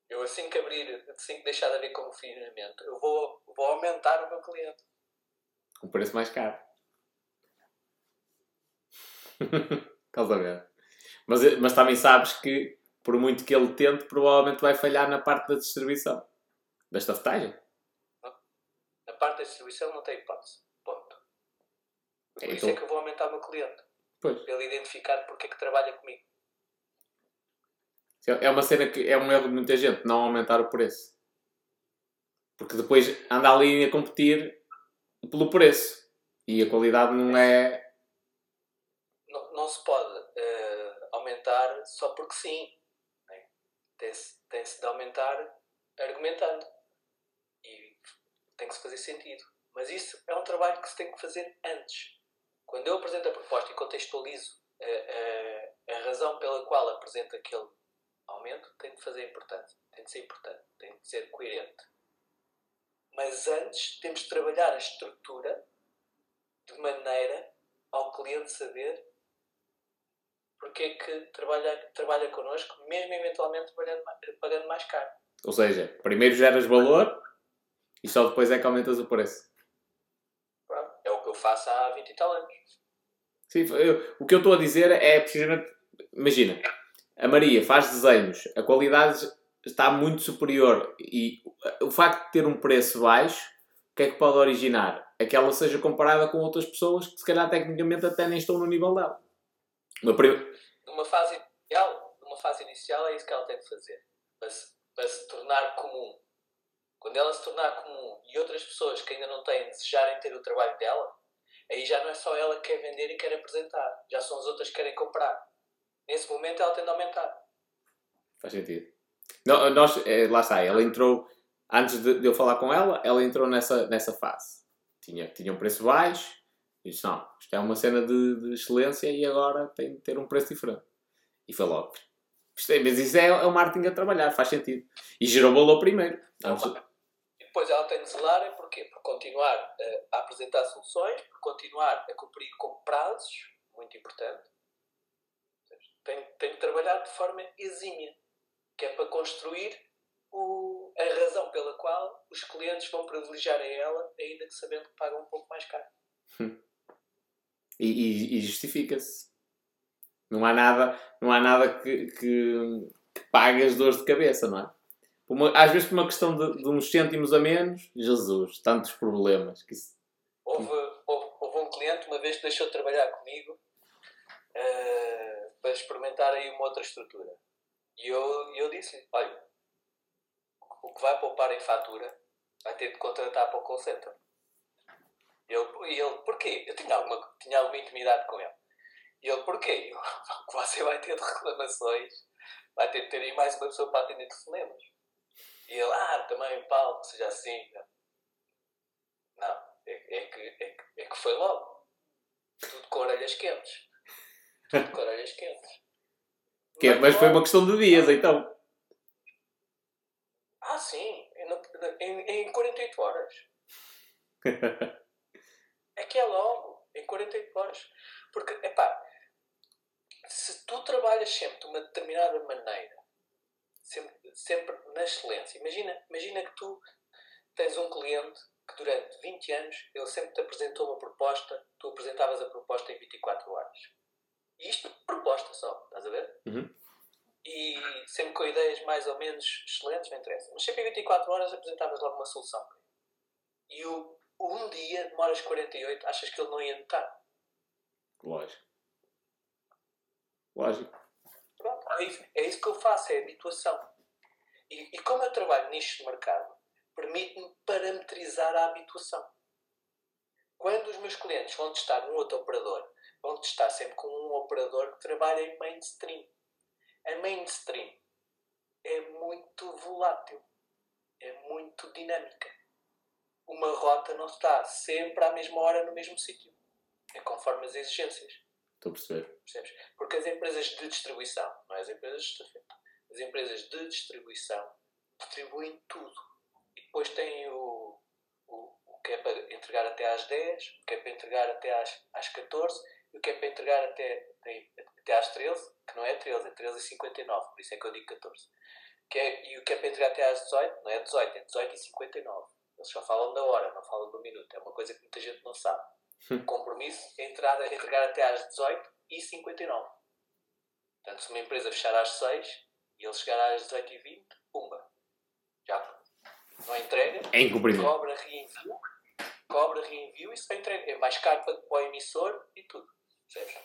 Eu assim que abrir, assim que deixar de haver confinamento, eu vou, vou aumentar o meu cliente.
Um preço mais caro. *laughs* Estás a ver? Mas, mas também sabes que, por muito que ele tente, provavelmente vai falhar na parte da distribuição. Da estafetagem.
Na parte da distribuição não tem hipótese. Ponto. Por
É,
isso
então-
é que eu vou aumentar o meu cliente.
Pois.
Para ele identificar porque é que trabalha comigo.
É uma cena que é um erro de muita gente, não aumentar o preço. Porque depois anda ali a competir pelo preço. E a qualidade não é.
Não, não se pode eh, aumentar só porque sim. né? Tem-se tem-se de aumentar argumentando. E tem que se fazer sentido. Mas isso é um trabalho que se tem que fazer antes. Quando eu apresento a proposta e contextualizo eh, eh, a razão pela qual apresento aquele aumento, tem de fazer importante. Tem de ser importante. Tem de ser coerente. Mas antes temos de trabalhar a estrutura de maneira ao cliente saber porque é que trabalha, trabalha connosco, mesmo eventualmente pagando, pagando mais caro.
Ou seja, primeiro geras valor e só depois é que aumentas o preço.
É o que eu faço há 20 e tal anos.
Sim, eu- o que eu estou a dizer é precisamente. Imagina, a Maria faz desenhos, a qualidade está muito superior e o facto de ter um preço baixo, o que é que pode originar? É que ela seja comparada com outras pessoas que se calhar tecnicamente até nem estão no nível dela. Uma prim-
Numa fase inicial, numa fase inicial é isso que ela tem de fazer. Para se, para se tornar comum. Quando ela se tornar comum e outras pessoas que ainda não têm desejarem ter o trabalho dela, aí já não é só ela que quer vender e quer apresentar. Já são as outras que querem comprar. Nesse momento ela tem de aumentar.
Faz sentido. Nós, eh, lá está, ela entrou, antes de, eu falar com ela, ela entrou nessa, nessa fase. Tinha, tinha um preço baixo, disse, não, isto é uma cena de, de excelência e agora tem de ter um preço diferente. E foi logo. Mas isso é, é o marketing a trabalhar, faz sentido. E gerou valor primeiro.
E depois ela tem de zelar, é porquê? Por continuar eh, a apresentar soluções, por continuar a cumprir com prazos, muito importante. Tem, tem de trabalhar de forma exímia, que é para construir o, a razão pela qual os clientes vão privilegiar a ela, ainda que sabendo que pagam um pouco mais caro.
E, e- e justifica-se. Não há nada, não há nada que, que, que pague as dores de cabeça, não é? Uma- às vezes por uma questão de, de uns cêntimos a menos, Jesus, tantos problemas. Que isso-
Houve, houve, houve um cliente uma vez que deixou de trabalhar comigo eh, para experimentar aí uma outra estrutura. E eu, eu disse-lhe, olha, o que vai poupar em fatura vai ter de contratar para o call center. E ele, ele porquê? Eu tinha alguma, tinha alguma intimidade com ele. E ele, porquê? Eu, "Porque você vai ter de reclamações, vai ter de ter aí mais uma pessoa para atender telefonemas. E ele, ah, também, Paulo, seja assim. Não, é, é que, é, que, é que foi logo. Tudo com orelhas quentes. Tudo com orelhas quentes.
Que é- mas foi uma questão de dias, então.
Ah, sim. Em, em 48 horas. *laughs* É que é logo. Em 48 horas. Porque, epá, se tu trabalhas sempre de uma determinada maneira, sempre, sempre na excelência, imagina, imagina que tu tens um cliente que durante 20 anos ele sempre te apresentou uma proposta, tu apresentavas a proposta em 24 horas. E isto proposta só, estás a ver?
Uhum.
E sempre com ideias mais ou menos excelentes, não interessa. Mas sempre em 24 horas apresentavas logo uma solução. E o, um dia demoras 48, achas que ele não ia notar?
Lógico. Lógico.
Pronto, é isso, é isso que eu faço, é habituação. E, e como eu trabalho nisto de mercado, permite-me parametrizar a habituação. Quando os meus clientes vão testar um outro operador, vão testar sempre com um operador que trabalha em mainstream. A mainstream é muito volátil, é muito dinâmica. Uma rota não está sempre à mesma hora no mesmo sítio. É conforme as exigências.
Estou a perceber.
Percebes? Porque as empresas de distribuição, não é as empresas de estafeta, as empresas de distribuição distribuem tudo. depois tem o, o, o que é para entregar até às 10, o que é para entregar até às, às 14 e o que é para entregar até, até, às 13, que não é 13, é 13 e 59, por isso é que eu digo 14. Que é, e o que é para entregar até às 18, não é 18, é 18 e 59. Eles só falam da hora, não falam do minuto. É uma coisa que muita gente não sabe. O compromisso é entrar, é entregar até às 18 e 59. Portanto, se uma empresa fechar às 6 e ele chegar às 18 e 20, pumba. Já não entrega,
É incumprimento.
cobra reenvio, cobra reenvio e só entrega. É mais caro para, para o emissor e tudo. Percebes?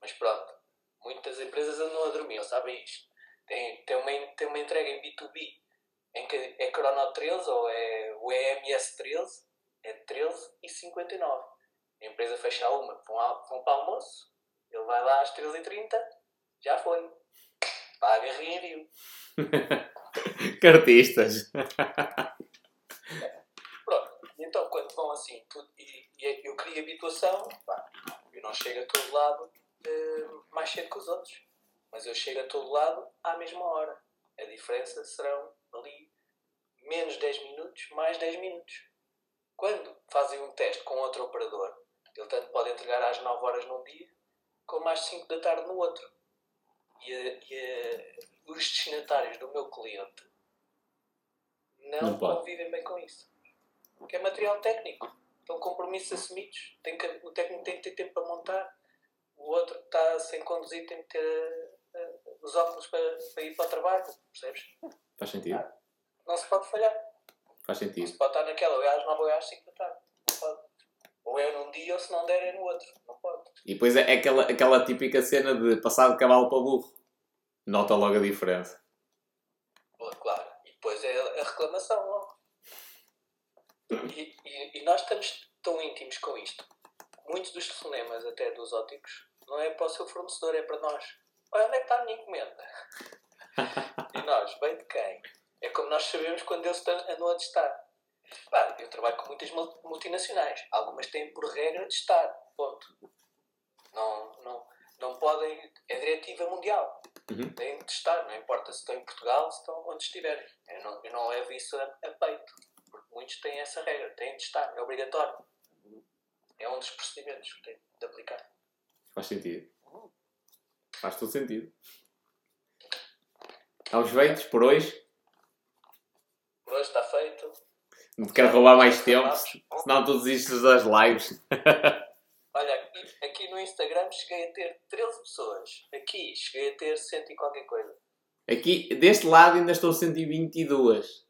Mas pronto, muitas empresas andam a dormir, eles sabem isto. Tem, tem, uma, tem uma entrega em B2B em que é Chrono 13 ou é o EMS 13, é 13 e 59. A empresa fecha a uma, vão, ao- vão para o almoço, ele vai lá às 13h30, já foi. Paga reenvio. *laughs*
Cartistas.
Pronto, e então quando vão assim, tudo, e, e eu crio habituação, pá, não chego a todo lado eh, mais cedo que os outros, mas eu chego a todo lado à mesma hora. A diferença serão ali menos 10 minutos, mais 10 minutos. Quando fazem um teste com outro operador, ele tanto pode entregar às 9 horas num dia, como às 5 da tarde no outro. E, a- e a- os destinatários do meu cliente não,
Não
convivem bem com isso. Porque é material técnico. Estão compromissos assumidos. Tem que, o técnico tem que ter tempo para montar. O outro que está sem conduzir tem que ter eh, os óculos para, para ir para o trabalho. Percebes?
Faz sentido.
Não se pode falhar.
Faz
Não
sentido.
se pode estar naquela, ou é às 9 ou é às 5 da tarde. Não pode. Ou é num dia ou se não der é no outro. Não pode.
E depois é aquela, aquela típica cena de passar de cavalo para burro. Nota logo a diferença.
Claro. E depois é a reclamação logo. E, e, e nós estamos tão íntimos com isto. Muitos dos telefonemas, até dos óticos, não é para o seu fornecedor, é para nós. Olha, onde é que está a minha encomenda? *laughs* e nós, bem de quem? É como nós sabemos quando eles estão- andam a testar. Claro, eu trabalho com muitas mul- multinacionais. Algumas têm por regra de estar. Ponto. Não, não, não podem. É diretiva mundial.
Uhum.
Têm de estar, não importa se estão em Portugal, se estão onde estiverem. Eu não, eu não levo isso a, a peito. Muitos têm essa regra. Têm de estar. É obrigatório. É um dos procedimentos que têm de aplicar.
Faz sentido. Faz todo sentido. Aos feitos por hoje.
Por hoje está feito.
Não te quero roubar mais tempo, senão tu desistes das lives. *laughs*
Olha, aqui, aqui no Instagram cheguei a ter 13 pessoas. Aqui cheguei a ter 100 e qualquer coisa.
Aqui, deste lado, ainda estou 122.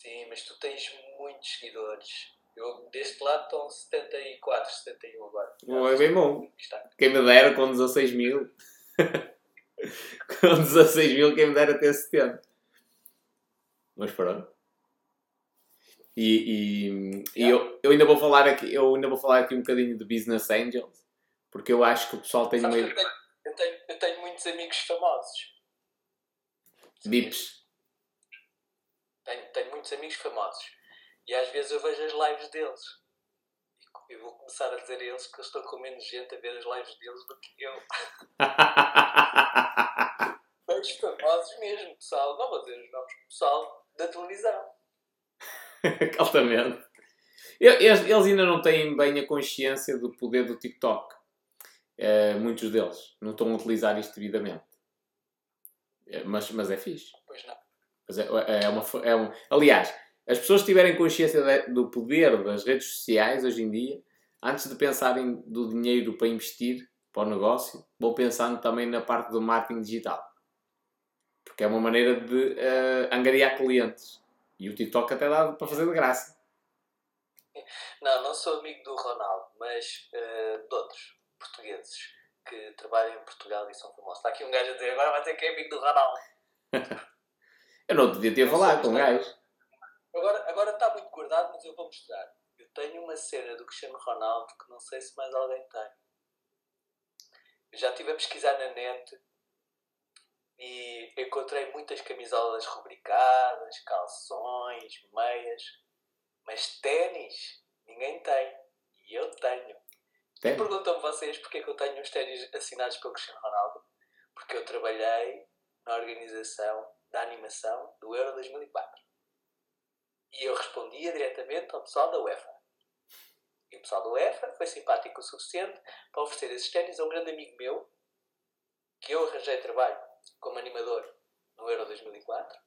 Sim, mas tu tens muitos seguidores. Eu, deste lado estão 74, 71 agora.
Não é bem bom. Quem me dera com 16 mil. *laughs* com 16 mil, quem me dera ter 70. Mas pronto. E, e, e eu, eu ainda vou falar aqui, eu ainda vou falar aqui um bocadinho de Business Angels, porque eu acho que o pessoal tem
Sabes que eu, tenho, eu, tenho, eu tenho muitos amigos famosos.
bips.
Tenho, tenho muitos amigos famosos. E às vezes eu vejo as lives deles. E vou começar a dizer a eles que eu estou com menos gente a ver as lives deles do que eu. *laughs* Os famosos mesmo, pessoal. Não vou dizer os nomes, pessoal da televisão. *laughs*
Altamente. Eles, eles ainda não têm bem a consciência do poder do TikTok. Eh, muitos deles não estão a utilizar isto devidamente. Eh, mas, mas é fixe.
Pois não.
Mas é, é uma, fo- é um, aliás, as pessoas tiverem consciência de- do poder das redes sociais hoje em dia, antes de pensarem do dinheiro para investir para o negócio, vão pensando também na parte do marketing digital. Porque é uma maneira de eh, angariar clientes. E o TikTok até dá para fazer de graça.
Não, não sou amigo do Ronaldo, mas eh, de outros portugueses que trabalham em Portugal e são famosos. Está aqui um gajo a dizer agora vai dizer que é amigo do Ronaldo. *laughs*
Eu não podia ter falado com gajo.
Agora, agora está muito guardado, mas eu vou mostrar. Eu tenho uma cena do Cristiano Ronaldo que não sei se mais alguém tem. Eu já estive a pesquisar na net e encontrei muitas camisolas rubricadas, calções, meias, mas ténis ninguém tem. E eu tenho.
Tem?
Perguntam-me vocês porque é que eu tenho uns ténis assinados pelo Cristiano Ronaldo. Porque eu trabalhei na organização da animação do Euro 2004. E eu respondia diretamente ao pessoal da UEFA. E o pessoal da UEFA foi simpático o suficiente para oferecer esses ténis a um grande amigo meu, que eu arranjei trabalho como animador no Euro 2004.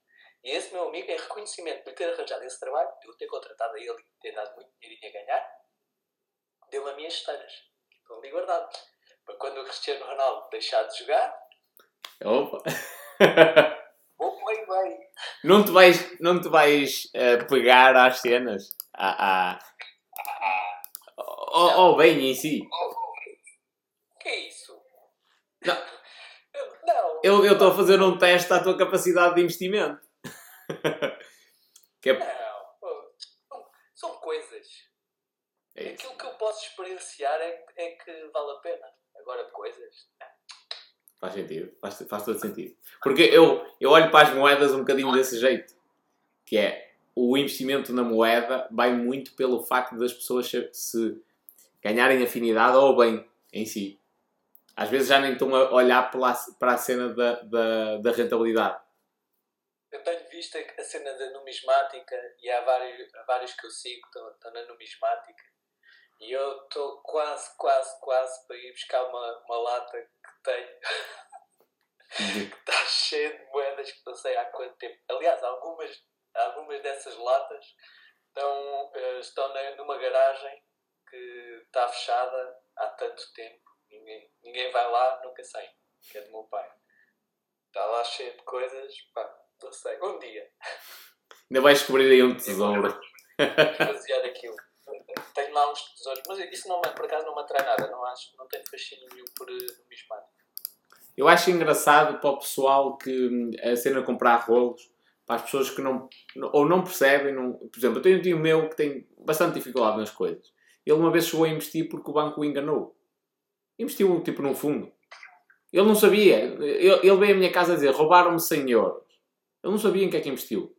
E esse meu amigo, em reconhecimento por ter arranjado esse trabalho, de eu ter contratado a ele e ter dado muito dinheirinho a ganhar, deu-me as minhas esteiras. Estão ali guardadas. Para quando o Cristiano Ronaldo deixar de jogar,
Opa! *laughs*
bem
não te vais, não te vais eh, pegar às cenas? À, à... Ao, ao bem em si?
O que é isso?
Não.
Eu- Não.
Estou a fazer um teste à tua capacidade de investimento. que é...
Não. São, são coisas.
é.
Aquilo que eu posso experienciar é, é que vale a pena. Agora, coisas.
Faz sentido, faz, faz todo sentido. Porque eu, eu olho para as moedas um bocadinho desse jeito. Que é, o investimento na moeda vai muito pelo facto das pessoas se, se ganharem afinidade ao bem em si. Às vezes já nem estão a olhar pela, para a cena da, da, da rentabilidade.
Eu tenho visto a cena da numismática e há vários, há vários que eu sigo que estão, estão na numismática. E eu estou quase, quase, quase para ir buscar uma, uma lata que tenho. *laughs* que está cheia de moedas que não sei há quanto tempo. Aliás, algumas, algumas dessas latas estão, eh, estão numa garagem que está fechada há tanto tempo. Ninguém, ninguém vai lá, nunca sei. Que é do meu pai. Está lá cheio de coisas. Pá, não sei. Um dia.
Ainda vais descobrir aí um tesouro.
Basear aquilo. Tenho lá uns tesouros. Mas isso não, por acaso não me atrai nada. Não, acho, não tenho fascínio nenhum por numismática.
Eu acho engraçado para o pessoal que hum, a cena de comprar rolos, para as pessoas que não, ou não percebem, não, por exemplo, eu tenho um tio meu que tem bastante dificuldade nas coisas. Ele uma vez chegou a investir porque o banco o enganou. Investiu tipo num fundo. Ele não sabia. Ele, veio à minha casa dizer: roubaram-me 100 euros. Ele não sabia em que é que investiu.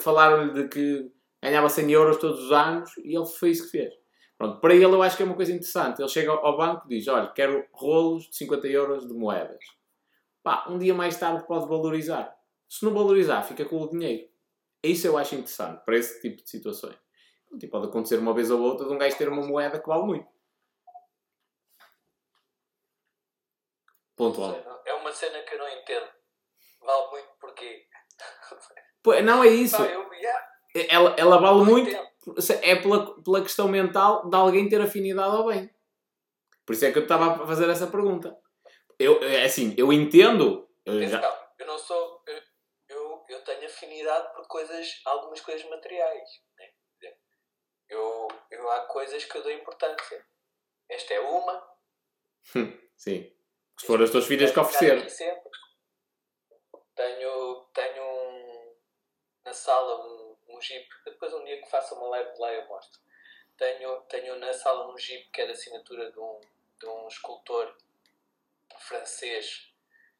Falaram-lhe de que ganhava 100 euros todos os anos e ele foi isso que fez. Pronto, para ele eu acho que é uma coisa interessante. Ele chega ao banco e diz: Olha, quero rolos de 50 euros de moedas. Pá, um dia mais tarde pode valorizar. Se não valorizar, fica com o dinheiro. Isso eu acho interessante para esse tipo de situações. Pronto, E pode acontecer uma vez ou outra de um gajo ter uma moeda que vale muito.
Sei, não. É uma cena que eu não entendo. Vale muito porquê.
Pô, Não é isso.
Pá, eu, yeah,
Ela, ela vale muito é pela, pela questão mental de alguém ter afinidade ao bem. Por isso é que eu estava a fazer essa pergunta. Eu, é assim, eu entendo. Eu já,
eu não sou. Eu, eu, eu tenho afinidade por coisas, algumas coisas materiais. Né? Eu, eu há coisas que eu dou importância. Esta é uma.
sim. Se for as tuas filhas que oferecer.
Tenho, tenho um, na sala um, um jeep. Depois um dia que faça uma live de lá eu mostro. Tenho, tenho na sala um jeep que é da assinatura de um, de um escultor francês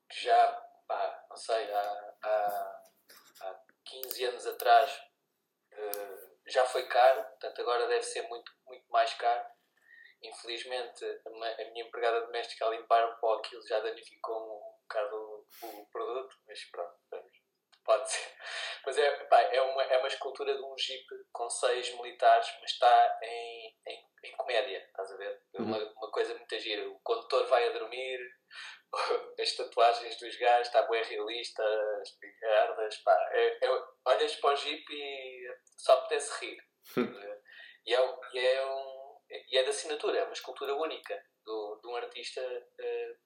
que já, pá, não sei, há, há, há 15 anos atrás eh, já foi caro, portanto agora deve ser muito, muito mais caro. Infelizmente, a minha empregada doméstica a limpar um pó aquilo já danificou um bocado o, o produto, mas pronto. Pode ser. Mas é, pá, é, uma, é uma escultura de um jeep com seis militares, mas está em, em, em comédia, estás a ver? É Uma, uma coisa muito gira. O condutor vai a dormir, *laughs* as tatuagens dos gajos, está bem realista, as picardas, pá. É, é, olhas para o jeep e só apetece rir. ver? e, é, e, é um, e é de assinatura, é uma escultura única do, de um artista eh,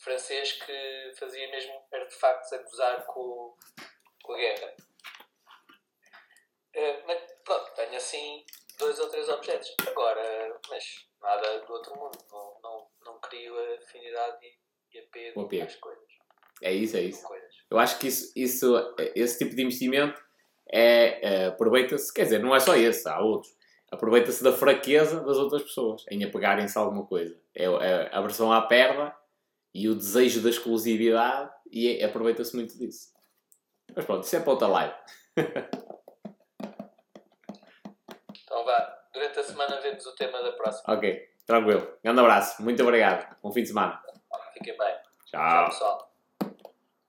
francês que fazia mesmo artefactos a gozar com, com a guerra. Eh, mas pronto, tenho assim dois ou três objetos. Agora, mas nada do outro mundo. Não, não, não crio afinidade e, e apego
apego.
às coisas.
É isso, é isso.
Com.
Eu acho que isso, isso, esse tipo de investimento é, é, aproveita-se, quer dizer, não é só esse, há outros. Aproveita-se da fraqueza das outras pessoas em apegarem-se a alguma coisa. É, é a versão à perda e o desejo da exclusividade e é- aproveita-se muito disso. Mas pronto, isso é para outra live.
Então vá, durante a semana vemos o tema da próxima.
Ok, tranquilo. Grande abraço, muito obrigado. Bom fim de semana.
Fiquem bem. Tchau,
Tchau.
pessoal.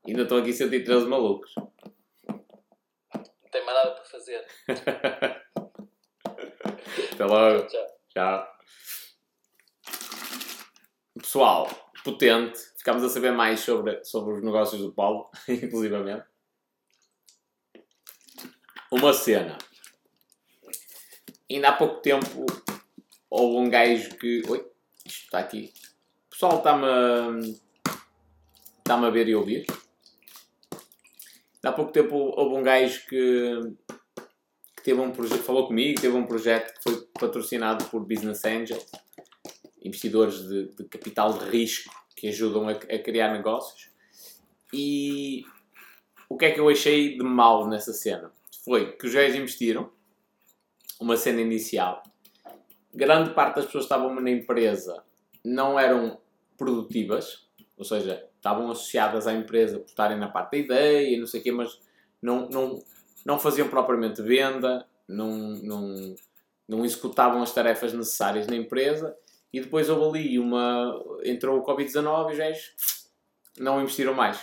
Ainda estão aqui 113 malucos.
Não tem mais nada para fazer. *laughs*
Até logo.
Tchau.
Tchau. Pessoal, potente. Ficámos a saber mais sobre, sobre os negócios do Paulo, *laughs* inclusivamente. Uma cena. Ainda há pouco tempo houve um gajo que. Oi, isto está aqui. O pessoal está-me a. Está-me a ver e ouvir. Há pouco tempo houve um gajo que, que teve um projeto, falou comigo, teve um projeto que foi patrocinado por Business Angels, investidores de, de capital de risco que ajudam a, a, criar negócios. E o que é que eu achei de mal nessa cena? Foi que os gajos investiram uma cena inicial. Grande parte das pessoas que estavam na empresa não eram produtivas, ou seja, estavam associadas à empresa por estarem na parte da ideia e não sei o quê, mas não, não, não faziam propriamente venda, não, não, não executavam as tarefas necessárias na empresa e depois houve ali uma. entrou o Covid-19 e os gajos não investiram mais.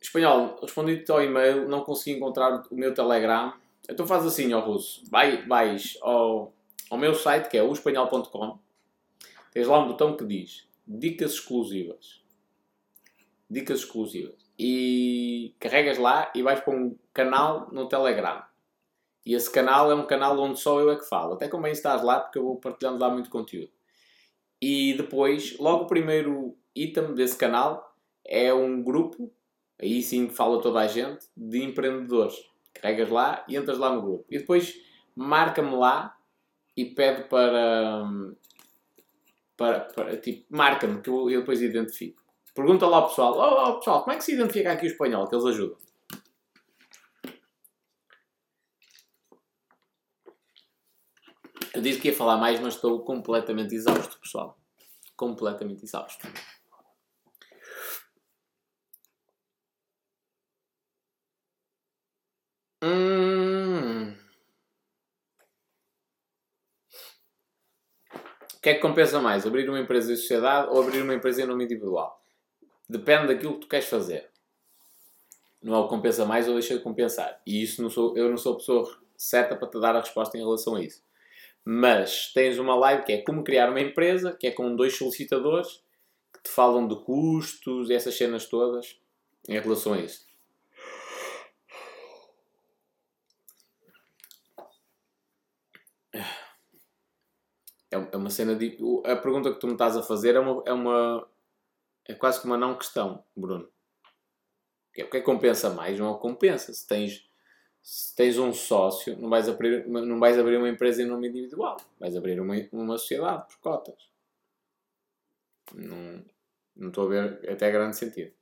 Espanhol, respondi-te ao e-mail, não consegui encontrar o meu Telegram então faz assim, ó russo. Vai, vais ao, ao meu site que é oespanhol.com. Tens lá um botão que diz Dicas exclusivas. Dicas exclusivas. E carregas lá e vais para um canal no Telegram. E esse canal é um canal onde só eu é que falo. Até convém estás lá porque eu vou partilhando lá muito conteúdo. E depois, logo o primeiro item desse canal é um grupo, aí sim fala toda a gente, de empreendedores carregas lá e entras lá no grupo. E depois marca-me lá e pede para, para, para tipo, marca-me que eu, eu, depois identifico. Pergunta lá ao pessoal, oh, oh, pessoal, como é que se identifica aqui o espanhol? Que eles ajudam. Eu disse que ia falar mais, mas estou completamente exausto, pessoal. Completamente exausto. que é que compensa mais? Abrir uma empresa em sociedade ou abrir uma empresa em nome individual? Depende daquilo que tu queres fazer. Não é o que compensa mais ou deixa de compensar. E isso não sou, eu não sou a pessoa certa para te dar a resposta em relação a isso. Mas tens uma live que é como criar uma empresa, que é com dois solicitadores que te falam de custos essas cenas todas em relação a isso. É, é uma cena de. A pergunta que tu me estás a fazer é uma. É, uma, é quase que uma não questão, Bruno. É o que é que compensa mais? Não é compensa. Se tens, se tens um sócio, não vais, abrir, não vais abrir uma empresa em nome individual. Vais abrir uma, uma sociedade por cotas. Não, não estou a ver até grande sentido.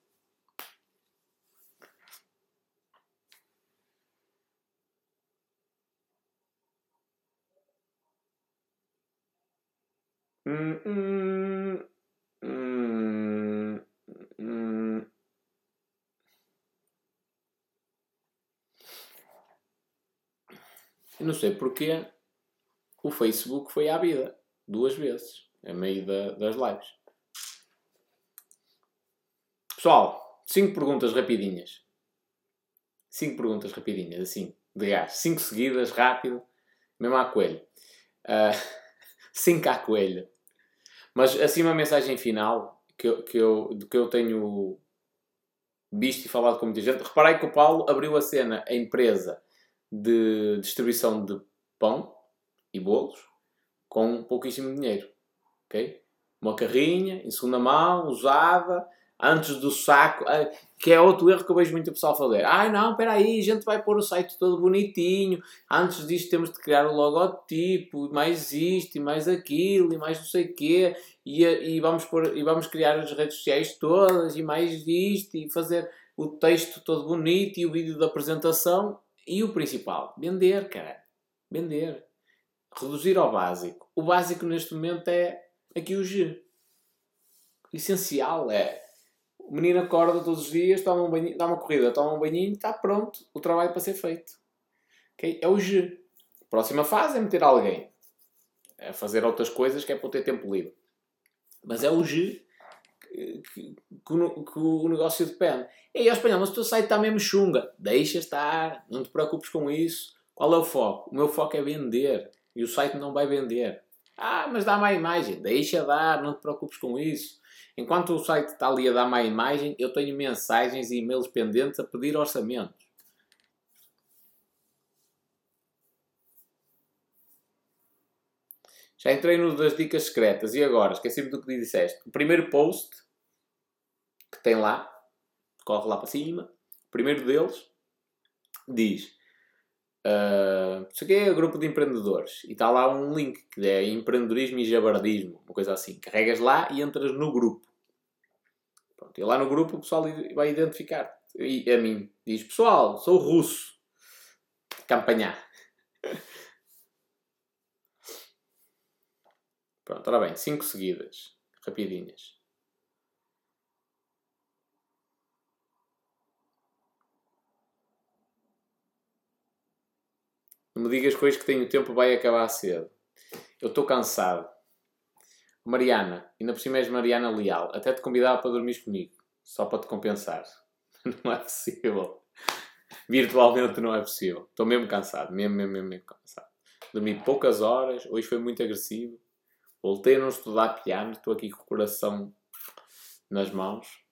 Hum, hum, Eu não sei porque o Facebook foi à vida duas vezes, a meio da, das lives. Pessoal, cinco perguntas rapidinhas. Cinco perguntas rapidinhas, assim, de gás. Cinco seguidas, rápido, mesmo à coelho. Uh, *laughs* cinco à coelho. Mas assim uma mensagem final que eu, que eu, que eu tenho visto e falado com muita gente. Reparei que o Paulo abriu a cena, a empresa de distribuição de pão e bolos com pouquíssimo dinheiro. ok? Uma carrinha em segunda mão, usada, antes do saco, que é outro erro que eu vejo muito o pessoal fazer. Ai não, espera aí, a gente vai pôr o site todo bonitinho, antes disto temos de criar o logotipo, mais isto, e mais aquilo, e mais não sei o quê, e, e, vamos pôr, e vamos criar as redes sociais todas, e mais isto, e fazer o texto todo bonito, e o vídeo da apresentação, e o principal, vender, cara. Vender. Reduzir ao básico. O básico neste momento é aqui o G. O essencial é o menino acorda todos os dias, toma um dá uma corrida, toma um banhinho, está pronto o trabalho para ser feito. Okay? É o G. próxima fase é meter alguém a fazer outras coisas que é para ter tempo livre. Mas é o G que, que, que o, que o negócio depende. E aí, ao espanhol, mas o teu site está mesmo chunga. Deixa estar, não te preocupes com isso. Qual é o foco? O meu foco é vender. E o site não vai vender. Ah, mas dá má imagem. Deixa dar, não te preocupes com isso. Enquanto o site está ali a dar má imagem, eu tenho mensagens e e-mails pendentes a pedir orçamentos. Já entrei no das dicas secretas e agora, esqueci-me do que disseste. O primeiro post que tem lá, corre lá para cima, o primeiro deles diz uh, isso aqui é grupo de empreendedores e está lá um link que é empreendedorismo e jabardismo, uma coisa assim. Carregas lá e entras no grupo. Pronto, e lá no grupo o pessoal vai identificar. E a mim diz: Pessoal, sou russo. Campanhar. *laughs* Pronto, ora bem, 5 seguidas. Rapidinhas. Não me digas coisas que tenho tempo vai acabar cedo. Eu estou cansado. Mariana, ainda por cima és Mariana Leal. Até te convidava para dormir comigo. Só para te compensar. *laughs* Não é possível. Virtualmente não é possível. Estou mesmo cansado. Mesmo, mesmo, mesmo, mesmo cansado. Dormi poucas horas. Hoje foi muito agressivo. Voltei a não estudar piano, estou aqui com o coração nas mãos.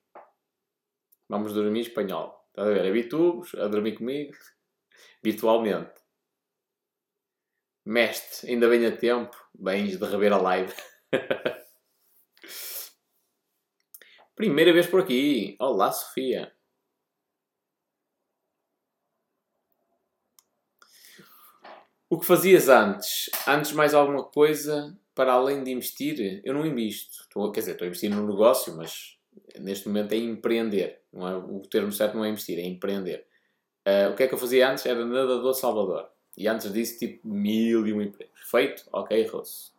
Vamos dormir espanhol. Estás a ver? Habituo-vos a dormir comigo virtualmente. Mestre, ainda bem a tempo. Bens de rever a live. *laughs* Primeira vez por aqui. Olá, Sofia. O que fazias antes? Antes mais alguma coisa para além de investir, eu não invisto. Estou, quer dizer, estou a investir no negócio, mas neste momento é empreender. Não é, o termo certo não é investir, é empreender. Uh, o que é que eu fazia antes? Era nadador Salvador. E antes disso, tipo, mil e um empregos. Feito? Ok, Rosso.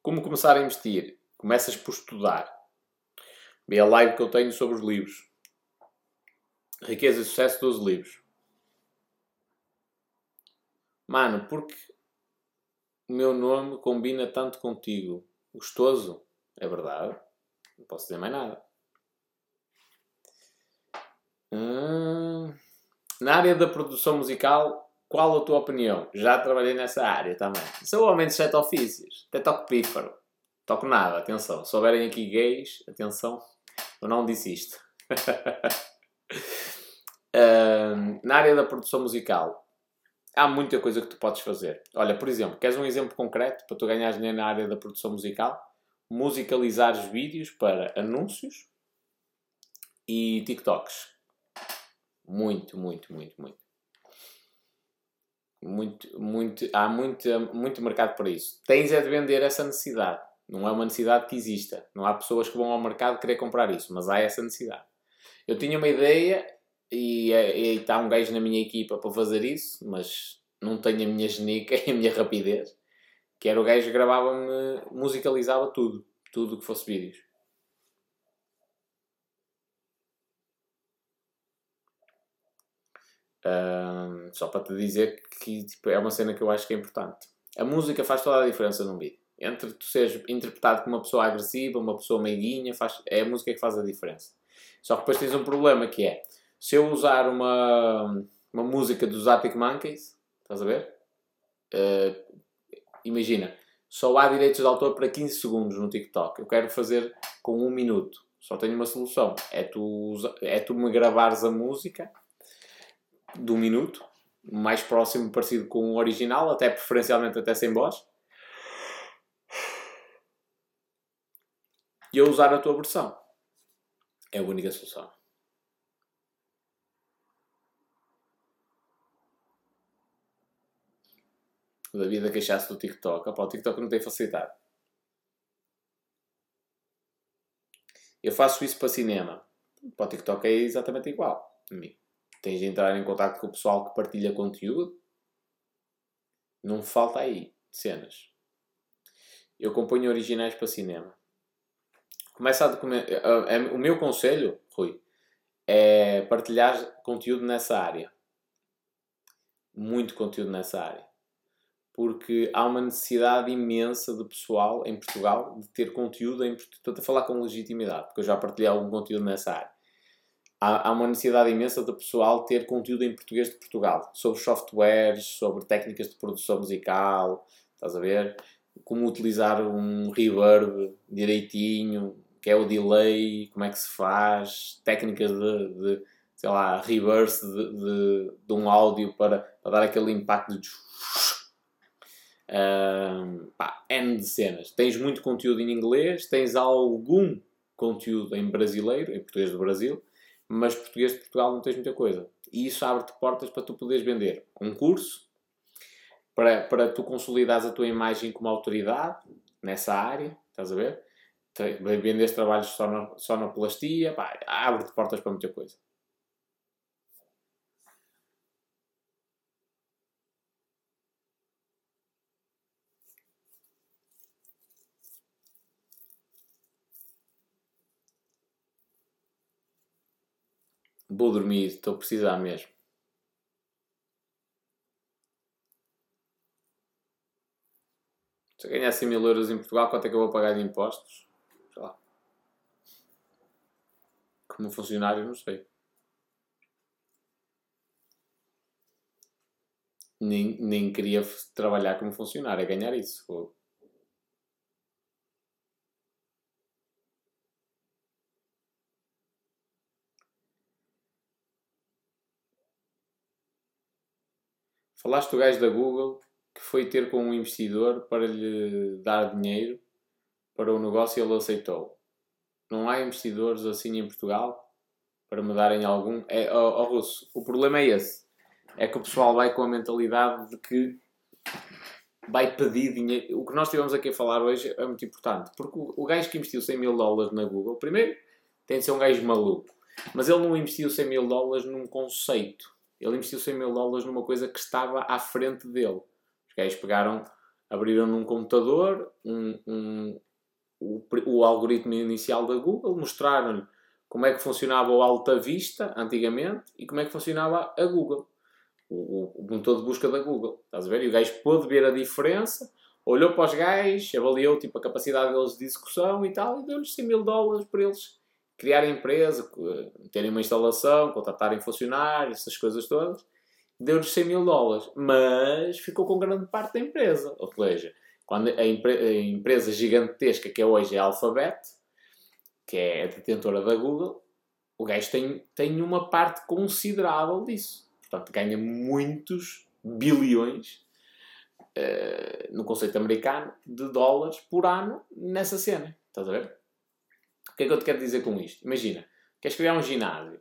Como começar a investir? Começas por estudar. Vê a live que eu tenho sobre os livros. Riqueza e Sucesso, 12 livros. Mano, porque o meu nome combina tanto contigo. Gostoso. É verdade. Não posso dizer mais nada. Hum, na área da produção musical, qual a tua opinião? Já trabalhei nessa área também. Sou homem de sete ofícios. Até toco pífaro. Toco nada, atenção. Se houverem aqui gays, atenção. Eu não disse isto. *laughs* hum, na área da produção musical, há muita coisa que tu podes fazer. Olha, por exemplo, queres um exemplo concreto para tu ganhares dinheiro na área da produção musical? Musicalizar os vídeos para anúncios e TikToks. Muito, muito, muito, muito. Muito, muito, há muito, muito mercado para isso. Tens é de vender essa necessidade. Não é uma necessidade que exista. Não há pessoas que vão ao mercado querer comprar isso, mas há essa necessidade. Eu tinha uma ideia e, e está um gajo na minha equipa para fazer isso, mas não tenho a minha genica *laughs* e a minha rapidez. Que era o gajo que gravava-me, musicalizava tudo, tudo que fosse vídeos. Uh, só para te dizer que tipo, é uma cena que eu acho que é importante. A música faz toda a diferença num vídeo. Entre tu seres interpretado como uma pessoa agressiva, uma pessoa meiguinha, faz, é a música que faz a diferença. Só que depois tens um problema que é se eu usar uma, uma música dos Arctic Monkeys, estás a ver? Uh, imagina, só há direitos de autor para 15 segundos no TikTok. Eu quero fazer com um minuto. Só tenho uma solução. É tu, é tu me gravares a música de um minuto, mais próximo, parecido com o original, até preferencialmente até sem voz. E eu usar a tua versão. É a única solução. O David a queixar-se do TikTok. Opa, o TikTok não tem facilidade. Eu faço isso para cinema. Para o TikTok é exatamente igual. Tens de entrar em contato com o pessoal que partilha conteúdo. Não falta aí cenas. Eu componho originais para cinema. Começa a documentar. É, o meu conselho, Rui, é partilhar conteúdo nessa área. Muito conteúdo nessa área porque há uma necessidade imensa de pessoal em Portugal de ter conteúdo em Estou a falar com legitimidade, porque eu já partilhei algum conteúdo nessa área. Há, há uma necessidade imensa de pessoal ter conteúdo em português de Portugal, sobre softwares, sobre técnicas de produção musical, estás a ver? Como utilizar um reverb direitinho, que é o delay, como é que se faz, técnicas de, de sei lá, reverse de, de, de um áudio para, para dar aquele impacto de Uh, pá, N de cenas. Tens muito conteúdo em inglês, tens algum conteúdo em brasileiro, em português do Brasil, mas português de Portugal não tens muita coisa. E isso abre-te portas para tu poderes vender um curso, para, para tu consolidares a tua imagem como autoridade nessa área, estás a ver? Vendes trabalhos de sonoplastia, abre-te portas para muita coisa. Vou dormir, estou a precisar mesmo. Se eu ganhar 100 mil euros em Portugal, quanto é que eu vou pagar de impostos? Sei lá. Como funcionário, não sei. Nem, nem queria trabalhar como funcionário, é ganhar isso. Falaste do gajo da Google que foi ter com um investidor para lhe dar dinheiro para o negócio e ele aceitou. Não há investidores assim em Portugal para me darem algum. É, oh, oh, Russo, o problema é esse. É que o pessoal vai com a mentalidade de que vai pedir dinheiro. O que nós estivemos aqui a falar hoje é muito importante. Porque o, o gajo que investiu 100 mil dólares na Google, primeiro, tem de ser um gajo maluco. Mas ele não investiu 100 mil dólares num conceito. Ele investiu 100 mil dólares numa coisa que estava à frente dele. Os gajos pegaram, abriram num computador um, um, o, o algoritmo inicial da Google, mostraram-lhe como é que funcionava o Alta Vista antigamente e como é que funcionava a Google. O, o, motor de busca da Google. Estás a ver? E o gajo pôde ver a diferença, olhou para os gajos, avaliou tipo, a capacidade deles de execução e tal, e deu-lhes 100 mil dólares para eles criar a empresa, terem uma instalação, contratarem funcionários, essas coisas todas, deu-lhes 100 mil dólares, mas ficou com grande parte da empresa. Ou seja, quando a, empre a empresa gigantesca que é hoje é a Alphabet, que é a detentora da Google, o gajo tem, tem uma parte considerável disso. Portanto, ganha muitos bilhões, uh, no conceito americano, de dólares por ano nessa cena. Estás a ver? Que é que eu te quero dizer com isto? Imagina, queres criar um ginásio.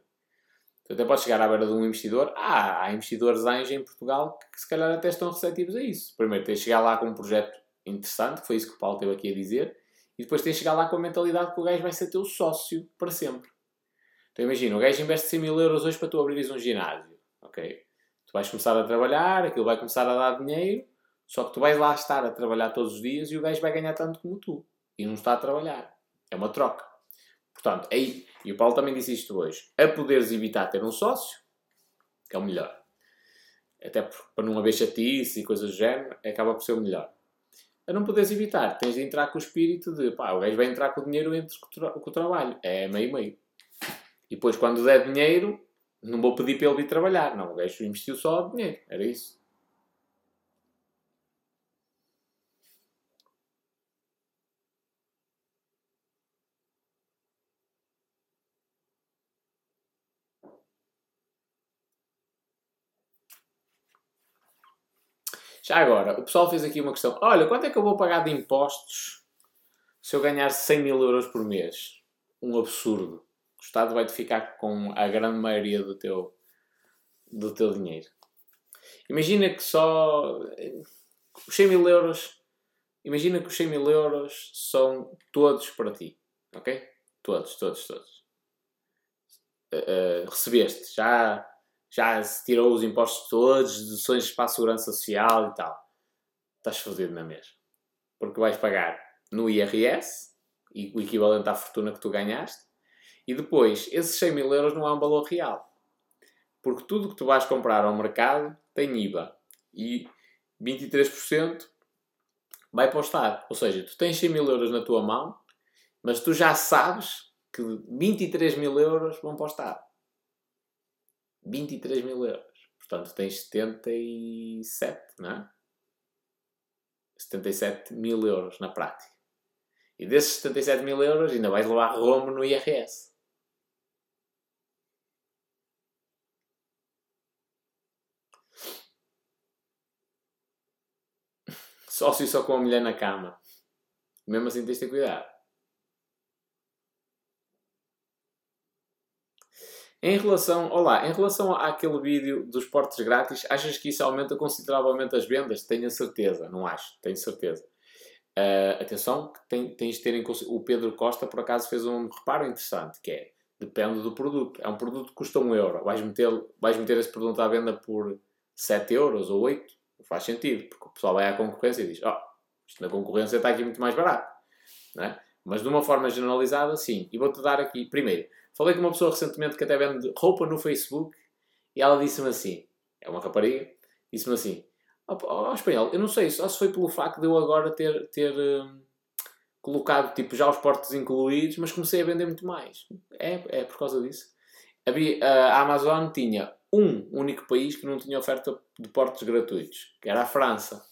Tu até podes chegar à beira de um investidor. Ah, há investidores anjos em Portugal que se calhar até estão receptivos a isso. Primeiro tens de chegar lá com um projeto interessante, que foi isso que o Paulo teve aqui a dizer, e depois tens de chegar lá com a mentalidade que o gajo vai ser teu sócio para sempre. Então imagina, o gajo investe 100 mil euros hoje para tu abrires um ginásio. Ok? Tu vais começar a trabalhar, aquilo vai começar a dar dinheiro, só que tu vais lá estar a trabalhar todos os dias e o gajo vai ganhar tanto como tu. E não está a trabalhar. É uma troca. Portanto, aí, e o Paulo também disse isto hoje, a poderes evitar ter um sócio, que é o melhor. Até para não haver chatice e coisas do género, acaba por ser o melhor. A não poderes evitar, tens de entrar com o espírito de pá, o gajo vai entrar com o dinheiro entre com o trabalho. É meio-meio. E depois, quando der dinheiro, não vou pedir para ele vir trabalhar. Não, o gajo investiu só dinheiro. Era isso. Já agora, o pessoal fez aqui uma questão. Olha, quanto é que eu vou pagar de impostos se eu ganhar 100 mil euros por mês? Um absurdo. O Estado vai-te ficar com a grande maioria do teu, do teu dinheiro. Imagina que só os 100 mil euros. Imagina que os 100 mil euros são todos para ti. Ok? Todos, todos, todos. Uh, uh, recebeste. Já já se tirou os impostos todos, deduções para a segurança social e tal. Estás fodido na mesma. Porque vais pagar no IRS, o equivalente à fortuna que tu ganhaste, e depois, esses 100 mil euros não há um valor real. Porque tudo que tu vais comprar ao mercado tem IVA. E 23% vai para o Estado. Ou seja, tu tens 100 mil euros na tua mão, mas tu já sabes que 23 mil euros vão para o Estado. 23 mil euros. Portanto, tens 77, não é? 77 mil euros na prática. E desses 77 mil euros ainda vais levar rombo no IRS. Sócio só com a mulher na cama. Mesmo assim tens de ter cuidado. Em relação, olá, em relação àquele vídeo dos portes grátis, achas que isso aumenta consideravelmente as vendas? Tenho a certeza, não acho, tenho certeza. Uh, atenção, que tem, tens de ter em O Pedro Costa, por acaso, fez um reparo interessante, que é, depende do produto. É um produto que custa 1 euro. Vais meter, vais meter esse produto à venda por 7 euros ou 8? Não faz sentido, porque o pessoal vai à concorrência e diz, ó, oh, isto na concorrência está aqui muito mais barato. Não é? Mas de uma forma generalizada, sim. E vou-te dar aqui, primeiro, falei com uma pessoa recentemente que até vende roupa no Facebook e ela disse-me assim, é uma rapariga, disse-me assim, ao oh, oh, espanhol, eu não sei, só se foi pelo facto de eu agora ter, ter um, colocado tipo, já os portos incluídos, mas comecei a vender muito mais. É, é por causa disso. A Amazon tinha um único país que não tinha oferta de portos gratuitos, que era a França.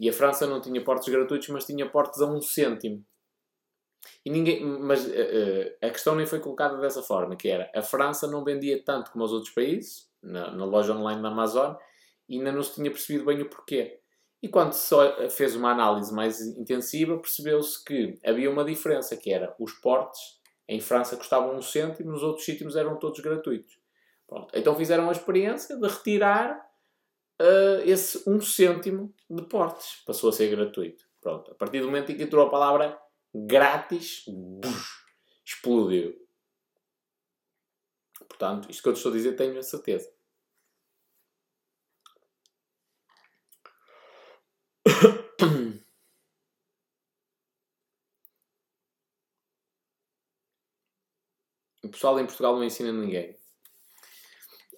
E a França não tinha portos gratuitos, mas tinha portos a um cêntimo. E ninguém, mas uh, a questão nem foi colocada dessa forma, que era a França não vendia tanto como os outros países, na, na loja online da Amazon, e ainda não se tinha percebido bem o porquê. E quando se fez uma análise mais intensiva, percebeu-se que havia uma diferença, que era os portes em França custavam um cêntimo, nos outros sítios eram todos gratuitos. Pronto. Então fizeram a experiência de retirar uh, esse um cêntimo de portes. Passou a ser gratuito. Pronto. A partir do momento em que entrou a palavra grátis, explodiu. Portanto, isto que eu te estou a dizer tenho a certeza. *coughs* O pessoal em Portugal não ensina ninguém.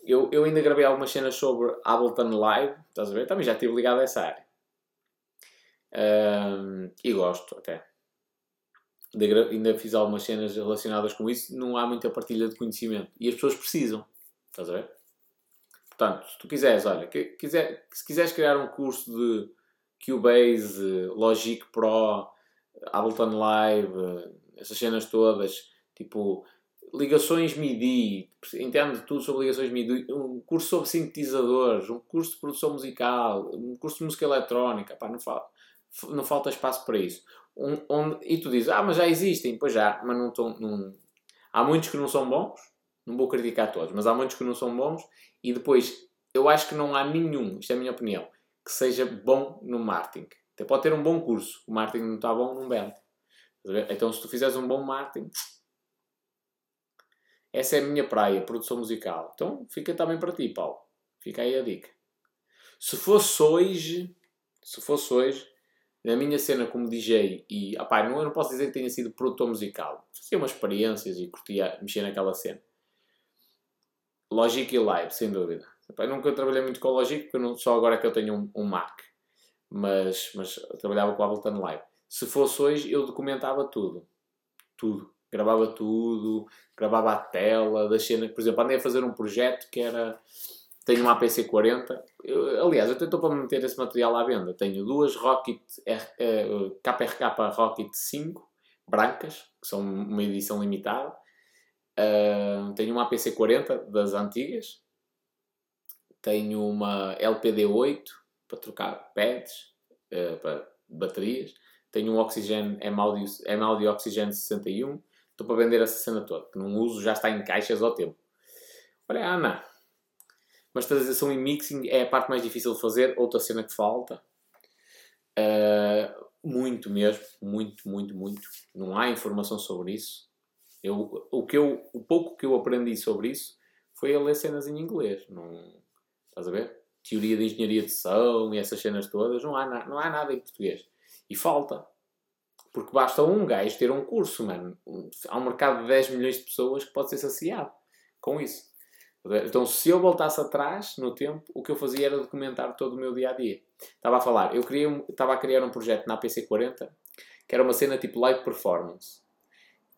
Eu, eu ainda gravei algumas cenas sobre Ableton Live, estás a ver? Também já estive ligado a essa área. Um, e gosto até. Ainda, fiz algumas cenas relacionadas com isso. Não há muita partilha de conhecimento. E as pessoas precisam. Estás a ver? Portanto, se tu quiseres, olha, que, quiser, se quiseres criar um curso de Cubase, Logic Pro, Ableton Live, essas cenas todas, tipo ligações MIDI, entende tudo sobre ligações MIDI, um curso sobre sintetizadores, um curso de produção musical, um curso de música eletrónica, pá, não, falta, não falta espaço para isso. Um, onde, e tu dizes, ah, mas já existem, pois já, mas não estão. Há muitos que não são bons, não vou criticar todos, mas há muitos que não são bons, e depois eu acho que não há nenhum, isto é a minha opinião, que seja bom no marketing. Até pode ter um bom curso, o marketing não está bom, não vende. Então, se tu fizeres um bom marketing, essa é a minha praia, produção musical. Então, fica também para ti, Paulo. Fica aí a dica. Se fosse hoje, se fosse hoje, na minha cena como DJ, e opá, não, eu não posso dizer que tenha sido produtor musical, fazia umas experiências e curtia mexer naquela cena. Logic e Live, sem dúvida. Nunca trabalhei muito com Logic, porque não, só agora que eu tenho um, um Mac. Mas, mas trabalhava com Ableton Live. Se fosse hoje, eu documentava tudo. Tudo. Gravava tudo, gravava a tela da cena. Por exemplo, andei a fazer um projeto que era. Tenho uma APC 40. Eu, aliás, eu estou para meter esse material à venda. Tenho duas Rocket R, uh, KRK Rocket 5 brancas, que são uma edição limitada. Uh, tenho uma APC 40 das antigas. Tenho uma LPD 8 para trocar pads, uh, para baterias. Tenho um Oxygen M-Audio Oxygen 61 Estou para vender essa cena toda, que não uso, já está em caixas ao tempo. Olha, Ana. Masterização e mixing é a parte mais difícil de fazer. Outra cena que falta. Uh, muito mesmo. Muito, muito, muito. Não há informação sobre isso. Eu, o, que eu, o pouco que eu aprendi sobre isso foi a ler cenas em inglês. Não, estás a ver? Teoria de engenharia de som e essas cenas todas. Não há, não há nada em português. E falta. Porque basta um gajo ter um curso, mano. Há um mercado de 10 milhões de pessoas que pode ser saciado com isso. Então, se eu voltasse atrás no tempo, o que eu fazia era documentar todo o meu dia a dia. Estava a falar, eu queria, estava a criar um projeto na PC40 que era uma cena tipo live performance,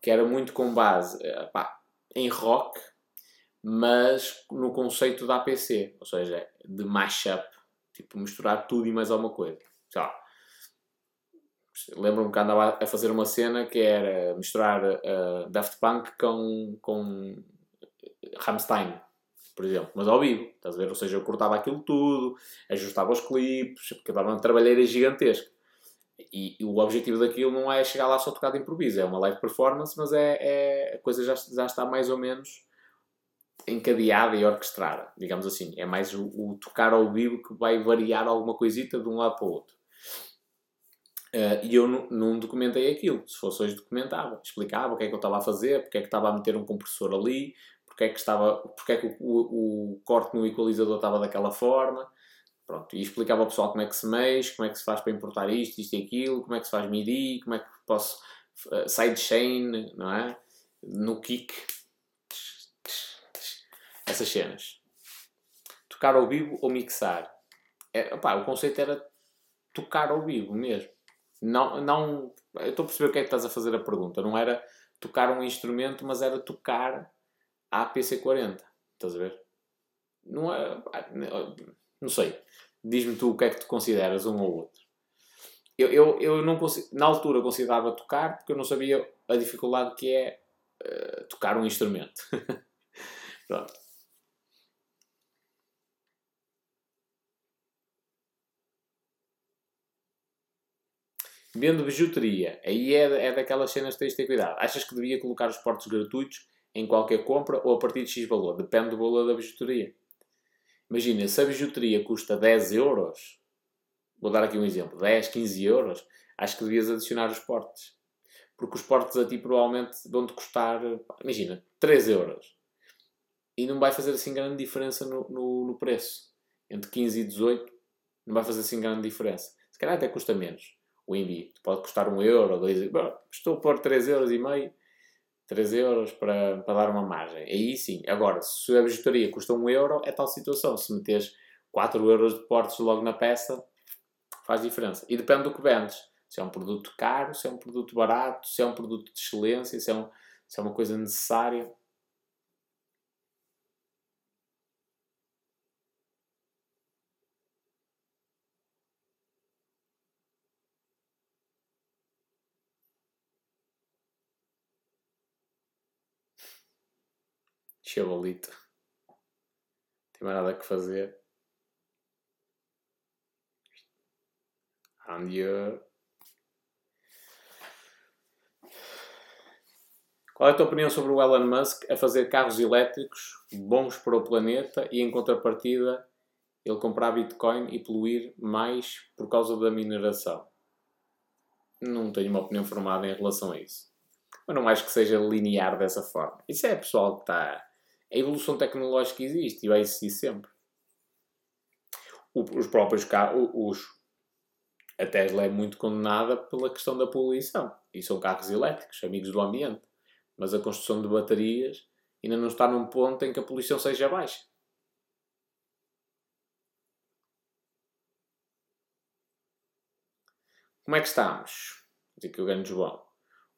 que era muito com base eh, pá, em rock, mas no conceito da APC, ou seja, de mashup, tipo misturar tudo e mais alguma coisa. Lembro-me que andava a fazer uma cena que era misturar uh, Daft Punk com, com Rammstein, por exemplo, mas ao vivo, estás a ver? Ou seja, eu cortava aquilo tudo, ajustava os clipes, porque estava uma trabalheira gigantesca. E, e, o objetivo daquilo não é chegar lá só tocar de improviso, é uma live performance, mas é, é a coisa já, já está mais ou menos encadeada e orquestrada, digamos assim. É mais o, o, tocar ao vivo que vai variar alguma coisita de um lado para o outro. Uh, e eu não documentei aquilo. Se fosse hoje, documentava. Explicava o que é que eu estava a fazer, porque é que estava a meter um compressor ali, porque é que, estava, porque é que o, o, corte no equalizador estava daquela forma. Pronto, e explicava ao pessoal como é que se mexe, como é que se faz para importar isto, isto e aquilo, como é que se faz MIDI, como é que posso uh, sidechain, não é? No kick. Essas cenas. Tocar ao vivo ou mixar. É, opá, o conceito era tocar ao vivo mesmo. Não, não, eu estou a perceber o que é que estás a fazer a pergunta. Não era tocar um instrumento, mas era tocar a PC40. Estás a ver? Não é. Não sei. Diz-me tu o que é que tu consideras um ou outro. Eu, eu, eu não na altura considerava tocar porque eu não sabia a dificuldade que é uh, tocar um instrumento. *laughs* Pronto. Vendo bijuteria, aí é, é daquelas cenas que tens de ter cuidado. Achas que devia colocar os portos gratuitos em qualquer compra ou a partir de X valor? Depende do valor da bijuteria. Imagina, se a bijuteria custa 10 euros, vou dar aqui um exemplo, 10, 15 euros, acho que devias adicionar os portes. Porque os portes a ti provavelmente vão-te custar, imagina, 3 euros. E não vai fazer assim grande diferença no, no, no preço. Entre 15 e 18 não vai fazer assim grande diferença. Se calhar até custa menos o envio. Pode custar um euro, dois euros. Estou a pôr 3 euros e meio, 3 euros para, para dar uma margem. Aí sim. Agora, se a bijuteria custa 1 euro, é tal situação. Se meteres 4 euros de portes logo na peça, faz diferença. E depende do que vendes. Se é um produto caro, se é um produto barato, se é um produto de excelência, se é, um, se é uma coisa necessária. Chavalito. Não tem mais nada que fazer. And you... Qual é a tua opinião sobre o Elon Musk a fazer carros elétricos bons para o planeta e em contrapartida ele comprar Bitcoin e poluir mais por causa da mineração? Não tenho uma opinião formada em relação a isso. Mas não acho que seja linear dessa forma. Isso é pessoal que está a evolução tecnológica existe e vai existir sempre. os próprios carros, os, a Tesla é muito condenada pela questão da poluição. E são carros elétricos, amigos do ambiente. Mas a construção de baterias ainda não está num ponto em que a poluição seja baixa. Como é que estamos? Diz aqui o grande João.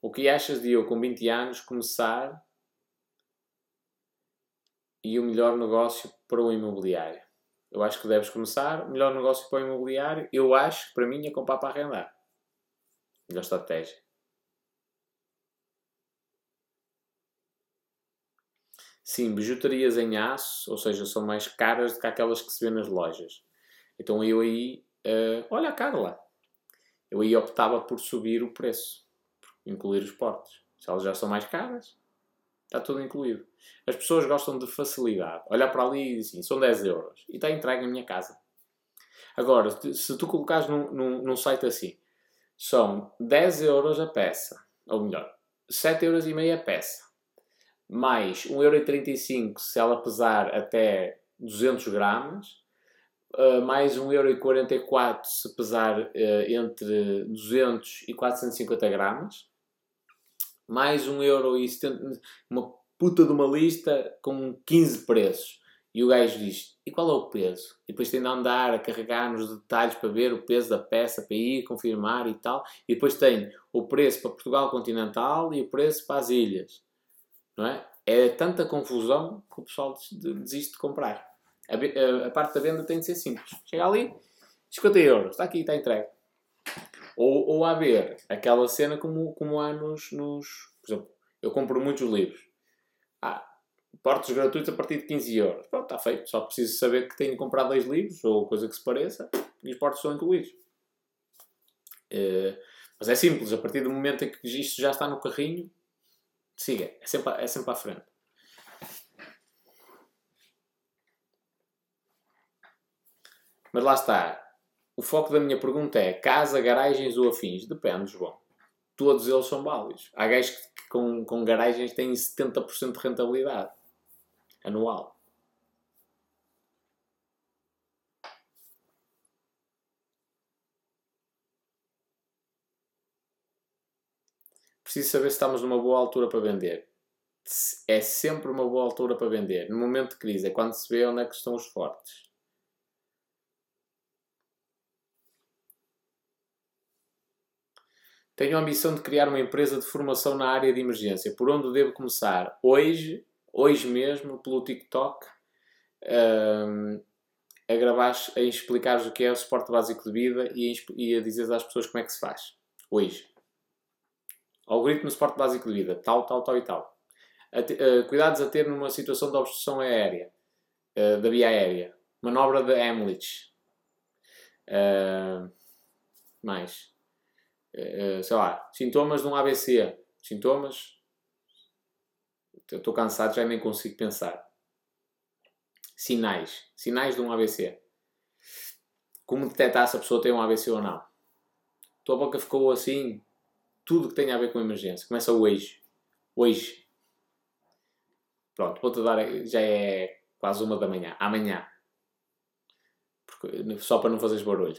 O que achas de eu, com 20 anos, começar e o melhor negócio para o imobiliário. Eu acho que deves começar. O melhor negócio para o imobiliário, eu acho para mim é comprar para arrendar. Melhor estratégia. Sim, bijuterias em aço, ou seja, são mais caras do que aquelas que se vê nas lojas. Então eu aí, uh, olha a Carla, eu aí optava por subir o preço, incluir os portos. Se elas já são mais caras, Está tudo incluído. As pessoas gostam de facilidade. Olhar para ali e assim, são 10 euros. E está entregue na minha casa. Agora, se tu colocares num, num, num site assim, são 10 euros a peça. Ou melhor, 7 euros e meio a peça. Mais 1,35€ se ela pesar até 200 gramas. Uh, mais 1,44€ se pesar uh, entre 200 e 450 gramas mais um euro e 70, uma puta de uma lista com 15 preços. E o gajo diz: e qual é o peso? E depois tem de andar a carregar nos detalhes para ver o peso da peça, para ir confirmar e tal. E depois tem o preço para Portugal continental e o preço para as ilhas. Não é? É tanta confusão que o pessoal desiste de comprar. A, a, a parte da venda tem de ser simples. Chega ali, 50 euros, está aqui, está entregue. Ou, ou haver aquela cena como, como há nos, nos. Por exemplo, eu compro muitos livros. Ah, portos gratuitos a partir de 15 euros. Pronto, está feito. Só preciso saber que tenho de comprar dois livros ou coisa que se pareça e os portos são incluídos. Uh, mas é simples. A partir do momento em que isto já está no carrinho, siga. É sempre, é sempre à frente. Mas lá está. O foco da minha pergunta é casa, garagens ou afins? Depende, João. Todos eles são válidos. Há gajos que com, com garagens têm 70% de rentabilidade anual. Preciso saber se estamos numa boa altura para vender. É sempre uma boa altura para vender. No momento de crise é quando se vê onde é que estão os fortes. Tenho a ambição de criar uma empresa de formação na área de emergência. Por onde devo começar? Hoje, hoje mesmo, pelo TikTok, um, a gravar, a explicar o que é o suporte básico de vida e a, e a dizer às pessoas como é que se faz. Hoje. Algoritmo de suporte básico de vida. Tal, tal, tal e tal. A te, uh, cuidados a ter numa situação de obstrução aérea. Uh, da via aérea. Manobra de Hamlet. Uh, mais sei lá, sintomas de um AVC. Sintomas. Estou cansado, já nem consigo pensar. Sinais. Sinais de um AVC. Como detectar se a pessoa tem um AVC ou não? Tua boca ficou assim. Tudo que tem a ver com emergência. Começa hoje. Hoje. Pronto, vou-te dar. Já é quase uma da manhã. Amanhã. Porque, só para não fazeres barulho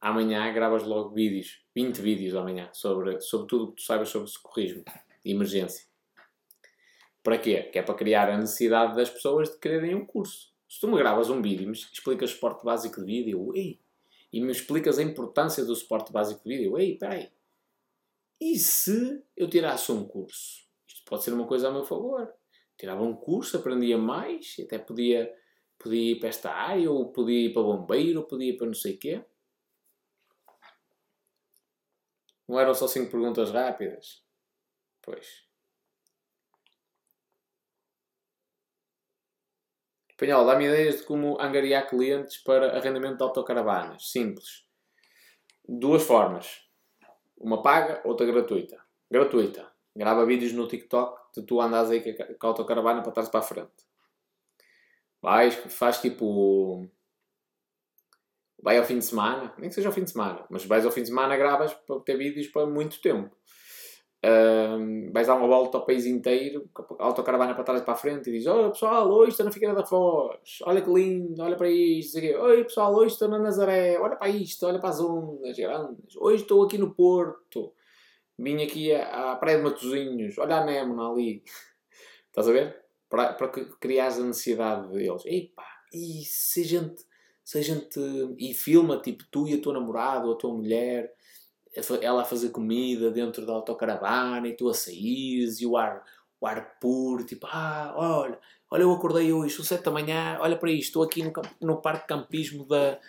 amanhã gravas logo vídeos, 20 vídeos amanhã, sobre, sobre tudo o que tu saibas sobre socorrismo e emergência. Para quê? Que é para criar a necessidade das pessoas de quererem um curso. Se tu me gravas um vídeo e me explicas suporte básico de vídeo, ei, e me explicas a importância do suporte básico de vídeo, ei, peraí. E se eu tirasse um curso? Isto pode ser uma coisa a meu favor. Tirava um curso, aprendia mais, até podia, podia ir para esta área, ou podia ir para bombeiro, ou podia ir para não sei o quê. Não eram só 5 perguntas rápidas? Pois. Espanhol, dá-me ideias de como angariar clientes para arrendamento de autocaravanas. Simples. Duas formas. Uma paga, outra gratuita. Gratuita. Grava vídeos no TikTok de tu andas aí com a autocaravana para trás para a frente. Vais, faz tipo vai ao fim de semana, nem que seja ao fim de semana, mas vais ao fim de semana, gravas para ter vídeos para muito tempo. Um, vais dar uma volta ao país inteiro, autocaravana para trás e para a frente e dizes: Oi pessoal, hoje estou na Figueira da Foz, olha que lindo, olha para isto. Oi pessoal, hoje estou na Nazaré, olha para isto, olha para as ondas grandes. Hoje estou aqui no Porto, vim aqui à, à Praia de Matosinhos, olha a Némona ali. *laughs* Estás a ver? Para, para criar a necessidade deles. Epá, e se a gente se a gente. e filma tipo tu e a tua namorada ou a tua mulher, ela a fazer comida dentro da autocaravana e tu a saís e o ar, o ar puro, tipo, ah, olha, olha, eu acordei hoje, são sete da manhã, olha para isto, estou aqui no, no parque de campismo da,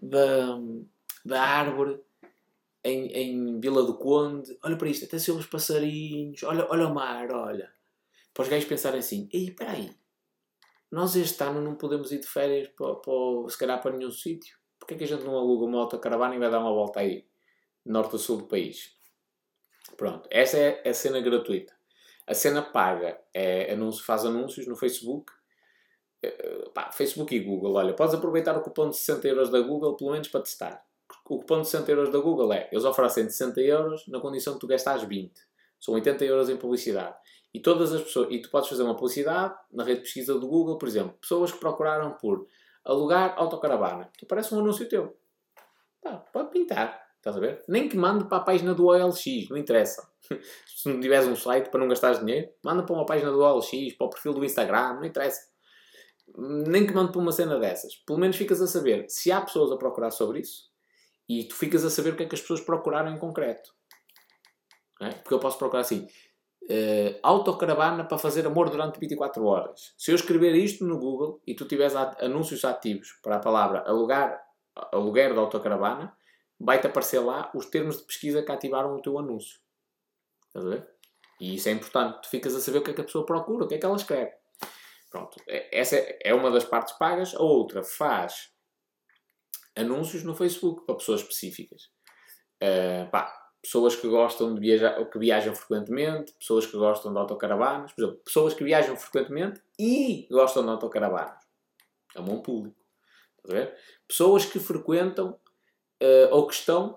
da, da árvore. Em, em Vila do Conde, olha para isto, até se os passarinhos, olha, olha o mar, olha. Para os gajos pensarem assim, ei, peraí, nós este ano não podemos ir de férias para, para, se calhar para nenhum sítio. Porquê é que a gente não aluga uma autocaravana e vai dar uma volta aí, norte a sul do país? Pronto, essa é a cena gratuita. A cena paga é anúncio, faz anúncios no Facebook. Eh, pá, Facebook e Google, olha, podes aproveitar o cupom de 60 euros da Google pelo menos para testar. O cupom de 60 euros da Google é, eles oferecem 60 euros na condição de tu gastares 20. São 80 euros em publicidade. E todas as pessoas, e tu podes fazer uma publicidade na rede de pesquisa do Google, por exemplo, pessoas que procuraram por alugar autocaravana. Tu parece um anúncio teu. Pode pintar. Estás a ver? Nem que mande para a página do OLX, não interessa. *laughs* Se não tiveres um site para não gastar dinheiro, manda para uma página do OLX, para o perfil do Instagram, não interessa. nem que mande para uma cena dessas. Pelo menos ficas a saber se há pessoas a procurar sobre isso e tu ficas a saber o que é que as pessoas procuraram em concreto. É? Porque eu posso procurar assim: uh, autocaravana para fazer amor durante 24 horas. Se eu escrever isto no Google e tu tiveres anúncios ativos para a palavra alugar, aluguer de autocaravana, vai-te aparecer lá os termos de pesquisa que ativaram o teu anúncio. Estás a ver? E isso é importante. Tu ficas a saber o que é que a pessoa procura, o que é que ela escreve. Pronto. É, essa é uma das partes pagas. A outra faz anúncios no Facebook para pessoas específicas. Uh, pá, pessoas que gostam de viajar, que viajam frequentemente, pessoas que gostam de autocaravanas, por exemplo, pessoas que viajam frequentemente e gostam de autocaravanas. É um bom público. Pessoas que frequentam uh, ou que estão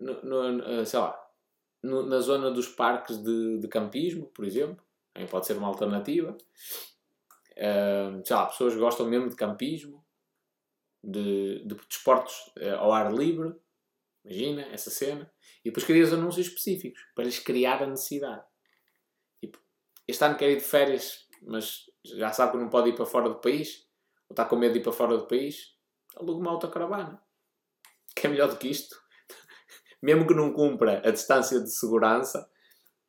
no, no, uh, sei lá, no, na zona dos parques de, de campismo, por exemplo, também pode ser uma alternativa. Uh, sei lá, pessoas que gostam mesmo de campismo, de, de desportos ao ar livre, imagina essa cena, e depois crias anúncios específicos para lhes criar a necessidade. Tipo, este ano quer ir de férias, mas já sabe que não pode ir para fora do país, ou está com medo de ir para fora do país, aluga uma autocaravana. Que é melhor do que isto. *laughs* Mesmo que não cumpra a distância de segurança,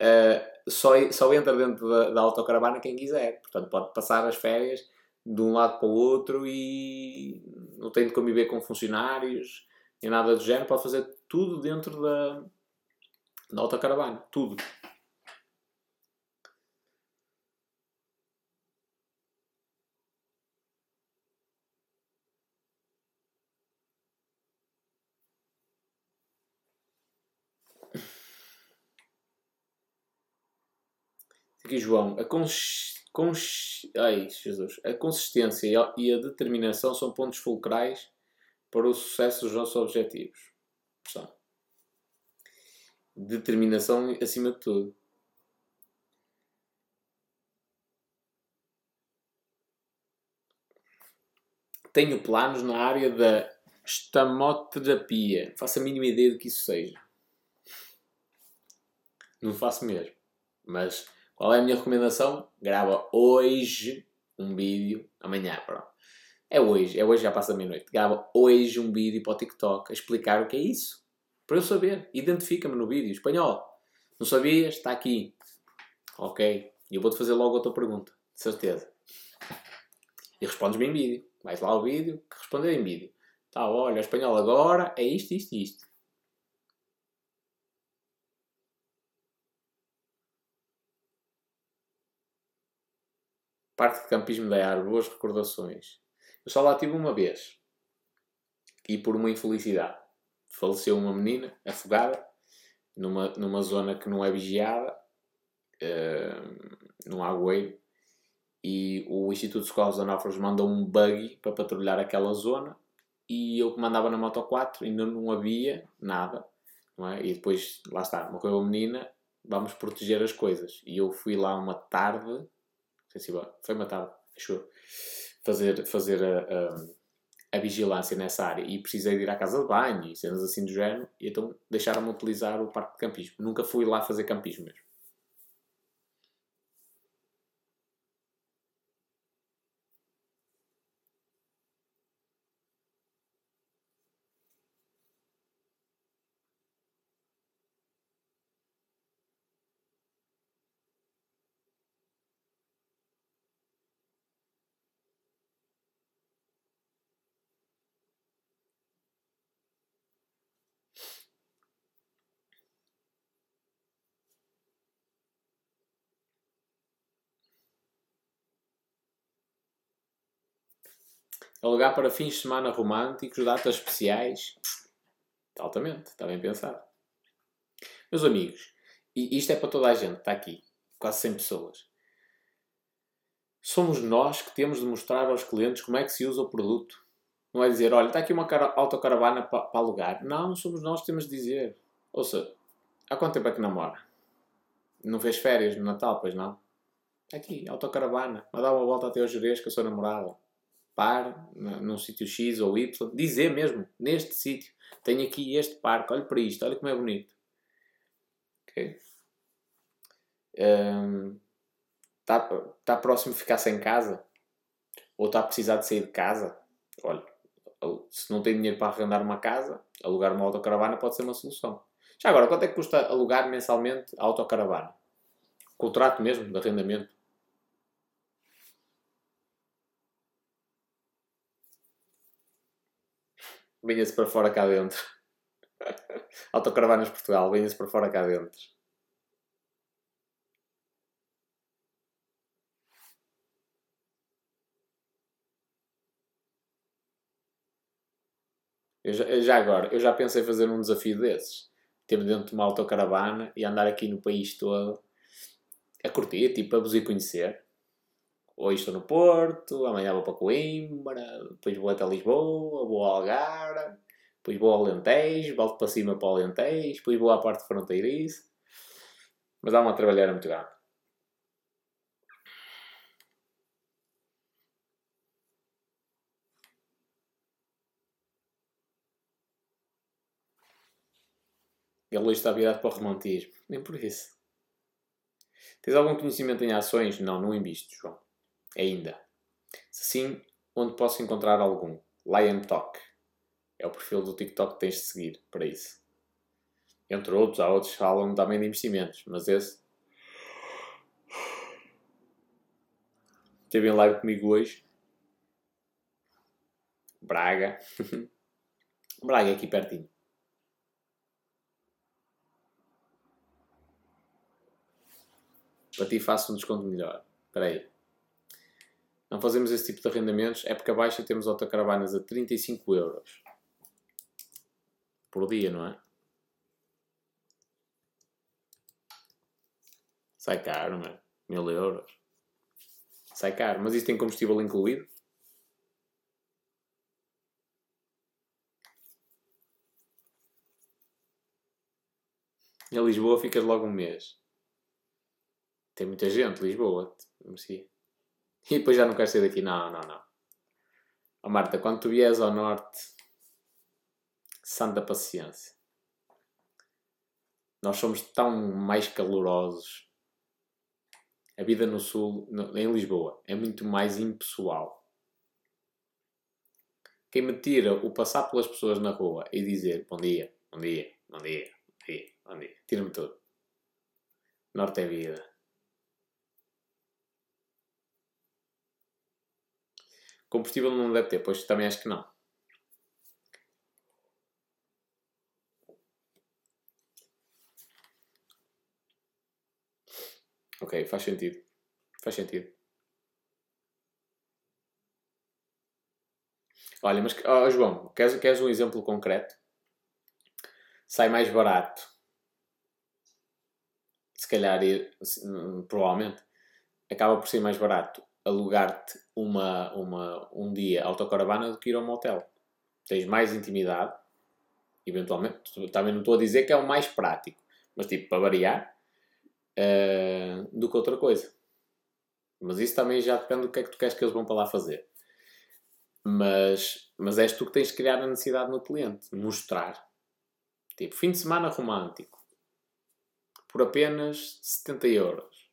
uh, só, só entra dentro da, da autocaravana quem quiser. Portanto, pode passar as férias de um lado para o outro e não tem de conviver com funcionários nem nada do género. Pode fazer tudo dentro da, da autocaravana. Tudo. Aqui, João, a, cons... Cons... Ai, Jesus. a consistência e a determinação são pontos fulcrais para o sucesso dos nossos objetivos. Só. Determinação acima de tudo. Tenho planos na área da estamoterapia. Faço a mínima ideia do que isso seja. Não faço mesmo. Mas qual é a minha recomendação? Grava hoje um vídeo, amanhã, pronto. É hoje, é hoje, já passa da meia-noite. Grava hoje um vídeo para o TikTok a explicar o que é isso. Para eu saber. Identifica-me no vídeo. Espanhol. Não sabias? Está aqui. Ok. E eu vou-te fazer logo outra pergunta. De certeza. E respondes-me em vídeo. Vais lá ao vídeo, que responder em vídeo. Tá, olha, espanhol agora é isto, isto e isto. Parte de campismo da árvore, boas recordações. Eu só lá tive uma vez. E por uma infelicidade. Faleceu uma menina afogada numa, numa zona que não é vigiada, uh, num agueiro. E o Instituto de Escolas de Náufragos mandou um buggy para patrulhar aquela zona. E eu que mandava na Moto 4 ainda não havia nada. Não é? E depois, lá está, morreu a menina, vamos proteger as coisas. E eu fui lá uma tarde foi uma tarde, acho fazer, fazer a, a, a, vigilância nessa área e precisei de ir à casa de banho e cenas assim do género, e então deixaram-me utilizar o parque de campismo. Nunca fui lá fazer campismo mesmo. Alugar para fins de semana românticos, datas especiais. Altamente, está bem pensado. Meus amigos, e isto é para toda a gente, está aqui, quase 100 pessoas. Somos nós que temos de mostrar aos clientes como é que se usa o produto. Não é dizer, olha, está aqui uma autocaravana para, para alugar. Não, somos nós que temos de dizer. Ouça, há quanto tempo é que namora? Não fez férias no Natal, pois não? Aqui, autocaravana. Vai dar uma volta até ao Jerez com a sua namorada par num sítio X ou Y, dizer mesmo, neste sítio, tenho aqui este parque, olha para isto, olha como é bonito. Ok? Está um, tá próximo de ficar sem casa? ou está a precisar de sair de casa, olha, se não tem dinheiro para arrendar uma casa, alugar uma autocaravana pode ser uma solução. Já agora, quanto é que custa alugar mensalmente a autocaravana? Contrato mesmo, de arrendamento. Venha-se para fora cá dentro. *laughs* Autocaravanas Portugal, venha-se para fora cá dentro. Eu já, já, agora, eu já pensei fazer um desafio desses. Ter dentro de uma autocaravana e andar aqui no país todo a curtir, tipo, a vos ir conhecer. Hoje estou no Porto, amanhã vou para Coimbra, depois vou até Lisboa, vou ao Algarve, depois vou ao Alentejo, volto para cima para o Alentejo, depois vou à parte fronteiriça. Mas há uma trabalhar muito grande. Ele hoje está virado para o romantismo. Nem por isso. Tens algum conhecimento em ações? Não, não invisto, João. Ainda. Se sim, onde posso encontrar algum? Lion Talk. É o perfil do TikTok que tens de seguir para isso. Entre outros, há outros que falam também de investimentos, mas esse. Esteve em live comigo hoje. Braga. *laughs* Braga, aqui pertinho. Para ti faço um desconto melhor. Espera aí. Não fazemos esse tipo de arrendamentos. Época baixa temos autocaravanas a 35 euros. Por dia, não é? Sai caro, mano. Mil euros. Sai caro. Mas isso tem combustível incluído? Em Lisboa ficas logo um mês. Tem muita gente, Lisboa. E depois já não quero sair daqui. Não, não, não. Oh, Marta, quando tu vieres ao norte, santa paciência. Nós somos tão mais calorosos. A vida no sul, em Lisboa, é muito mais impessoal. Quem me tira o passar pelas pessoas na rua e dizer bom dia, bom dia, bom dia, bom dia, bom dia, tira-me tudo. Norte é vida. Combustível não deve ter, pois também acho que não. Ok, faz sentido. Faz sentido. Olha, mas oh, João, queres, queres um exemplo concreto? Sai mais barato. Se calhar, provavelmente, acaba por ser mais barato alugar-te uma, uma, um dia autocaravana do que ir a um motel. Tens mais intimidade, eventualmente. Também não estou a dizer que é o mais prático, mas tipo, para variar, uh, do que outra coisa. Mas isso também já depende do que é que tu queres que eles vão para lá fazer. Mas, mas és tu que tens de criar a necessidade no cliente. Mostrar. Tipo, fim de semana romântico. Por apenas 70 euros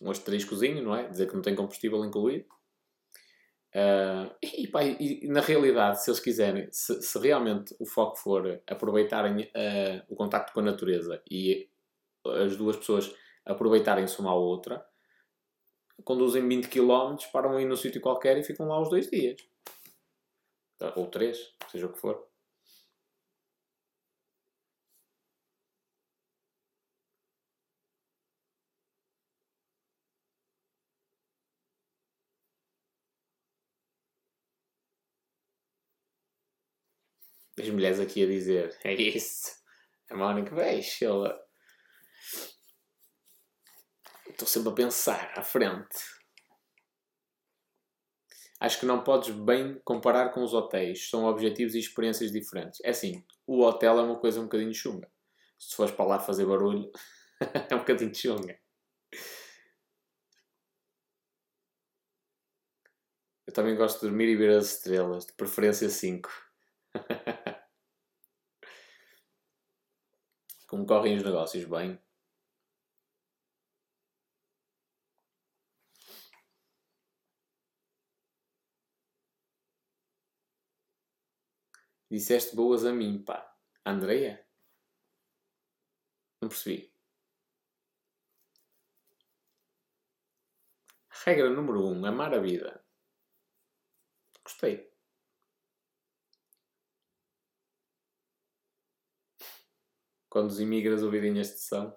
um asteriscozinho, não é? Dizer que não tem combustível incluído. Uh, e, pá, e, na realidade, se eles quiserem, se, se realmente o foco for aproveitarem uh, o contacto com a natureza e as duas pessoas aproveitarem-se uma à outra, conduzem 20 km, param aí no sítio qualquer e ficam lá os dois dias. Ou três, seja o que for. As mulheres aqui a dizer: é isso, a Mónica, vejo, ela. Estou sempre a pensar à frente. Acho que não podes bem comparar com os hotéis. São objetivos e experiências diferentes. É assim, o hotel é uma coisa um bocadinho chunga. Se fores para lá fazer barulho, *laughs* é um bocadinho chunga. Eu também gosto de dormir e ver as estrelas, de preferência 5. *laughs* como correm os negócios bem. Disseste boas a mim, pá. Andreia? Não percebi. Regra número 1. Um, amar a vida. Gostei. Quando os imigras ouvirem esta sessão,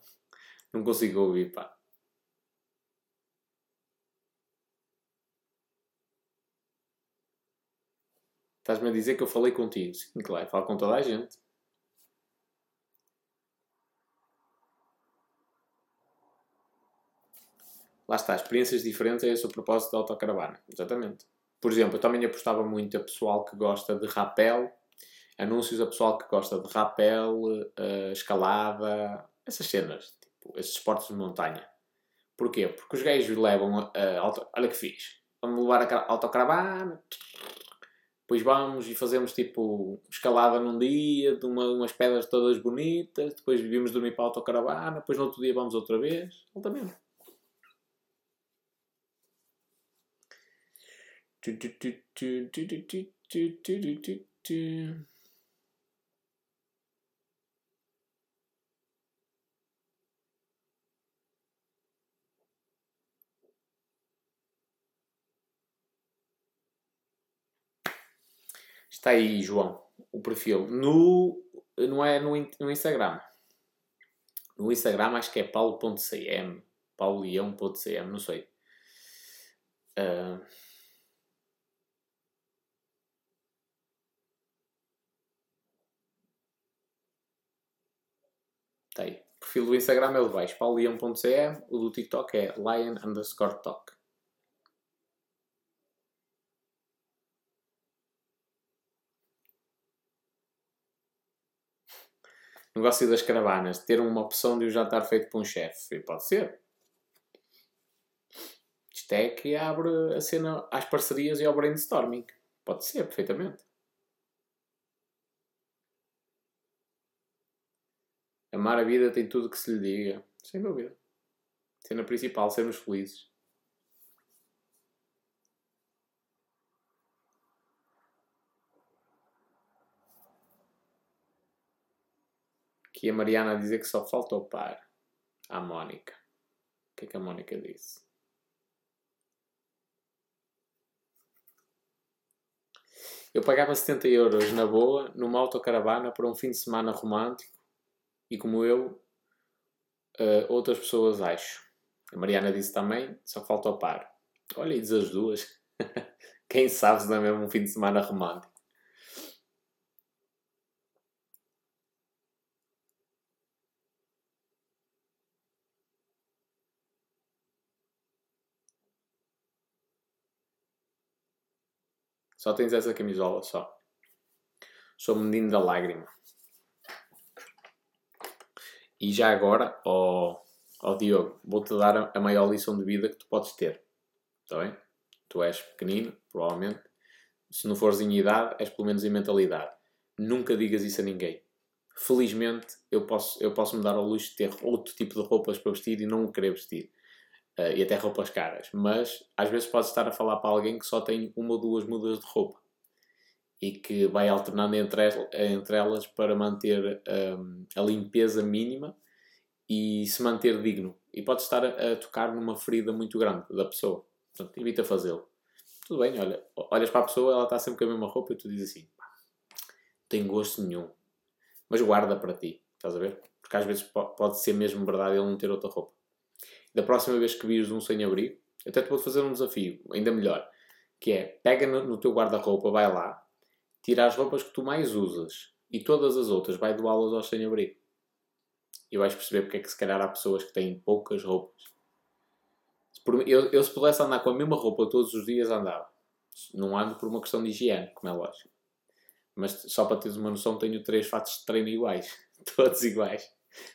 não consigo ouvir, pá. Estás-me a dizer que eu falei contigo? Sim, claro, falo com toda a gente. Lá está, experiências diferentes é esse o propósito da autocaravana. Exatamente. Por exemplo, eu também apostava muito a pessoal que gosta de rapel, anúncios a pessoal que gosta de rapel, uh, escalada, essas cenas, tipo, esses esportes de montanha. Porquê? Porque os gajos levam uh, auto... Olha que fiz. Vamos levar a autocaravana, depois vamos e fazemos tipo escalada num dia, de uma, umas pedras todas bonitas, depois vimos dormir para a autocaravana, depois no outro dia vamos outra vez. Altamente. Está aí, João, o perfil. No, não é no, no Instagram. No Instagram acho que é paulo.cm, paulião.cm, não sei. Uh... Está aí. O perfil do Instagram é o de baixo, paulião.cm. O do TikTok é lion underscore talk. Negócio das caravanas, ter uma opção de um jantar feito por um chefe. Pode ser. Isto é que abre a cena às parcerias e ao brainstorming. Pode ser, perfeitamente. Amar a vida tem tudo que se lhe diga. Sem dúvida. Cena principal, sermos felizes. Aqui a Mariana a dizer que só falta o par. À Mónica. O que é que a Mónica disse? Eu pagava 70 euros na boa numa autocaravana para um fim de semana romântico e como eu, uh, outras pessoas acho. A Mariana disse também, só falta o par. Olha, e diz as duas. *laughs* Quem sabe se não é mesmo um fim de semana romântico. Só tens essa camisola, só. Sou menino da lágrima. E já agora, ó, ó Diogo, vou-te dar a maior lição de vida que tu podes ter. Está bem? Tu és pequenino, provavelmente. Se não fores em idade, és pelo menos em mentalidade. Nunca digas isso a ninguém. Felizmente, eu posso, eu posso me dar ao luxo de ter outro tipo de roupas para vestir e não o querer vestir uh, e até roupas caras, mas às vezes pode estar a falar para alguém que só tem uma ou duas mudas de roupa e que vai alternando entre, entre elas para manter um, a limpeza mínima e se manter digno. E pode estar a, a, tocar numa ferida muito grande da pessoa. Portanto, evita fazê-lo. Tudo bem, olha, olhas para a pessoa, ela está sempre com a mesma roupa e tu dizes assim: não tem gosto nenhum, mas guarda para ti, estás a ver? Porque às vezes pode ser mesmo verdade ele não ter outra roupa da próxima vez que vires um sem-abrigo, até te vou fazer um desafio, ainda melhor, que é, pega no, teu guarda-roupa, vai lá, tira as roupas que tu mais usas e todas as outras vai doá-las ao sem-abrigo. E vais perceber porque é que se calhar há pessoas que têm poucas roupas. Eu, eu se pudesse andar com a mesma roupa todos os dias, andava. Não ando por uma questão de higiene, como é lógico. Mas só para teres uma noção, tenho três fatos de treino iguais. *laughs* Todos iguais.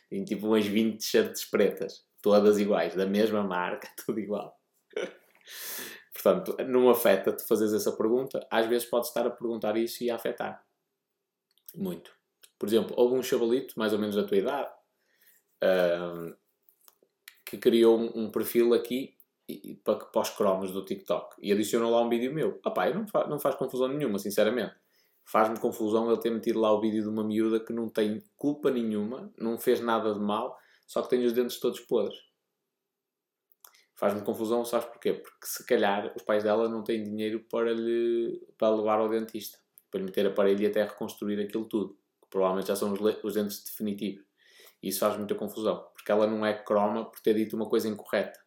Tenho tipo umas 20 t-shirts pretas todas iguais, da mesma marca, *laughs* tudo igual. Portanto, não afeta-te fazeres essa pergunta. Às vezes podes estar a perguntar isso e a afetar. Muito. Por exemplo, houve um chavalito, mais ou menos da tua idade, uh, que criou um, um perfil aqui e, para, para os cromos do TikTok e adicionou lá um vídeo meu. Opá, não, fa, não faz confusão nenhuma, sinceramente. faz-me confusão ele ter metido lá o vídeo de uma miúda que não tem culpa nenhuma, não fez nada de mal, só que tem os dentes todos podres. Faz-me confusão, sabes porquê? Porque se calhar os pais dela não têm dinheiro para, lhe, para levar ao dentista, para lhe meter aparelho e até reconstruir aquilo tudo, que provavelmente já são os, os dentes definitivos. E isso faz muita confusão, porque ela não é croma por ter dito uma coisa incorreta,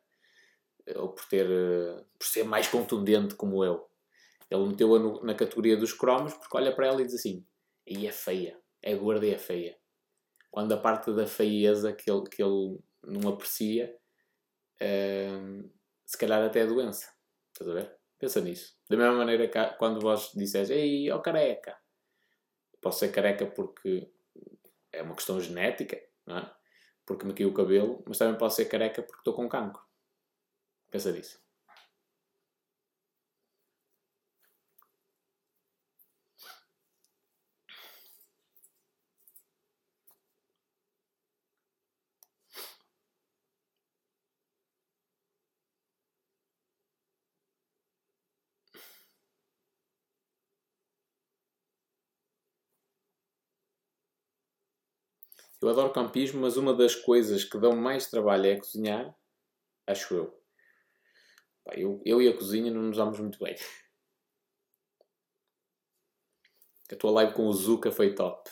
ou por, ter, por ser mais contundente como eu. Ele meteu-a na categoria dos cromos porque olha para ela e diz assim: e é feia, é gorda e é feia. Quando a parte da feieza que ele, que ele não aprecia, hum, se calhar até é doença. Estás a ver? Pensa nisso. Da mesma maneira que quando vós disseres, ei, ó oh, careca, posso ser careca porque é uma questão genética, não é? Porque me caiu o cabelo, mas também posso ser careca porque estou com cancro. Pensa nisso. Eu adoro campismo, mas uma das coisas que dão mais trabalho é cozinhar, acho eu. eu, eu e a cozinha não nos damos muito bem. A tua live com o Zuka foi top.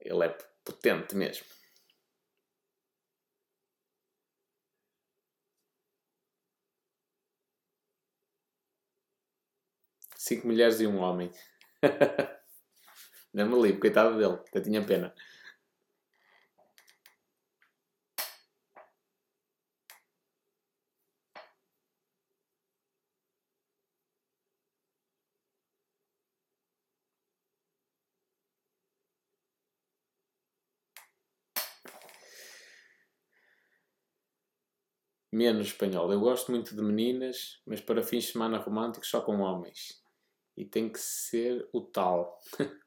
Ele é potente mesmo. Cinco mulheres e um homem. *laughs* Não me livro, coitado dele, até tinha pena. Menos espanhol. Eu gosto muito de meninas, mas para fins de semana românticos só com homens. E tem que ser o tal. *laughs*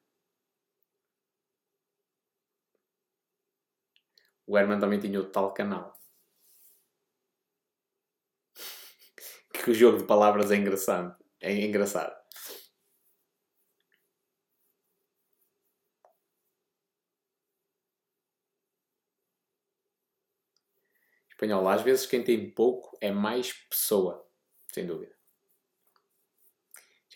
O Herman também tinha o tal canal. *laughs* que o jogo de palavras é engraçado. É engraçado. Espanhol, às vezes quem tem pouco é mais pessoa, sem dúvida.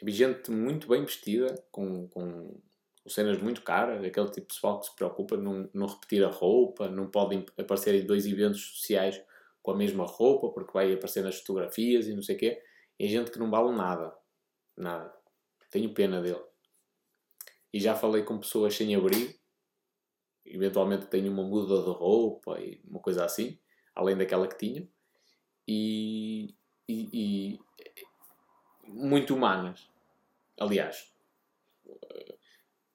Vi gente muito bem vestida, com, com cenas muito caras, aquele tipo de pessoal que se preocupa não, não repetir a roupa, não podem aparecer em dois eventos sociais com a mesma roupa, porque vai aparecer nas fotografias e não sei o quê. E gente que não vale nada. Nada. Tenho pena dele. E já falei com pessoas sem abrigo, eventualmente tenho uma muda de roupa e uma coisa assim, além daquela que tinha, e, e, e muito humanas. Aliás,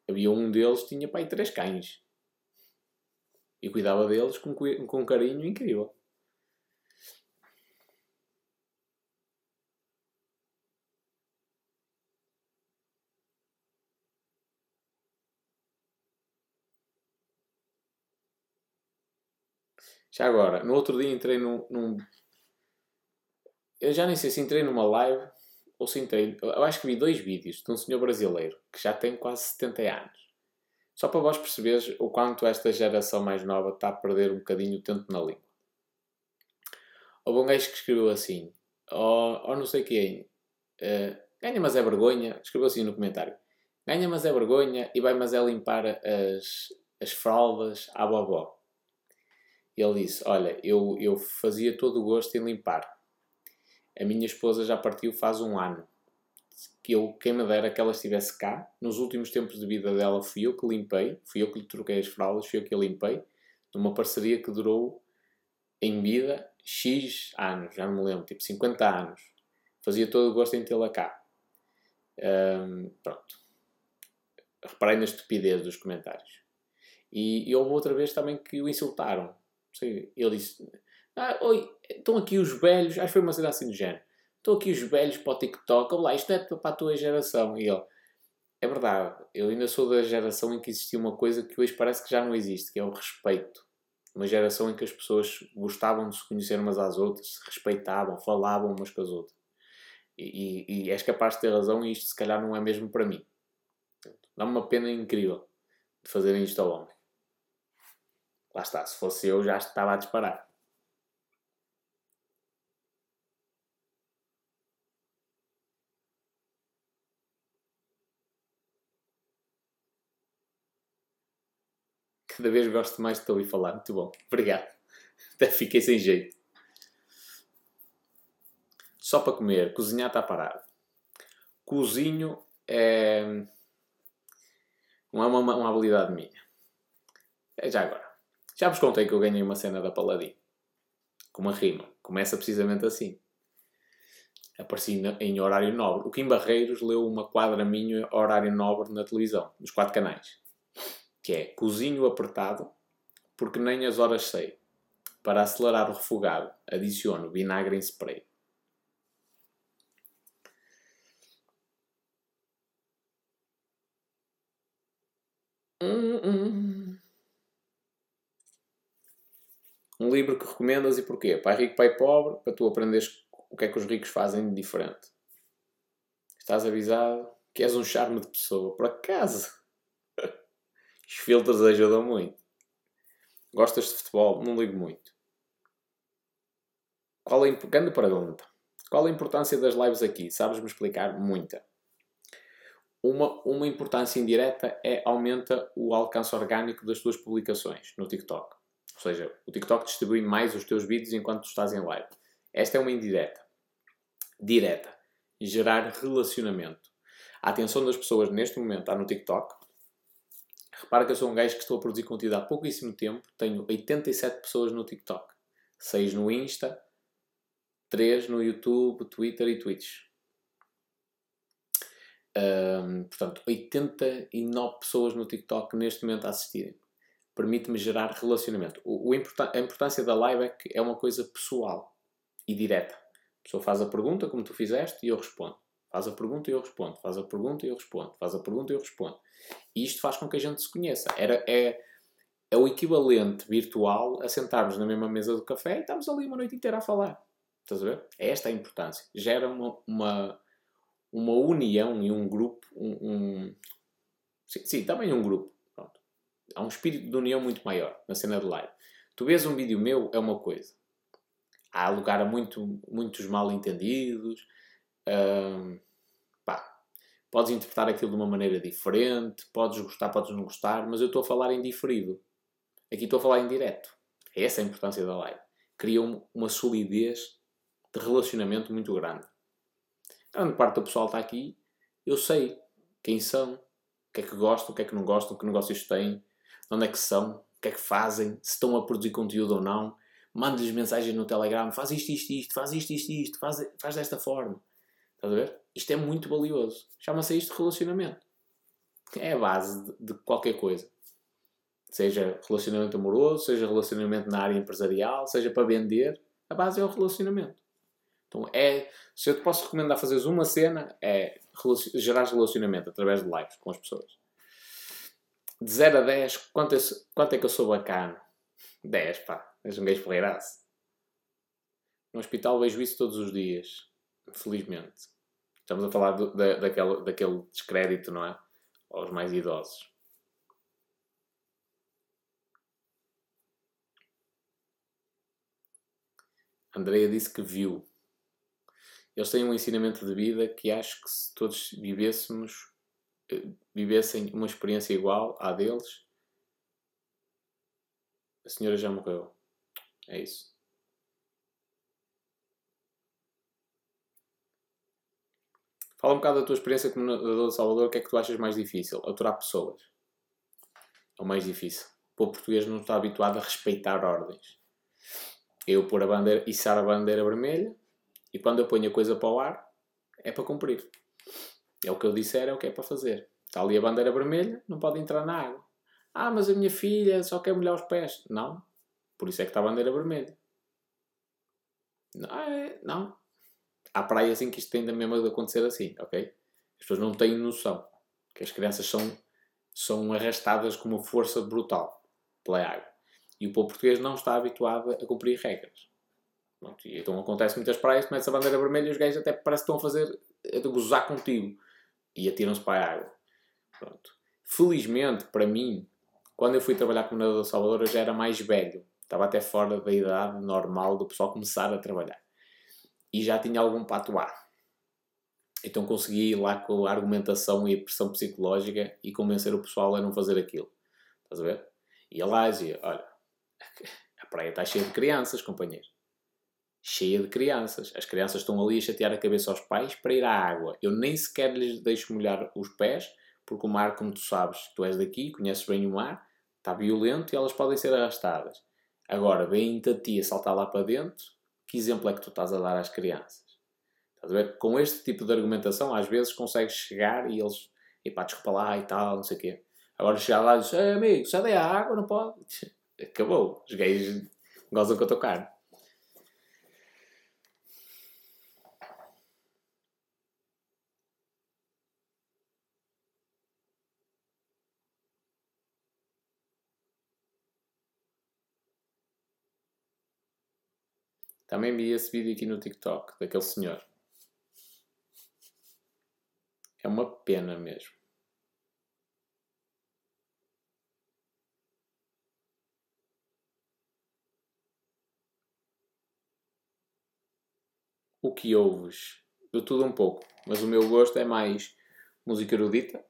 Havia um deles que tinha pai três cães. E cuidava deles com, com um carinho incrível. Já agora, no outro dia entrei num, num. Eu já nem sei se entrei numa live ou sentei, eu acho que vi dois vídeos de um senhor brasileiro que já tem quase 70 anos. Só para vós perceberes o quanto esta geração mais nova está a perder um bocadinho o tempo na língua. Houve um gajo que escreveu assim, ou, ou não sei quem, uh, ganha mas é vergonha, escreveu assim no comentário, ganha mas é vergonha e vai mas é limpar as, as fraldas à vovó. E ele disse, olha, eu, eu fazia todo o gosto em limpar, a minha esposa já partiu faz um ano. Que eu, quem me dera que ela estivesse cá. Nos últimos tempos de vida dela fui eu que limpei, fui eu que lhe troquei as fraldas, fui eu que a limpei. Numa parceria que durou em vida X anos, já não me lembro, tipo 50 anos. Fazia todo o gosto em tê-la cá. Pronto. Reparei na estupidez dos comentários. E, e houve outra vez também que o insultaram. Ele disse: ah, oi, estão aqui os velhos, acho que foi uma cena assim do género. Estão aqui os velhos para o TikTok, olá, isto é para a tua geração. E ele, é verdade, eu ainda sou da geração em que existia uma coisa que hoje parece que já não existe, que é o respeito. Uma geração em que as pessoas gostavam de se conhecer umas às outras, se respeitavam, falavam umas com as outras. E, e, e és capaz de ter razão e isto se calhar não é mesmo para mim. Dá-me uma pena incrível de fazerem isto ao homem. Lá está, se fosse eu já estava a disparar. Cada vez gosto mais de te ouvir falar. Muito bom. Obrigado. Até fiquei sem jeito. Só para comer. Cozinhar está parado. Cozinho é... Não é uma, uma habilidade minha. É já agora. Já vos contei que eu ganhei uma cena da Paladin. Com uma rima. Começa precisamente assim. Apareci em horário nobre. O Kim Barreiros leu uma quadra minha horário nobre na televisão. Nos quatro canais que é cozinho apertado, porque nem as horas sei. Para acelerar o refogado, adiciono vinagre em spray. Um livro que recomendas e porquê? Pai rico, pai pobre, para tu aprenderes o que é que os ricos fazem de diferente. Estás avisado que és um charme de pessoa, por acaso. Os filtros ajudam muito. Gostas de futebol? Não ligo muito. Qual a grande pergunta. Qual a importância das lives aqui? Sabes-me explicar? Muita. Uma, uma importância indireta é aumenta o alcance orgânico das tuas publicações no TikTok. Ou seja, o TikTok distribui mais os teus vídeos enquanto tu estás em live. Esta é uma indireta. Direta. Gerar relacionamento. A atenção das pessoas neste momento está no TikTok Repara que eu sou um gajo que estou a produzir conteúdo há pouquíssimo tempo. Tenho 87 pessoas no TikTok, 6 no Insta, 3 no YouTube, Twitter e Twitch. Um, portanto, 89 pessoas no TikTok neste momento a assistirem. Permite-me gerar relacionamento. O, o a importância da live é que é uma coisa pessoal e direta. A pessoa faz a pergunta, como tu fizeste, e eu respondo. Faz a pergunta e eu respondo. Faz a pergunta e eu respondo. Faz a pergunta e eu respondo. E isto faz com que a gente se conheça. Era, é, é o equivalente virtual a sentarmos na mesma mesa do café e estamos ali uma noite inteira a falar. Estás a ver? É esta a importância. Gera uma, uma, uma união e um grupo. Um, um... Sim, sim, também um grupo. Pronto. Há um espírito de união muito maior na cena de live. Tu vês um vídeo meu, é uma coisa. Há lugar a muito, muitos mal entendidos. Hum, Podes interpretar aquilo de uma maneira diferente, podes gostar, podes não gostar, mas eu estou a falar em diferido. Aqui estou a falar em direto. É essa a importância da live. Cria uma solidez de relacionamento muito grande. Grande parte do pessoal está aqui, eu sei quem são, o que é que gostam, o que é que não gostam, que negócios têm, de onde é que são, o que é que fazem, se estão a produzir conteúdo ou não. Mando-lhes mensagens no Telegram, faz isto, isto, isto, faz isto, isto, isto, faz, faz desta forma. Estás a ver? Isto é muito valioso. Chama-se isto relacionamento. É a base de, qualquer coisa. Seja relacionamento amoroso, seja relacionamento na área empresarial, seja para vender, a base é o relacionamento. Então é, se eu te posso recomendar fazeres uma cena, é gerar relacionamento através de lives com as pessoas. De 0 a 10, quanto é, quanto é que eu sou bacana? 10, pá. És um gajo porreiraço. No hospital vejo isso todos os dias. Felizmente. Estamos a falar do, da, daquele, daquele descrédito, não é? Aos mais idosos. Andreia disse que viu. Eles têm um ensinamento de vida que acho que se todos vivêssemos, eh, vivessem uma experiência igual à deles, a senhora já morreu. É isso. Fala um bocado da tua experiência como nadador de Salvador. O que é que tu achas mais difícil? Aturar pessoas. É o mais difícil. O português não está habituado a respeitar ordens. Eu pôr a bandeira, içar a bandeira vermelha e quando eu ponho a coisa para o ar, é para cumprir. É o que eu disser, é o que é para fazer. Está ali a bandeira vermelha, não pode entrar na água. Ah, mas a minha filha só quer molhar os pés. Não. Por isso é que está a bandeira vermelha. Não, é, não há praias em que isto tem mesmo de acontecer assim, ok? As pessoas não têm noção que as crianças são, são arrastadas com uma força brutal pela água. E o povo português não está habituado a cumprir regras. Pronto, e então acontece muitas praias, começa a bandeira vermelha e os gajos até parece que estão a fazer, a gozar contigo. E atiram-se para a água. Pronto. Felizmente, para mim, quando eu fui trabalhar como nadador de Salvador, eu já era mais velho. Estava até fora da idade normal do pessoal começar a trabalhar. E já tinha algum atuar. Então consegui ir lá com a argumentação e a pressão psicológica e convencer o pessoal a não fazer aquilo. Estás a ver? E lá dizia, olha, *laughs* a praia está cheia de crianças, companheiro cheia de crianças. As crianças estão ali a chatear a cabeça aos pais para ir à água. Eu nem sequer lhes deixo molhar os pés, porque o mar, como tu sabes, tu és daqui, conheces bem o mar, está violento e elas podem ser arrastadas. Agora, vem-te a ti a saltar lá para dentro, que exemplo é que tu estás a dar às crianças? Estás a ver? Com este tipo de argumentação, às vezes consegues chegar e eles, epá, desculpa lá e tal, não sei o quê. Agora chegar lá e dizer, amigo, sai daí a água, não pode. *laughs* Acabou. Os gays gozam com a tua carne. Também vi esse vídeo aqui no TikTok, daquele senhor. É uma pena mesmo. O que ouves? De tudo um pouco, mas o meu gosto é mais música erudita,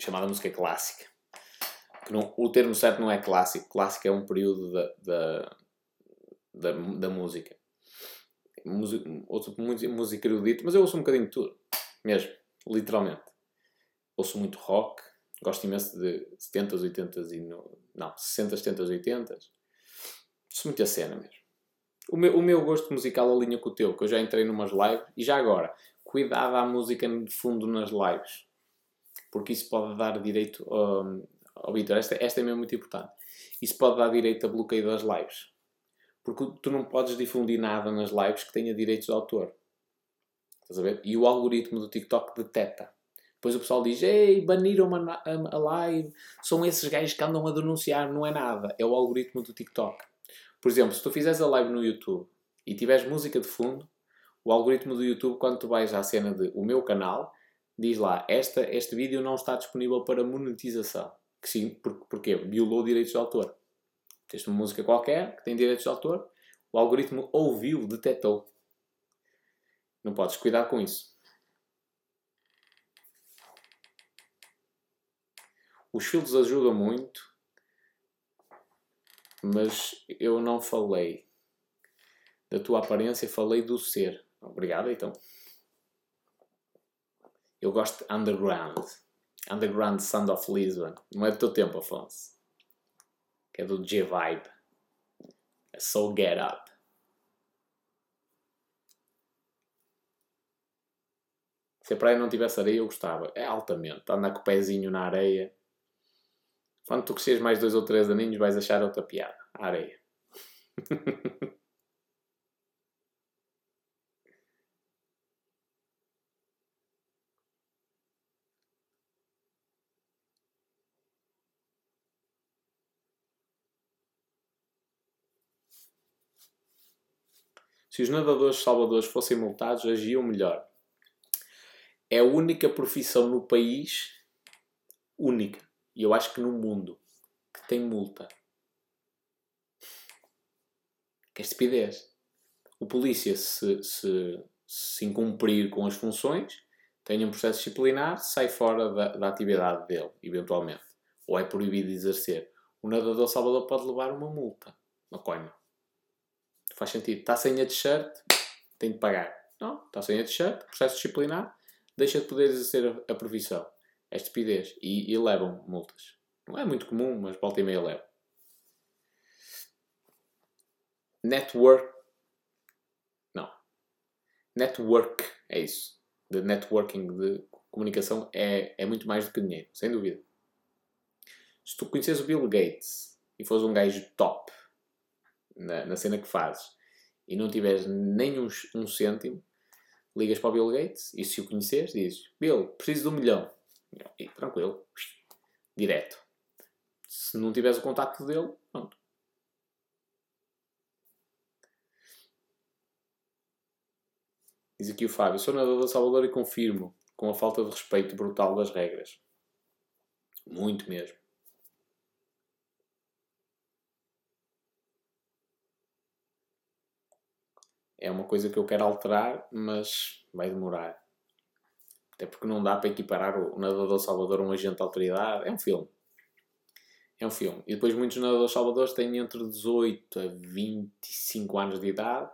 chamada música clássica. Não, o termo certo não é clássico, clássico é um período da, da da, da música. Música, ouço música erudita, mas eu ouço um bocadinho de tudo, mesmo, literalmente. Ouço muito rock, gosto imenso de 70s, 80s e no, não, 60s, 70s, 80s. Ouço muito a cena mesmo. O meu, o meu gosto musical alinha com o teu, que eu já entrei numas lives e já agora, cuidado à música de fundo nas lives, porque isso pode dar direito ao, ao Vitor. Esta, esta é mesmo muito importante. Isso pode dar direito a bloqueio das lives. Porque tu não podes difundir nada nas lives que tenha direitos de autor. Estás a ver? E o algoritmo do TikTok detecta. Depois o pessoal diz: Ei, baniram a, a, a live. São esses gajos que andam a denunciar. Não é nada. É o algoritmo do TikTok. Por exemplo, se tu fizeres a live no YouTube e tiveres música de fundo, o algoritmo do YouTube, quando tu vais à cena de o meu canal, diz lá: esta, este vídeo não está disponível para monetização. Que sim, por, porquê? Violou direitos de autor. Tens uma música qualquer que tem direitos de autor, o algoritmo ouviu, detectou. Não podes cuidar com isso. Os filtros ajudam muito, mas eu não falei da tua aparência, falei do ser. Obrigado, então. Eu gosto de Underground. Underground Sound of Lisbon. Não é do teu tempo, Afonso que é do G-Vibe. É Soul Get Up. Se a praia não tivesse areia, eu gostava. É altamente. Andar com o pezinho na areia. Quando tu cresceres mais dois ou três aninhos, vais achar outra piada. A areia. *laughs* Se os nadadores salvadores fossem multados, agiam melhor. É a única profissão no país, única, e eu acho que no mundo, que tem multa. Que é estupidez. O polícia, se, se, se incumprir com as funções, tem um processo disciplinar, sai fora da, da atividade dele, eventualmente. Ou é proibido de exercer. O nadador salvador pode levar uma multa. Uma coima. Faz sentido. Está sem a t-shirt, tem de pagar. Não, está sem a t-shirt, processo disciplinar, deixa de poder exercer a, profissão. É estupidez. E, e levam multas. Não é muito comum, mas volta e meia leva. Network. Não. Network é isso. De networking, de comunicação, é, é muito mais do que dinheiro, sem dúvida. Se tu conheces o Bill Gates e fores um gajo top na, na cena que fazes, e não tiveres nem um, um cêntimo, ligas para o Bill Gates e se o conheceres, dizes: Bill, preciso de um milhão. E tranquilo, direto. Se não tiveres o contacto dele, pronto. Diz aqui o Fábio: Sou nadador de Salvador e confirmo com a falta de respeito brutal das regras. Muito mesmo. É uma coisa que eu quero alterar, mas vai demorar. Até porque não dá para equiparar o nadador Salvador a um agente de autoridade. É um filme. É um filme. E depois muitos nadadores salvadores têm entre 18 a 25 anos de idade.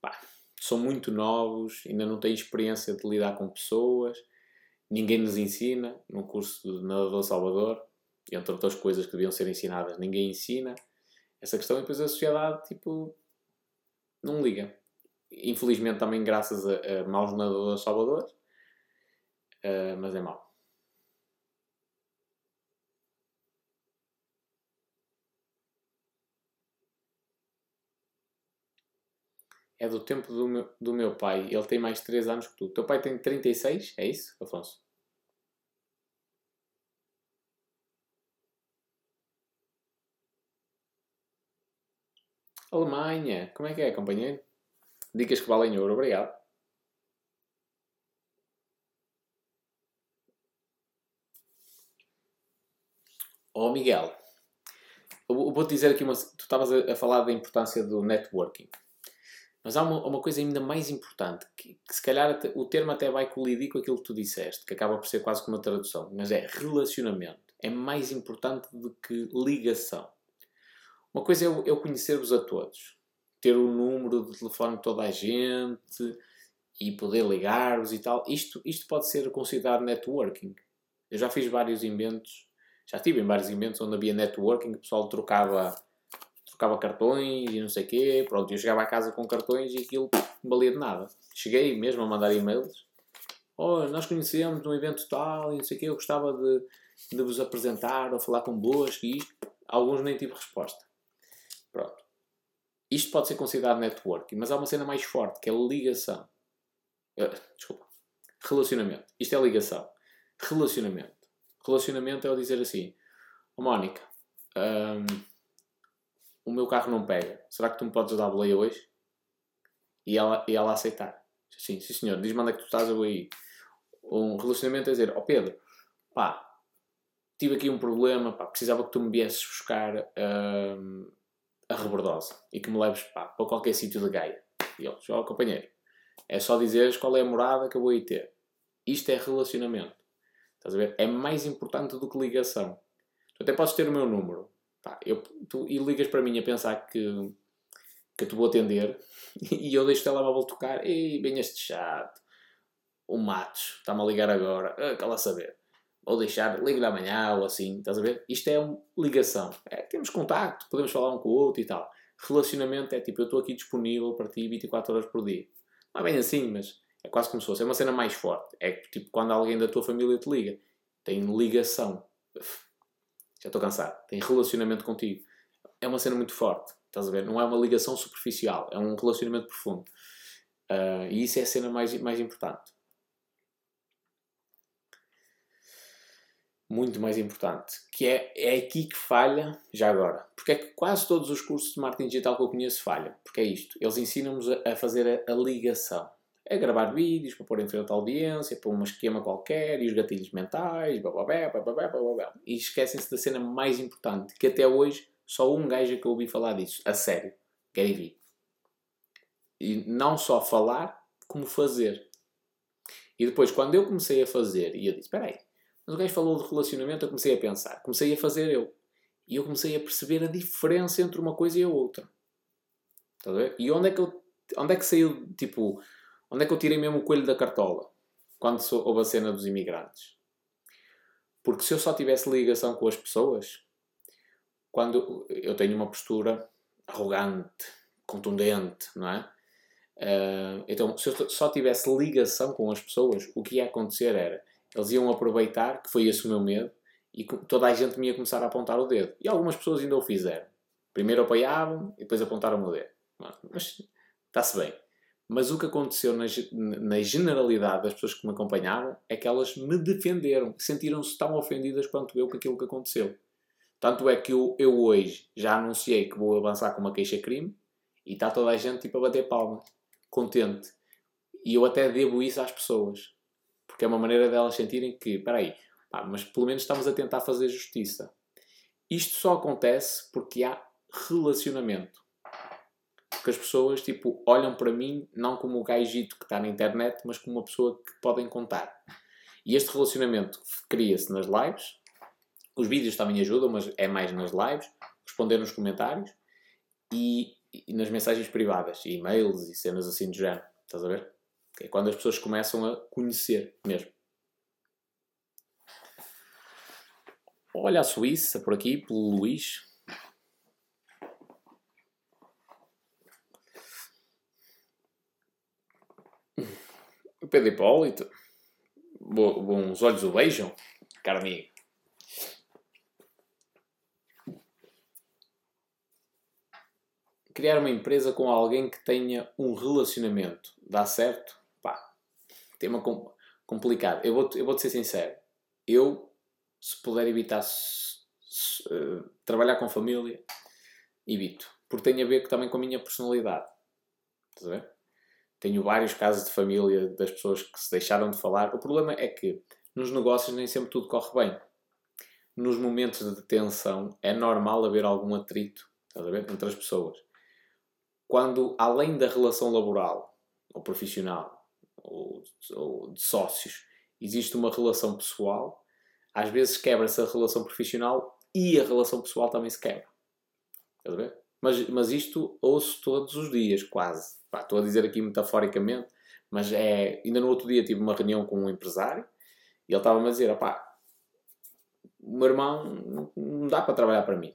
Pá, são muito novos, ainda não têm experiência de lidar com pessoas. Ninguém nos ensina no curso de nadador salvador. Entre outras coisas que deviam ser ensinadas, ninguém ensina essa questão. E depois a sociedade, tipo, não liga. Infelizmente também graças a, a maus nadadores salvadores. Uh, mas é mau. é do tempo do meu, do meu pai. Ele tem mais 3 anos que tu. Teu pai tem 36, é isso, Afonso? Alemanha, como é que é, companheiro? Dicas que valem ouro, obrigado. Oh, Miguel, eu vou-te dizer aqui uma. Tu estavas a, falar da importância do networking. Mas há uma, uma coisa ainda mais importante, que, que se calhar até, o termo até vai colidir com aquilo que tu disseste, que acaba por ser quase como uma tradução, mas é relacionamento. É mais importante do que ligação. Uma coisa é eu, eu conhecer-vos a todos, ter o número de telefone de toda a gente e poder ligar-vos e tal. Isto, isto pode ser considerado networking. Eu já fiz vários eventos, já estive em vários eventos onde havia networking, o pessoal trocava trocava cartões e não sei o quê. Pronto, eu chegava à casa com cartões e aquilo não valia de nada. Cheguei mesmo a mandar e-mails. Oh, nós conhecemos um evento tal e não sei o quê, eu gostava de, de vos apresentar ou falar convosco e isto. Alguns nem tive resposta. Pronto. Isto pode ser considerado networking, mas há uma cena mais forte, que é ligação. Uh, desculpa. Relacionamento. Isto é ligação. Relacionamento. Relacionamento é o dizer assim, oh, Mónica, um, o meu carro não pega, será que tu me podes dar a boleia hoje? E ela, e ela aceitar. Sim, sim senhor, diz-me onde é que tu estás, eu aí. Um relacionamento a dizer, ó oh, Pedro, pá, tive aqui um problema, pá, precisava que tu me viesses buscar hum, a rebordosa e que me leves pá, para qualquer sítio de Gaia. E ele, ó oh, companheiro, é só dizeres qual é a morada que eu vou aí ter. Isto é relacionamento. Estás a ver? É mais importante do que ligação. Tu até podes ter o meu número, Pá, eu, tu, e ligas para mim a pensar que, que te vou atender *laughs* e eu deixo o telemóvel tocar. Ei, bem este chato. O Matos está-me a ligar agora. Ah, cala saber. Vou deixar, ligo-lhe amanhã ou assim. Estás a ver? Isto é uma ligação. É, temos contacto, podemos falar um com o outro e tal. Relacionamento é tipo, eu estou aqui disponível para ti 24 horas por dia. Não é bem assim, mas é quase como se fosse. É uma cena mais forte. É tipo quando alguém da tua família te liga. Tem ligação já estou cansado, tem relacionamento contigo. É uma cena muito forte, estás a ver? Não é uma ligação superficial, é um relacionamento profundo. Uh, e isso é a cena mais, mais importante. Muito mais importante. Que é, é aqui que falha, já agora. Porque é que quase todos os cursos de marketing digital que eu conheço falham. Porque é isto. Eles ensinam-nos a, a fazer a, a ligação é gravar vídeos para pôr em frente à audiência, para um esquema qualquer, e os gatilhos mentais, blá blá blá blá blá blá blá E esquecem-se da cena mais importante, que até hoje só um gajo é que eu ouvi falar disso, a sério, Gary Vee. E não só falar, como fazer. E depois, quando eu comecei a fazer, e eu disse, espera aí, mas o gajo falou de relacionamento, eu comecei a pensar, comecei a fazer eu. E eu comecei a perceber a diferença entre uma coisa e a outra. A ver? E onde é que eu, onde é que saiu, tipo, Onde é que eu tirei mesmo o coelho da cartola? Quando houve a cena dos imigrantes. Porque se eu só tivesse ligação com as pessoas, quando eu tenho uma postura arrogante, contundente, não é? Uh, então, se eu só tivesse ligação com as pessoas, o que ia acontecer era eles iam aproveitar, que foi esse o meu medo, e toda a gente me ia começar a apontar o dedo. E algumas pessoas ainda o fizeram. Primeiro apoiavam e depois apontaram o dedo. Mas está-se bem. Mas o que aconteceu na, na, generalidade das pessoas que me acompanharam é que elas me defenderam, sentiram-se tão ofendidas quanto eu com aquilo que aconteceu. Tanto é que eu, eu hoje já anunciei que vou avançar com uma queixa-crime e está toda a gente tipo a bater palma, contente. E eu até devo isso às pessoas. Porque é uma maneira delas sentirem que, espera aí, mas pelo menos estamos a tentar fazer justiça. Isto só acontece porque há relacionamento. Porque as pessoas, tipo, olham para mim não como o gajito que está na internet, mas como uma pessoa que podem contar. E este relacionamento cria-se nas lives. Os vídeos também ajudam, mas é mais nas lives. Responder nos comentários. E, e nas mensagens privadas. E-mails e cenas assim do género. Estás a ver? É quando as pessoas começam a conhecer mesmo. Olha a Suíça por aqui, pelo Luís. O *laughs* Pedro Hipólito. Bons olhos o beijam, caro amigo. Criar uma empresa com alguém que tenha um relacionamento. Dá certo? Tema complicado. Eu vou-te eu vou ser sincero. Eu se puder evitar uh, trabalhar com família, evito. Porque tem a ver também com a minha personalidade. Estás a ver? Tenho vários casos de família das pessoas que se deixaram de falar. O problema é que nos negócios nem sempre tudo corre bem. Nos momentos de tensão é normal haver algum atrito estás a ver? entre as pessoas. Quando, além da relação laboral ou profissional ou, ou de sócios, existe uma relação pessoal, às vezes quebra-se a relação profissional e a relação pessoal também se quebra. Estás a ver? Mas, mas isto ouço todos os dias, quase. Pá, estou a dizer aqui metaforicamente, mas é. Ainda no outro dia tive uma reunião com um empresário e ele estava-me a dizer: pá, o meu irmão não dá para trabalhar para mim.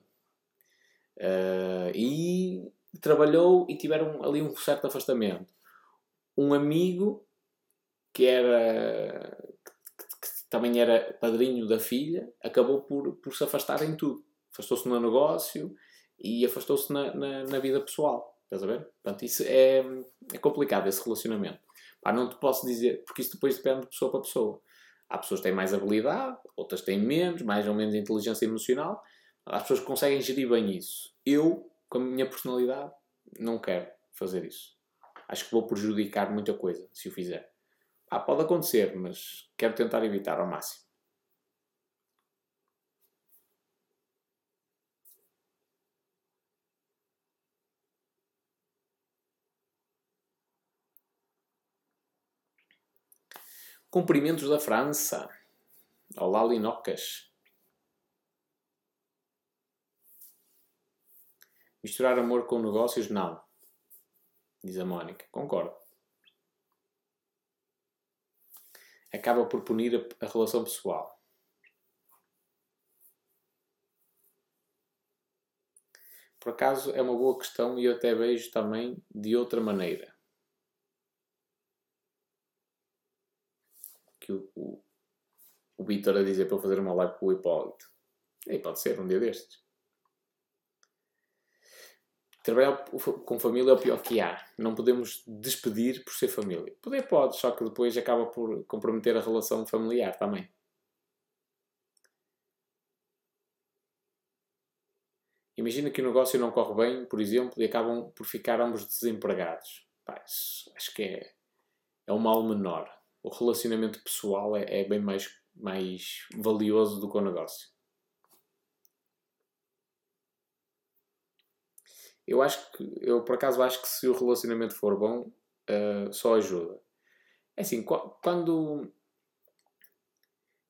Uh, e trabalhou e tiveram ali um certo afastamento. Um amigo que era também era padrinho da filha, acabou por, por se afastar em tudo. Afastou-se no negócio e afastou-se na, na, na, vida pessoal. Estás a ver? Portanto, isso é, é complicado, esse relacionamento. Pá, não te posso dizer, porque isso depois depende de pessoa para pessoa. Há pessoas que têm mais habilidade, outras têm menos, mais ou menos inteligência emocional. Há pessoas que conseguem gerir bem isso. Eu, com a minha personalidade, não quero fazer isso. Acho que vou prejudicar muita coisa se o fizer. Ah, pode acontecer, mas quero tentar evitar ao máximo. Cumprimentos da França. Olá, Linocas. Misturar amor com negócios? Não. Diz a Mónica. Concordo. Acaba por punir a, a relação pessoal. Por acaso é uma boa questão e eu até vejo também de outra maneira. Que o, o, o Vitor a dizer para eu fazer uma live com o Hipólito. E pode ser um dia destes. Trabalhar com família é o pior que há. Não podemos despedir por ser família. Poder pode, só que depois acaba por comprometer a relação familiar também. Imagina que o negócio não corre bem, por exemplo, e acabam por ficar ambos desempregados. Pá, acho que é, é um mal menor. O relacionamento pessoal é, é bem mais, mais valioso do que o negócio. Eu acho que, eu por acaso acho que se o relacionamento for bom, uh, só ajuda. É assim, quando.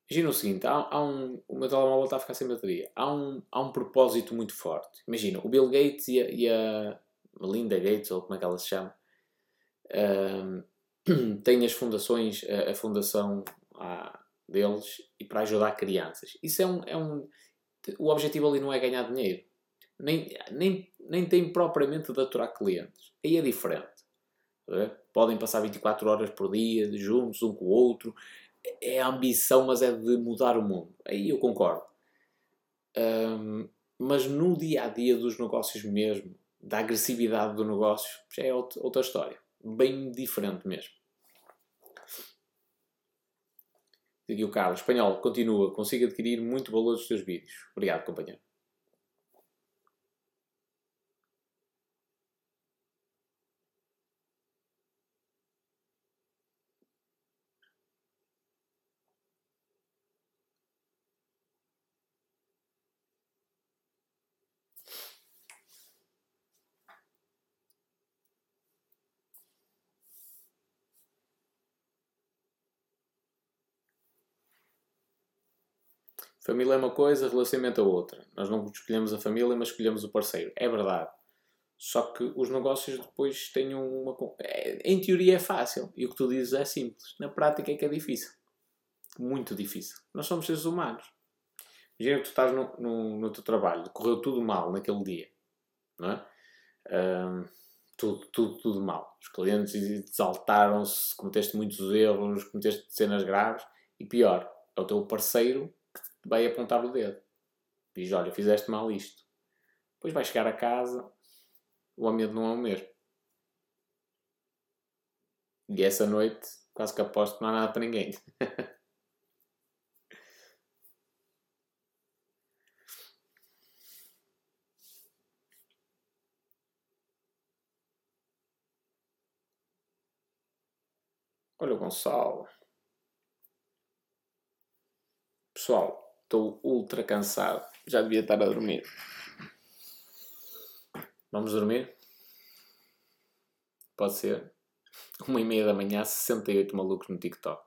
Imagina o seguinte: há, há, um. O meu telemóvel está a ficar sem bateria. Há um, há um propósito muito forte. Imagina, o Bill Gates e a, e a Melinda Gates, ou como é que ela se chama, uh, *clears throat* têm as fundações, a, a fundação a, deles e para ajudar crianças. Isso é um, é um. O objetivo ali não é ganhar dinheiro nem, nem, nem têm propriamente de aturar clientes. Aí é diferente. É? Podem passar 24 horas por dia, juntos, um com o outro. É a ambição, mas é de mudar o mundo. Aí eu concordo. Um, mas no dia a dia dos negócios mesmo, da agressividade do negócio, já é outra história. Bem diferente mesmo. Aqui o Carlos. Espanhol, continua. Consigo adquirir muito valor dos teus vídeos. Obrigado, companheiro. Família é uma coisa, relacionamento é outra. Nós não escolhemos a família, mas escolhemos o parceiro. É verdade. Só que os negócios depois têm uma. É, em teoria é fácil. E o que tu dizes é simples. Na prática é que é difícil. Muito difícil. Nós somos seres humanos. Imagina que tu estás no, no, no teu trabalho, correu tudo mal naquele dia. Não é? Tudo, tudo, tudo mal. Os clientes exaltaram-se, cometeste muitos erros, cometeste cenas graves. E pior, é o teu parceiro vai apontar o dedo. Diz: Olha, fizeste mal isto. Depois vais chegar a casa, o ambiente não é o mesmo. E essa noite, quase que aposto que não há nada para ninguém. *laughs* Olha o Gonçalo. Pessoal, estou ultra cansado. Já devia estar a dormir. Vamos dormir? Pode ser. Uma e meia da manhã, 68 malucos no TikTok.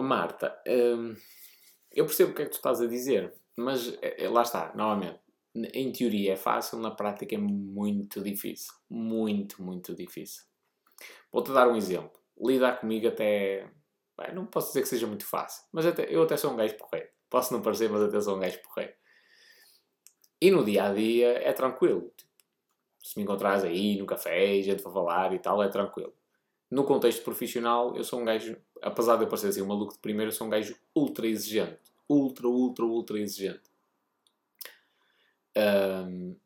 Marta, hum, eu percebo o que é que tu estás a dizer, mas é, lá está, novamente. Em teoria é fácil, na prática é muito difícil. Muito, muito difícil. Vou-te dar um exemplo. Lidar comigo até Bem, não posso dizer que seja muito fácil, mas até, eu até sou um gajo porreiro. Posso não parecer, mas até sou um gajo porreiro. E no dia a dia é tranquilo. Tipo, se me encontrares aí no café, gente para falar e tal, é tranquilo. No contexto profissional, eu sou um gajo, apesar de eu parecer assim um maluco de primeiro, eu sou um gajo ultra exigente. Ultra, ultra, ultra exigente. Um,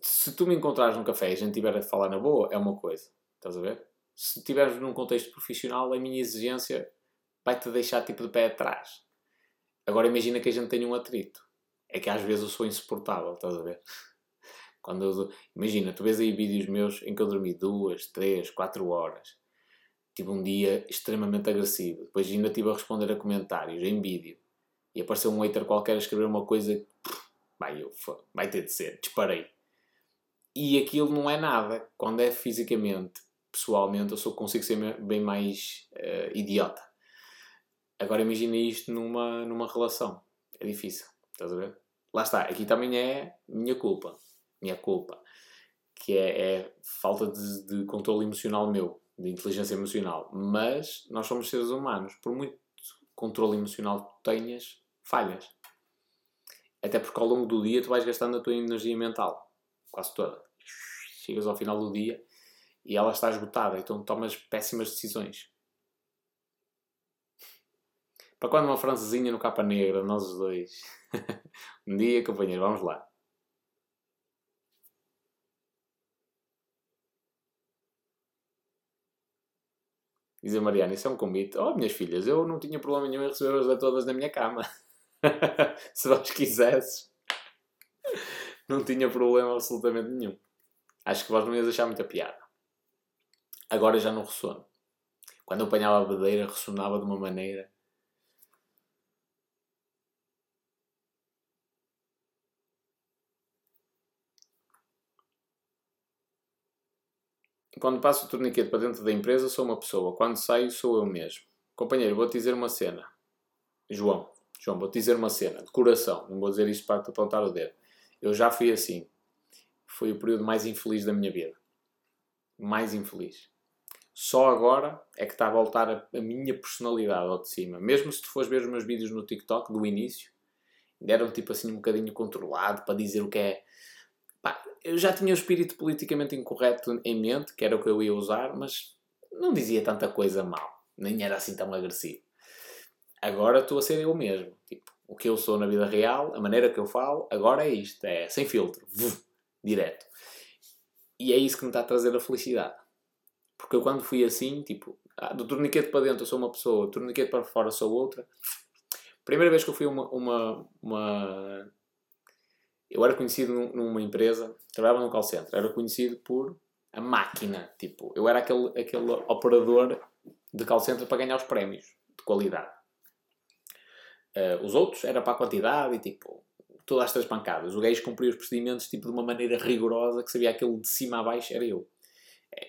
se tu me encontrares num café e a gente estiver a falar na boa, é uma coisa. Estás a ver? se estiveres num contexto profissional, a minha exigência vai-te deixar tipo de pé atrás. Agora imagina que a gente tenha um atrito. É que às vezes eu sou insuportável, estás a ver? *laughs* Quando eu, imagina, tu vês aí vídeos meus em que eu dormi duas, três, quatro horas. Tive um dia extremamente agressivo. Depois ainda estive a responder a comentários em vídeo. E apareceu um hater qualquer a escrever uma coisa. Vai, eu, vai ter de ser. Disparei. E aquilo não é nada. Quando é fisicamente pessoalmente, eu sou, consigo ser bem mais uh, idiota. Agora imagina isto numa, numa relação. É difícil. Estás a ver? Lá está. Aqui também é minha culpa. Minha culpa. Que é, é falta de, de controle emocional meu. De inteligência emocional. Mas nós somos seres humanos. Por muito controle emocional que tenhas, falhas. Até porque ao longo do dia tu vais gastando a tua energia mental. Quase toda. Chegas ao final do dia e ela está esgotada, então tomas péssimas decisões. Para quando uma francesinha no capa negra, nós os dois. *laughs* um dia, companheiro, vamos lá. Diz a Mariana, isso é um convite. Oh, minhas filhas, eu não tinha problema nenhum em recebê-las todas na minha cama. *laughs* *laughs* Se vós quisesses. Não tinha problema absolutamente nenhum. Acho que vós não ias achar muita piada. Agora já não ressono. Quando eu apanhava a bedeira, ressonava de uma maneira. Quando passo o torniquete para dentro da empresa, sou uma pessoa. Quando saio, sou eu mesmo. Companheiro, vou-te dizer uma cena. João, João, vou-te dizer uma cena. De coração. Não vou dizer isto para te apontar o dedo. Eu já fui assim. Foi o período mais infeliz da minha vida. Mais infeliz. Só agora é que está a voltar a, a, minha personalidade ao de cima. Mesmo se tu fores ver os meus vídeos no TikTok do início, eram tipo assim um bocadinho controlado para dizer o que é. Pá, eu já tinha o espírito politicamente incorreto em mente, que era o que eu ia usar, mas não dizia tanta coisa mal. Nem era assim tão agressivo. Agora estou a ser eu mesmo. Tipo, o que eu sou na vida real, a maneira que eu falo, agora é isto. É sem filtro. Vuf, direto. E é isso que me está a trazer a felicidade. Porque eu quando fui assim, tipo, ah, do torniquete para dentro eu sou uma pessoa, do torniquete para fora sou outra. Primeira vez que eu fui uma, uma, uma... Eu era conhecido numa empresa, trabalhava no call center, era conhecido por a máquina, tipo, eu era aquele, aquele operador de call center para ganhar os prémios de qualidade. Uh, os outros era para a quantidade e tipo, todas as três pancadas. O gajo cumpria os procedimentos tipo, de uma maneira rigorosa que sabia aquele de cima a baixo era eu.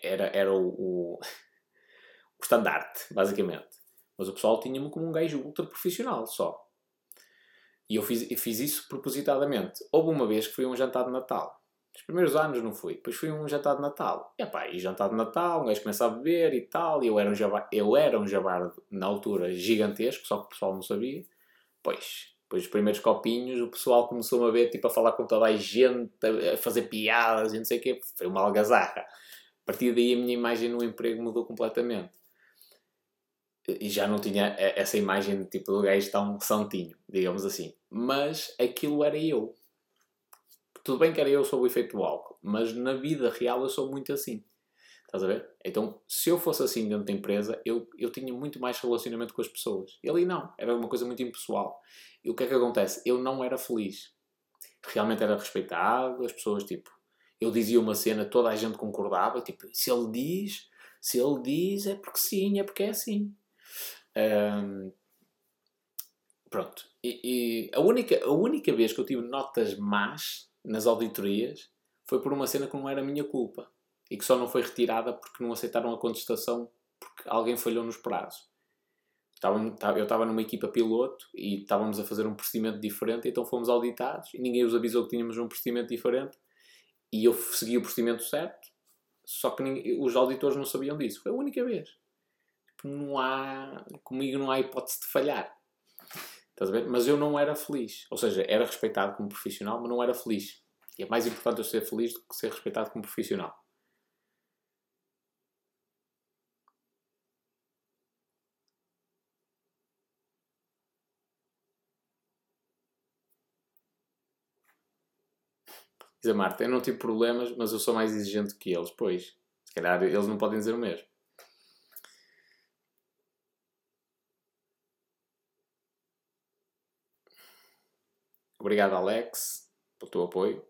era, era o, o, *laughs* o estandarte, basicamente. Mas o pessoal tinha-me como um gajo ultra profissional só. E eu fiz, eu fiz isso propositadamente. Houve uma vez que fui a um jantar de Natal. Os primeiros anos não fui. Depois fui a um jantar de Natal. E, epá, e jantar de Natal, um gajo começa a beber e tal. E eu era um jabar, eu era um jabar na altura gigantesco, só que o pessoal não sabia. Pois, depois dos primeiros copinhos, o pessoal começou-me a ver, tipo, a falar com toda a gente, a fazer piadas e não sei o quê. Foi uma algazarra. A partir daí a minha imagem no emprego mudou completamente e já não tinha essa imagem de tipo do gajo tão santinho, digamos assim. Mas aquilo era eu. Tudo bem que era eu sob o efeito do álcool, mas na vida real eu sou muito assim. Estás a ver? Então, se eu fosse assim dentro da empresa, eu, eu tinha muito mais relacionamento com as pessoas. E ali não, era uma coisa muito impessoal. E o que é que acontece? Eu não era feliz. Realmente era respeitado, as pessoas, tipo, eu dizia uma cena, toda a gente concordava, tipo, se ele diz, se ele diz, é porque sim, é porque é assim. Um, pronto. E, e, a, única, a única vez que eu tive notas más nas auditorias foi por uma cena que não era minha culpa e que só não foi retirada porque não aceitaram a contestação porque alguém falhou nos prazos. eu estava numa equipa piloto e estávamos a fazer um procedimento diferente, então fomos auditados e ninguém os avisou que tínhamos um procedimento diferente e eu segui o procedimento certo, só que ninguém, os auditores não sabiam disso. Foi a única vez não há. Comigo não há hipótese de falhar. Mas eu não era feliz. Ou seja, era respeitado como profissional, mas não era feliz. E é mais importante eu ser feliz do que ser respeitado como profissional. Diz a Marta, eu não tive problemas, mas eu sou mais exigente que eles. Pois, se calhar eles não podem dizer o mesmo. Obrigado, Alex, pelo teu apoio.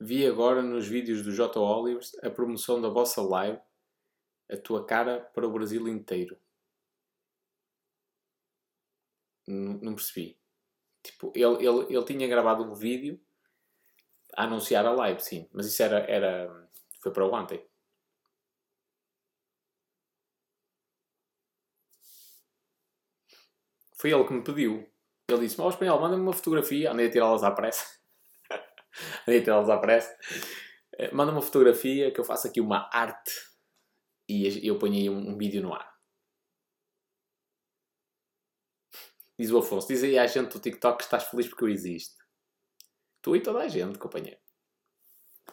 Vi agora nos vídeos do J. Olivers a promoção da vossa live, a tua cara para o Brasil inteiro. Não, percebi. Tipo, ele, ele, ele tinha gravado um vídeo a anunciar a live, sim. Mas isso era. era foi para ontem. Foi ele que me pediu. Ele disse: Ó, espanhol, manda-me uma fotografia. Andei a tirá-las à pressa. *laughs* A pressa. Eh, manda-me uma fotografia que eu faço aqui uma arte e eu ponho aí um, um vídeo no ar. Diz o Afonso: Diz aí à gente do TikTok que estás feliz porque eu existo. Tu e toda a gente, companheiro.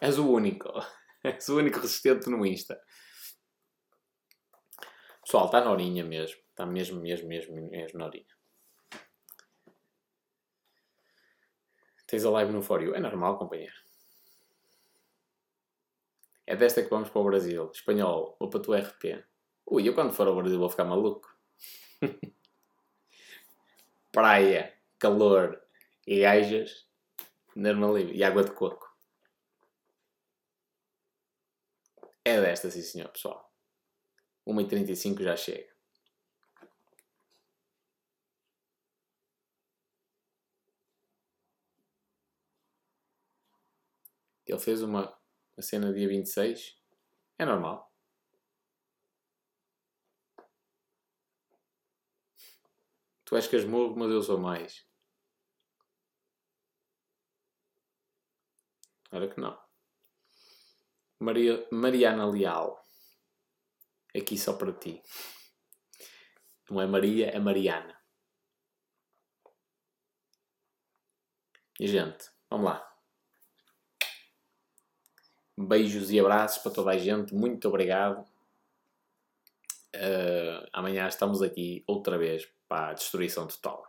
És o único. *laughs* És o único resistente no Insta. Pessoal, está na horinha mesmo. Está mesmo, mesmo, mesmo, mesmo na horinha. Tens a live no For You. É normal, companheiro. É desta que vamos para o Brasil. Espanhol, vou para o RP. Ui, eu quando for ao Brasil vou ficar maluco. *laughs* Praia, calor e gajas Normal livre. E água de coco. É desta, sim senhor, pessoal. 1h35 já chega. Ele fez uma, uma cena dia 26. É normal. Tu és casmurro, mas eu sou mais. Ora que não. Maria, Mariana Leal. Aqui só para ti. Não é Maria, é Mariana. E gente, vamos lá. Beijos e abraços para toda a gente. Muito obrigado. Uh, amanhã estamos aqui outra vez para a destruição total.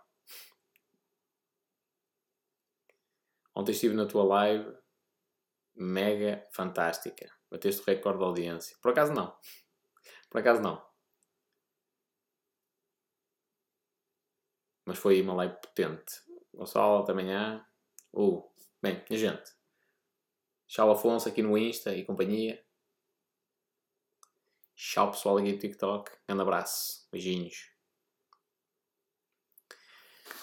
Ontem estive na tua live mega fantástica. Bateste o recorde de audiência. Por acaso não. Por acaso não. Mas foi uma live potente. Gonçalo, até amanhã. Uh, bem, gente. Tchau Afonso aqui no Insta e companhia. Tchau pessoal aqui do TikTok. Grande abraço. Beijinhos.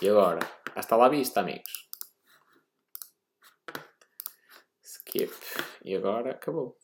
E agora? Hasta lá vista, amigos. Skip. E agora acabou.